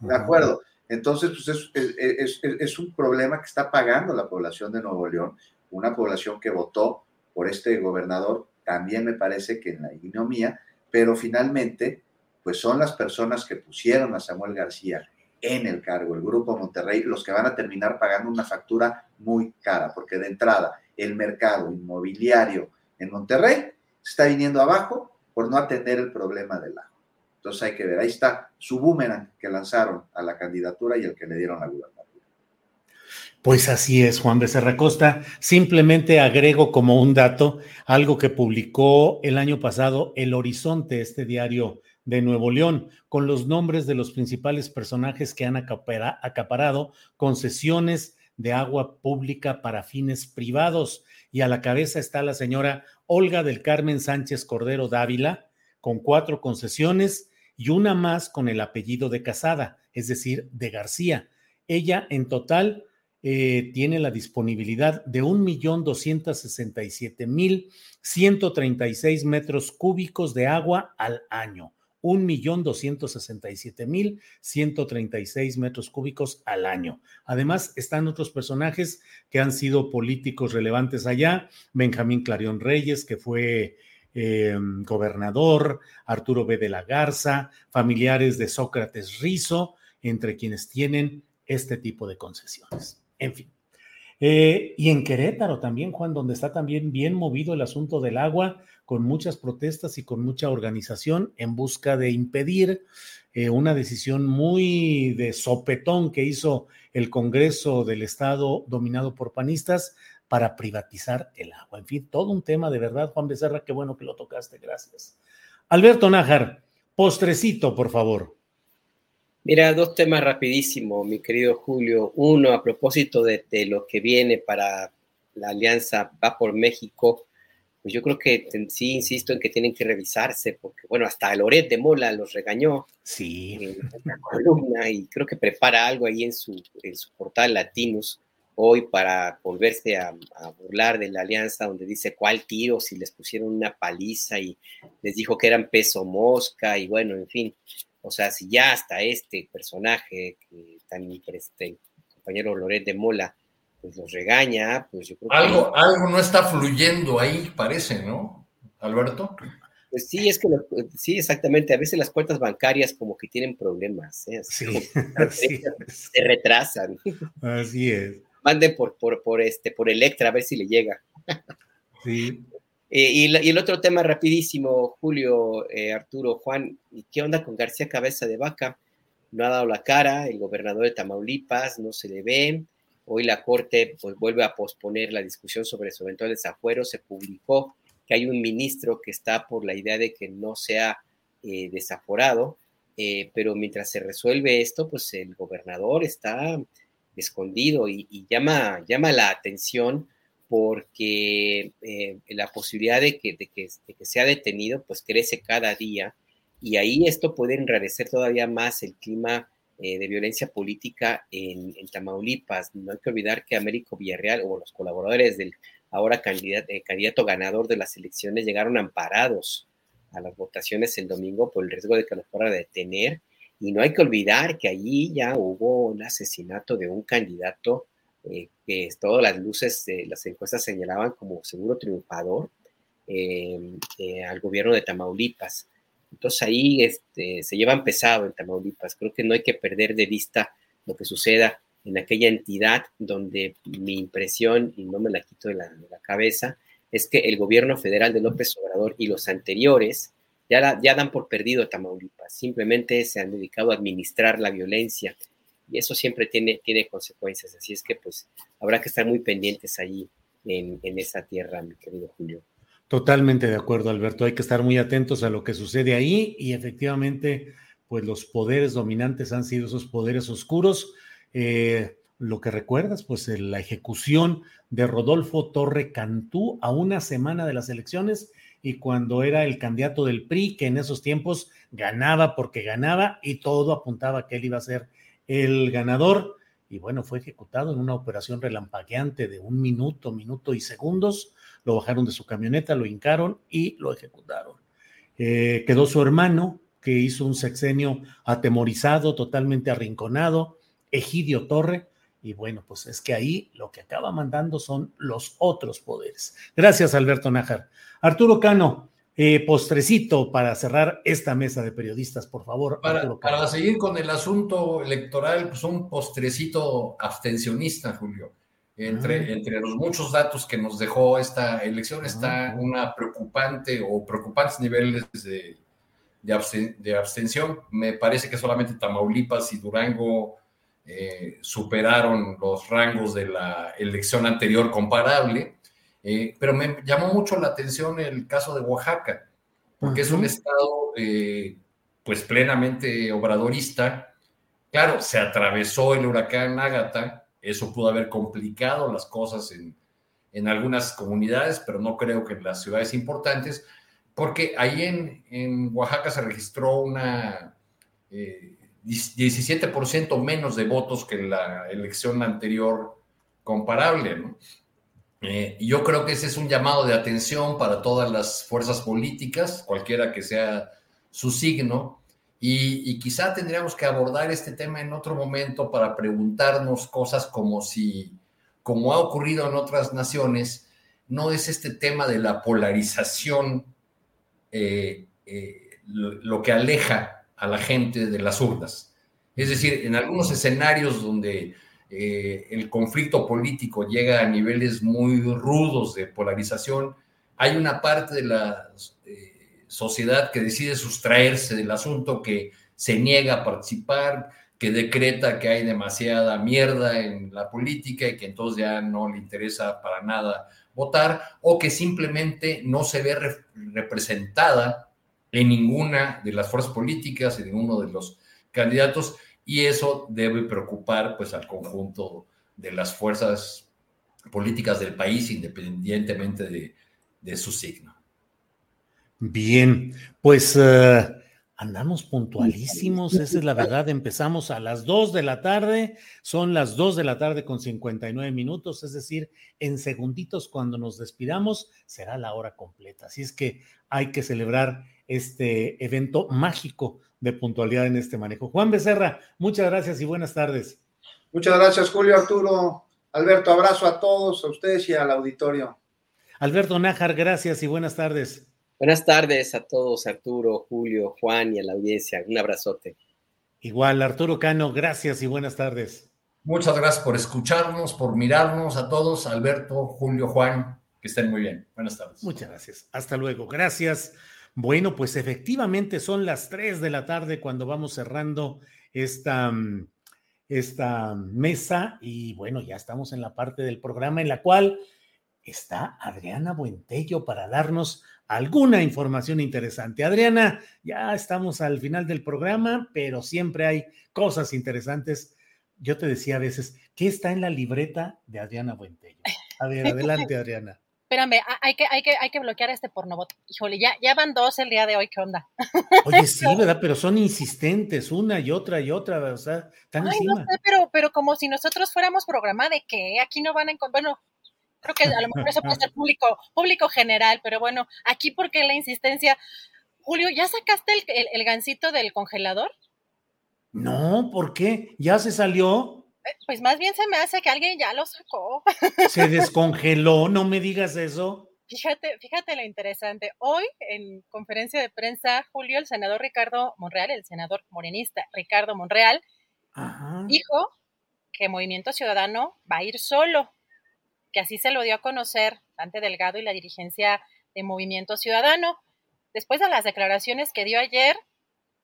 Speaker 9: De acuerdo. Entonces, pues es, es, es, es, un problema que está pagando la población de Nuevo León, una población que votó por este gobernador, también me parece que en la ignomía, pero finalmente, pues son las personas que pusieron a Samuel García en el cargo, el Grupo Monterrey, los que van a terminar pagando una factura muy cara, porque de entrada el mercado inmobiliario en Monterrey está viniendo abajo por no atender el problema del agua. Entonces hay que ver, ahí está su boomerang que lanzaron a la candidatura y el que le dieron la gubernatura.
Speaker 2: Pues así es, Juan Becerra Costa. Simplemente agrego como un dato algo que publicó el año pasado El Horizonte, este diario de Nuevo León, con los nombres de los principales personajes que han acaparado concesiones de agua pública para fines privados. Y a la cabeza está la señora Olga del Carmen Sánchez Cordero Dávila, con cuatro concesiones y una más con el apellido de Casada, es decir, de García. Ella en total eh, tiene la disponibilidad de 1.267.136 metros cúbicos de agua al año. 1.267.136 metros cúbicos al año. Además, están otros personajes que han sido políticos relevantes allá. Benjamín Clarión Reyes, que fue eh, gobernador, Arturo B. de la Garza, familiares de Sócrates Rizo, entre quienes tienen este tipo de concesiones. En fin. Eh, y en Querétaro también, Juan, donde está también bien movido el asunto del agua, con muchas protestas y con mucha organización en busca de impedir eh, una decisión muy de sopetón que hizo el Congreso del Estado dominado por panistas para privatizar el agua. En fin, todo un tema de verdad, Juan Becerra, qué bueno que lo tocaste, gracias. Alberto Nájar, postrecito, por favor.
Speaker 8: Mira, dos temas rapidísimo, mi querido Julio. Uno, a propósito de, lo que viene para la alianza Va por México, pues yo creo que sí insisto en que tienen que revisarse, porque bueno, hasta Loret de Mola los regañó.
Speaker 2: Sí.
Speaker 8: En la columna y creo que prepara algo ahí en su, en su portal Latinos hoy para volverse a, burlar de la alianza, donde dice cuál tiro, si les pusieron una paliza y les dijo que eran peso mosca y bueno, en fin. O sea, si ya hasta este personaje, que tan este, compañero Loret de Mola, pues los regaña, pues yo creo
Speaker 7: algo, que... Algo no está fluyendo ahí, parece, ¿no, Alberto?
Speaker 8: Pues sí, es que sí, exactamente. A veces las cuentas bancarias como que tienen problemas, ¿eh?
Speaker 2: sí,
Speaker 8: se retrasan.
Speaker 2: Así es
Speaker 8: manden por, por, por, este, por Electra a ver si le llega.
Speaker 2: Sí.
Speaker 8: Eh, y, el otro tema rapidísimo, Julio, eh, Arturo, Juan, ¿qué onda con García Cabeza de Vaca? No ha dado la cara, el gobernador de Tamaulipas no se le ve. Hoy la Corte pues, vuelve a posponer la discusión sobre su eventual desafuero. Se publicó que hay un ministro que está por la idea de que no sea eh, desaforado, pero mientras se resuelve esto, pues el gobernador está escondido y, llama, llama la atención porque eh, la posibilidad de que, de que, sea detenido pues crece cada día y ahí esto puede enrarecer todavía más el clima eh, de violencia política en, Tamaulipas. No hay que olvidar que Américo Villarreal o los colaboradores del ahora candidato, eh, candidato ganador de las elecciones llegaron amparados a las votaciones el domingo por el riesgo de que los fuera a detener y no hay que olvidar que allí ya hubo un asesinato de un candidato eh, que todas las luces de las encuestas señalaban como seguro triunfador em, eh, al gobierno de Tamaulipas. Entonces ahí este, se llevan pesado en Tamaulipas. Creo que no hay que perder de vista lo que suceda en aquella entidad donde mi impresión, y no me la quito de la, de la cabeza, es que el gobierno federal de López Obrador y los anteriores ya, dan por perdido Tamaulipas, simplemente se han dedicado a administrar la violencia y eso siempre tiene, tiene consecuencias, así es que pues habrá que estar muy pendientes allí en, en esa tierra, mi querido Julio.
Speaker 2: Totalmente de acuerdo, Alberto. Hay que estar muy atentos a lo que sucede ahí y efectivamente, pues los poderes dominantes han sido esos poderes oscuros. Eh, lo que recuerdas, pues la ejecución de Rodolfo Torre Cantú a una semana de las elecciones y cuando era el candidato del PRI, que en esos tiempos ganaba porque ganaba y todo apuntaba que él iba a ser el ganador y bueno, fue ejecutado en una operación relampagueante de un minuto, minuto y segundos. Lo bajaron de su camioneta, lo hincaron y lo ejecutaron. Eh, quedó su hermano, que hizo un sexenio atemorizado, totalmente arrinconado, Egidio Torre, y bueno, pues es que ahí lo que acaba mandando son los otros poderes. Gracias, Alberto Nájar. Arturo Cano, eh, postrecito para cerrar esta mesa de periodistas, por favor.
Speaker 7: Para, para, seguir con el asunto electoral, pues un postrecito abstencionista, Julio. Entre, ah. entre los muchos datos que nos dejó esta elección está ah. una preocupante o preocupantes niveles de, de, abstención. Me parece que solamente Tamaulipas y Durango eh, superaron los rangos de la elección anterior comparable. Eh, pero me llamó mucho la atención el caso de Oaxaca, porque es un estado eh, pues plenamente obradorista. Claro, se atravesó el huracán Ágata, eso pudo haber complicado las cosas en, en algunas comunidades, pero no creo que en las ciudades importantes, porque ahí en, en Oaxaca se registró una 17% eh, menos de votos que la elección anterior comparable, ¿no? Eh, yo creo que ese es un llamado de atención para todas las fuerzas políticas, cualquiera que sea su signo, y, quizá tendríamos que abordar este tema en otro momento para preguntarnos cosas como si, como ha ocurrido en otras naciones, no es este tema de la polarización eh, eh, lo, que aleja a la gente de las urnas. Es decir, en algunos escenarios donde eh, el conflicto político llega a niveles muy rudos de polarización, hay una parte de la eh, sociedad que decide sustraerse del asunto, que se niega a participar, que decreta que hay demasiada mierda en la política y que entonces ya no le interesa para nada votar, o que simplemente no se ve representada en ninguna de las fuerzas políticas, en ninguno de los candidatos, y eso debe preocupar pues al conjunto de las fuerzas políticas del país independientemente de, su signo.
Speaker 2: Bien, pues eh, andamos puntualísimos, esa es la verdad, empezamos a las 2 de la tarde, son las 2 de la tarde con 59 minutos, es decir, en segunditos cuando nos despidamos será la hora completa, así es que hay que celebrar este evento mágico de puntualidad en este manejo. Juan Becerra, muchas gracias y buenas tardes.
Speaker 9: Muchas gracias, Julio Arturo. Alberto, abrazo a todos, a ustedes y al auditorio.
Speaker 2: Alberto Nájar, gracias y buenas tardes.
Speaker 8: Buenas tardes a todos, Arturo, Julio, Juan y a la audiencia. Un abrazote.
Speaker 2: Igual, Arturo Cano, gracias y buenas tardes.
Speaker 7: Muchas gracias por escucharnos, por mirarnos a todos, Alberto, Julio, Juan, que estén muy bien. Buenas tardes.
Speaker 2: Muchas gracias. Hasta luego. Gracias. Bueno, pues efectivamente son las 3 de la tarde cuando vamos cerrando esta, mm, esta mesa y bueno, ya estamos en la parte del programa en la cual está Adriana Buentello para darnos alguna información interesante. Adriana, ya estamos al final del programa, pero siempre hay cosas interesantes. Yo te decía a veces, ¿qué está en la libreta de Adriana Buentello? A ver, adelante, Adriana
Speaker 4: espérame, hay que, hay que, hay que bloquear este pornobot. Híjole, ya, ya van dos el día de hoy, ¿qué onda?
Speaker 2: Oye, sí, ¿verdad? Pero son insistentes, una y otra y otra, o sea, están Ay, encima. No sé,
Speaker 4: pero, pero como si nosotros fuéramos programa de que aquí no van a encontrar, bueno, creo que a lo mejor eso puede ser público, público general, pero bueno, aquí porque la insistencia. Julio, ¿ya sacaste el, el, el gancito del congelador?
Speaker 2: No, ¿por qué? ¿Ya se salió?
Speaker 4: Pues más bien se me hace que alguien ya lo sacó.
Speaker 2: Se descongeló, no me digas eso.
Speaker 4: Fíjate, fíjate lo interesante. Hoy, en conferencia de prensa, Julio, el senador Ricardo Monreal, el senador morenista Ricardo Monreal, dijo que Movimiento Ciudadano va a ir solo, que así se lo dio a conocer Dante Delgado y la dirigencia de Movimiento Ciudadano. Después de las declaraciones que dio ayer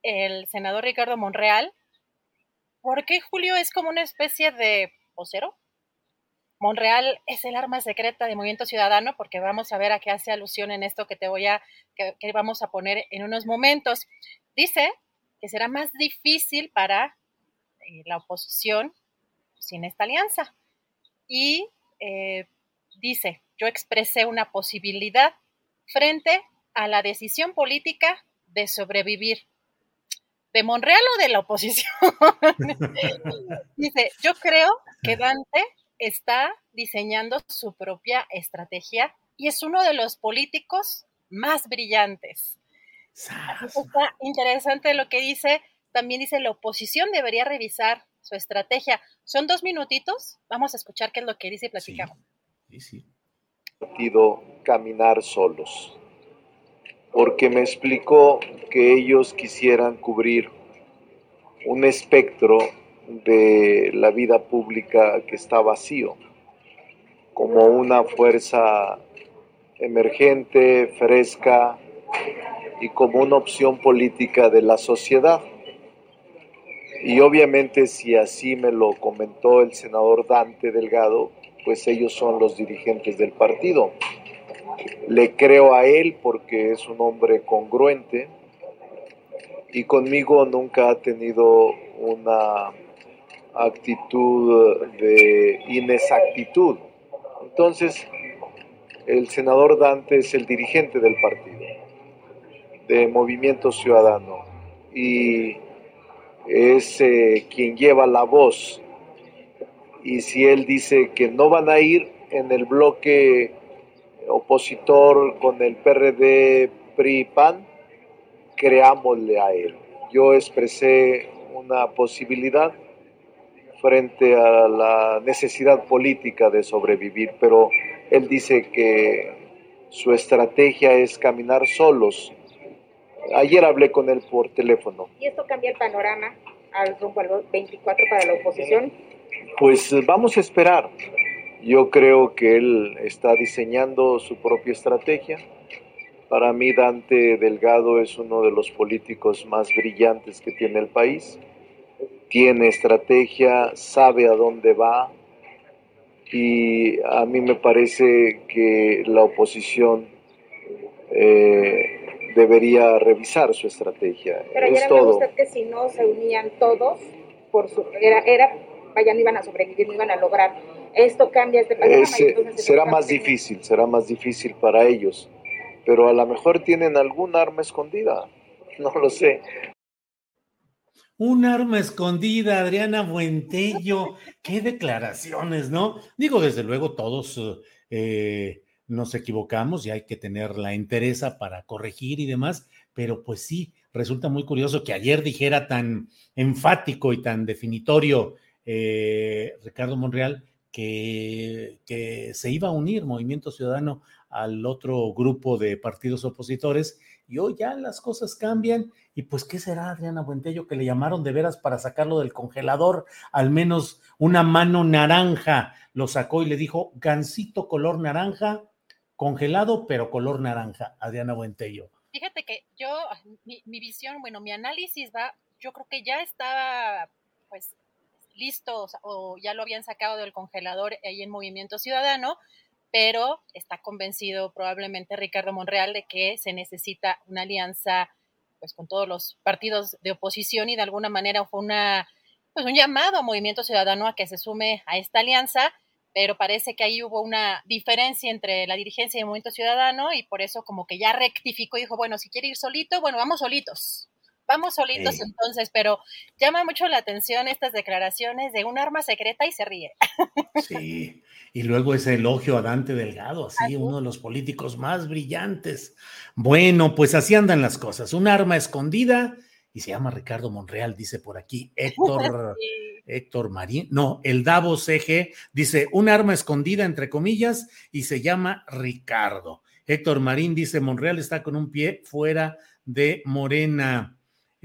Speaker 4: el senador Ricardo Monreal, ¿Por qué Julio es como una especie de vocero? Monreal es el arma secreta de Movimiento Ciudadano, porque vamos a ver a qué hace alusión en esto que te voy a, que, vamos a poner en unos momentos. Dice que será más difícil para eh, la oposición sin esta alianza. Y eh, dice, yo expresé una posibilidad frente a la decisión política de sobrevivir ¿De Monreal o de la oposición? Dice, yo creo que Dante está diseñando su propia estrategia y es uno de los políticos más brillantes. Está interesante lo que dice. También dice, la oposición debería revisar su estrategia. Son dos minutitos. Vamos a escuchar qué es lo que dice y platicamos.
Speaker 10: Sí, sí. Partido caminar solos, porque me explicó que ellos quisieran cubrir un espectro de la vida pública que está vacío, como una fuerza emergente, fresca y como una opción política de la sociedad. Y obviamente si así me lo comentó el senador Dante Delgado, pues ellos son los dirigentes del partido. Le creo a él porque es un hombre congruente y conmigo nunca ha tenido una actitud de inexactitud. Entonces, el senador Dante es el dirigente del partido, de Movimiento Ciudadano, y es eh, quien lleva la voz. Y si él dice que no van a ir en el bloque opositor con el PRD, PRI, PAN, creámosle a él. Yo expresé una posibilidad frente a la necesidad política de sobrevivir, pero él dice que su estrategia es caminar solos. Ayer hablé con él por teléfono.
Speaker 11: ¿Y esto cambia el panorama al rumbo al 24 para la oposición?
Speaker 10: Pues vamos a esperar. Yo creo que él está diseñando su propia estrategia. Para mí Dante Delgado es uno de los políticos más brillantes que tiene el país tiene estrategia, sabe a dónde va y a mí me parece que la oposición eh, debería revisar su estrategia.
Speaker 11: Pero
Speaker 10: es
Speaker 11: todo. usted que si no se unían todos, por su, era, era, vaya, no iban a sobrevivir, no iban a lograr. Esto cambia este panorama.
Speaker 10: será más difícil, será más difícil para ellos, pero a lo mejor tienen algún arma escondida, no lo sé.
Speaker 2: Un arma escondida, Adriana Buentello. Qué declaraciones, ¿no? Digo, desde luego todos eh, nos equivocamos y hay que tener la entereza para corregir y demás, pero pues sí, resulta muy curioso que ayer dijera tan enfático y tan definitorio eh, Ricardo Monreal que, se iba a unir Movimiento Ciudadano al otro grupo de partidos opositores y hoy ya las cosas cambian. Y pues, ¿qué será, Adriana Buentello, que le llamaron de veras para sacarlo del congelador? Al menos una mano naranja lo sacó y le dijo, gancito color naranja, congelado, pero color naranja, Adriana Buentello.
Speaker 4: Fíjate que yo, mi visión, bueno, mi análisis va, yo creo que ya estaba, pues, listo o ya lo habían sacado del congelador ahí en Movimiento Ciudadano pero está convencido probablemente Ricardo Monreal de que se necesita una alianza pues con todos los partidos de oposición y de alguna manera fue una pues un llamado a Movimiento Ciudadano a que se sume a esta alianza, pero parece que ahí hubo una diferencia entre la dirigencia y el Movimiento Ciudadano y por eso como que ya rectificó y dijo, bueno, si quiere ir solito, bueno, vamos solitos. Vamos solitos entonces, pero llama mucho la atención estas declaraciones de un arma secreta y se ríe.
Speaker 2: Sí, y luego ese elogio a Dante Delgado, así, uno de los políticos más brillantes. Bueno, pues así andan las cosas. Un arma escondida y se llama Ricardo Monreal, dice por aquí Héctor, Héctor Marín, no, el Davos EG dice un arma escondida entre comillas y se llama Ricardo. Héctor Marín dice Monreal está con un pie fuera de Morena.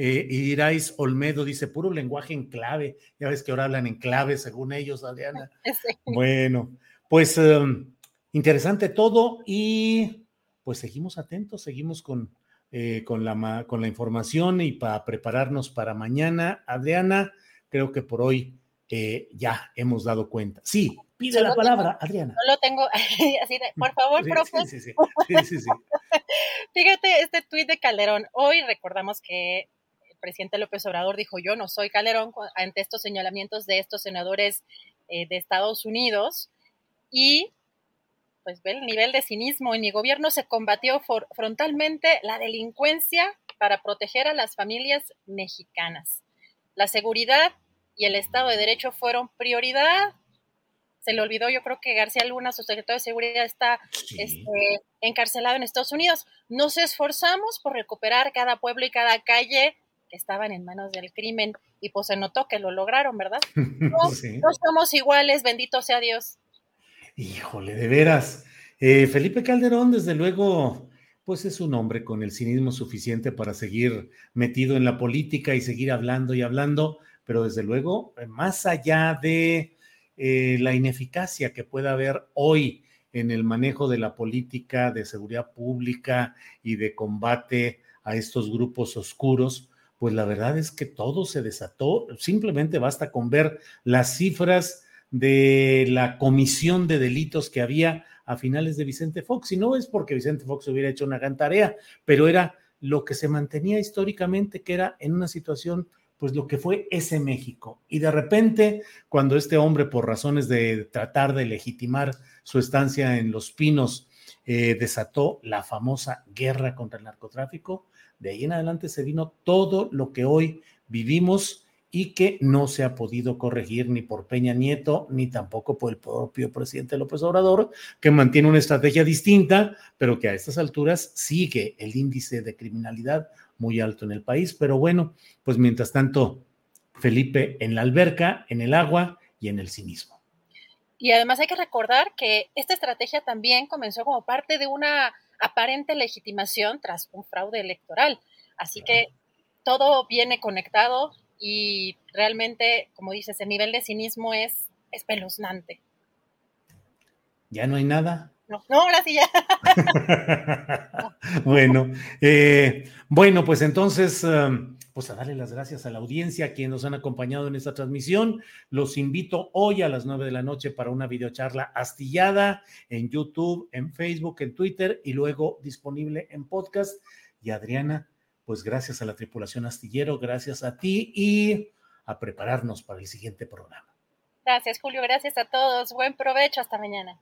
Speaker 2: Eh, y diráis, Olmedo dice, puro lenguaje en clave. Ya ves que ahora hablan en clave, según ellos, Adriana. Bueno, pues em, interesante todo y pues seguimos atentos, seguimos con, eh, con, la, con la información y para prepararnos para mañana. Adriana, creo que por hoy eh, ya hemos dado cuenta. Sí, pide la palabra, Adriana.
Speaker 4: No lo tengo así de, por favor, profe. Sí, sí, sí. Fíjate este tuit de Calderón. Hoy recordamos que presidente López Obrador dijo, yo no soy Calderón ante estos señalamientos de estos senadores eh, de Estados Unidos. Y pues ve el nivel de cinismo. En mi gobierno se combatió frontalmente la delincuencia para proteger a las familias mexicanas. La seguridad y el Estado de Derecho fueron prioridad. Se le olvidó, yo creo que García Luna, su secretario de Seguridad, está este, encarcelado en Estados Unidos. Nos esforzamos por recuperar cada pueblo y cada calle que estaban en manos del crimen y pues se notó que lo lograron, ¿verdad? No, no somos iguales, bendito sea Dios.
Speaker 2: Híjole, de veras. Eh, Felipe Calderón, desde luego, pues es un hombre con el cinismo suficiente para seguir metido en la política y seguir hablando y hablando, pero desde luego, más allá de eh, la ineficacia que pueda haber hoy en el manejo de la política de seguridad pública y de combate a estos grupos oscuros, pues la verdad es que todo se desató. Simplemente basta con ver las cifras de la comisión de delitos que había a finales de Vicente Fox. Y no es porque Vicente Fox hubiera hecho una gran tarea, pero era lo que se mantenía históricamente, que era en una situación, pues lo que fue ese México. Y de repente, cuando este hombre, por razones de tratar de legitimar su estancia en Los Pinos, eh, desató la famosa guerra contra el narcotráfico, de ahí en adelante se vino todo lo que hoy vivimos y que no se ha podido corregir ni por Peña Nieto, ni tampoco por el propio presidente López Obrador, que mantiene una estrategia distinta, pero que a estas alturas sigue el índice de criminalidad muy alto en el país. Pero bueno, pues mientras tanto, Felipe en la alberca, en el agua y en el cinismo.
Speaker 4: Y además hay que recordar que esta estrategia también comenzó como parte de una aparente legitimación tras un fraude electoral. Así que todo viene conectado, y realmente, como dices, el nivel de cinismo es espeluznante.
Speaker 2: ¿Ya no hay nada?
Speaker 4: No, no ahora sí ya.
Speaker 2: bueno, eh, bueno, pues entonces, um, pues a darle las gracias a la audiencia, a quienes nos han acompañado en esta transmisión. Los invito hoy a las nueve de la noche para una videocharla astillada en YouTube, en Facebook, en Twitter y luego disponible en podcast. Y Adriana, pues gracias a la tripulación astillero, gracias a ti y a prepararnos para el siguiente programa.
Speaker 4: Gracias, Julio. Gracias a todos. Buen provecho. Hasta mañana.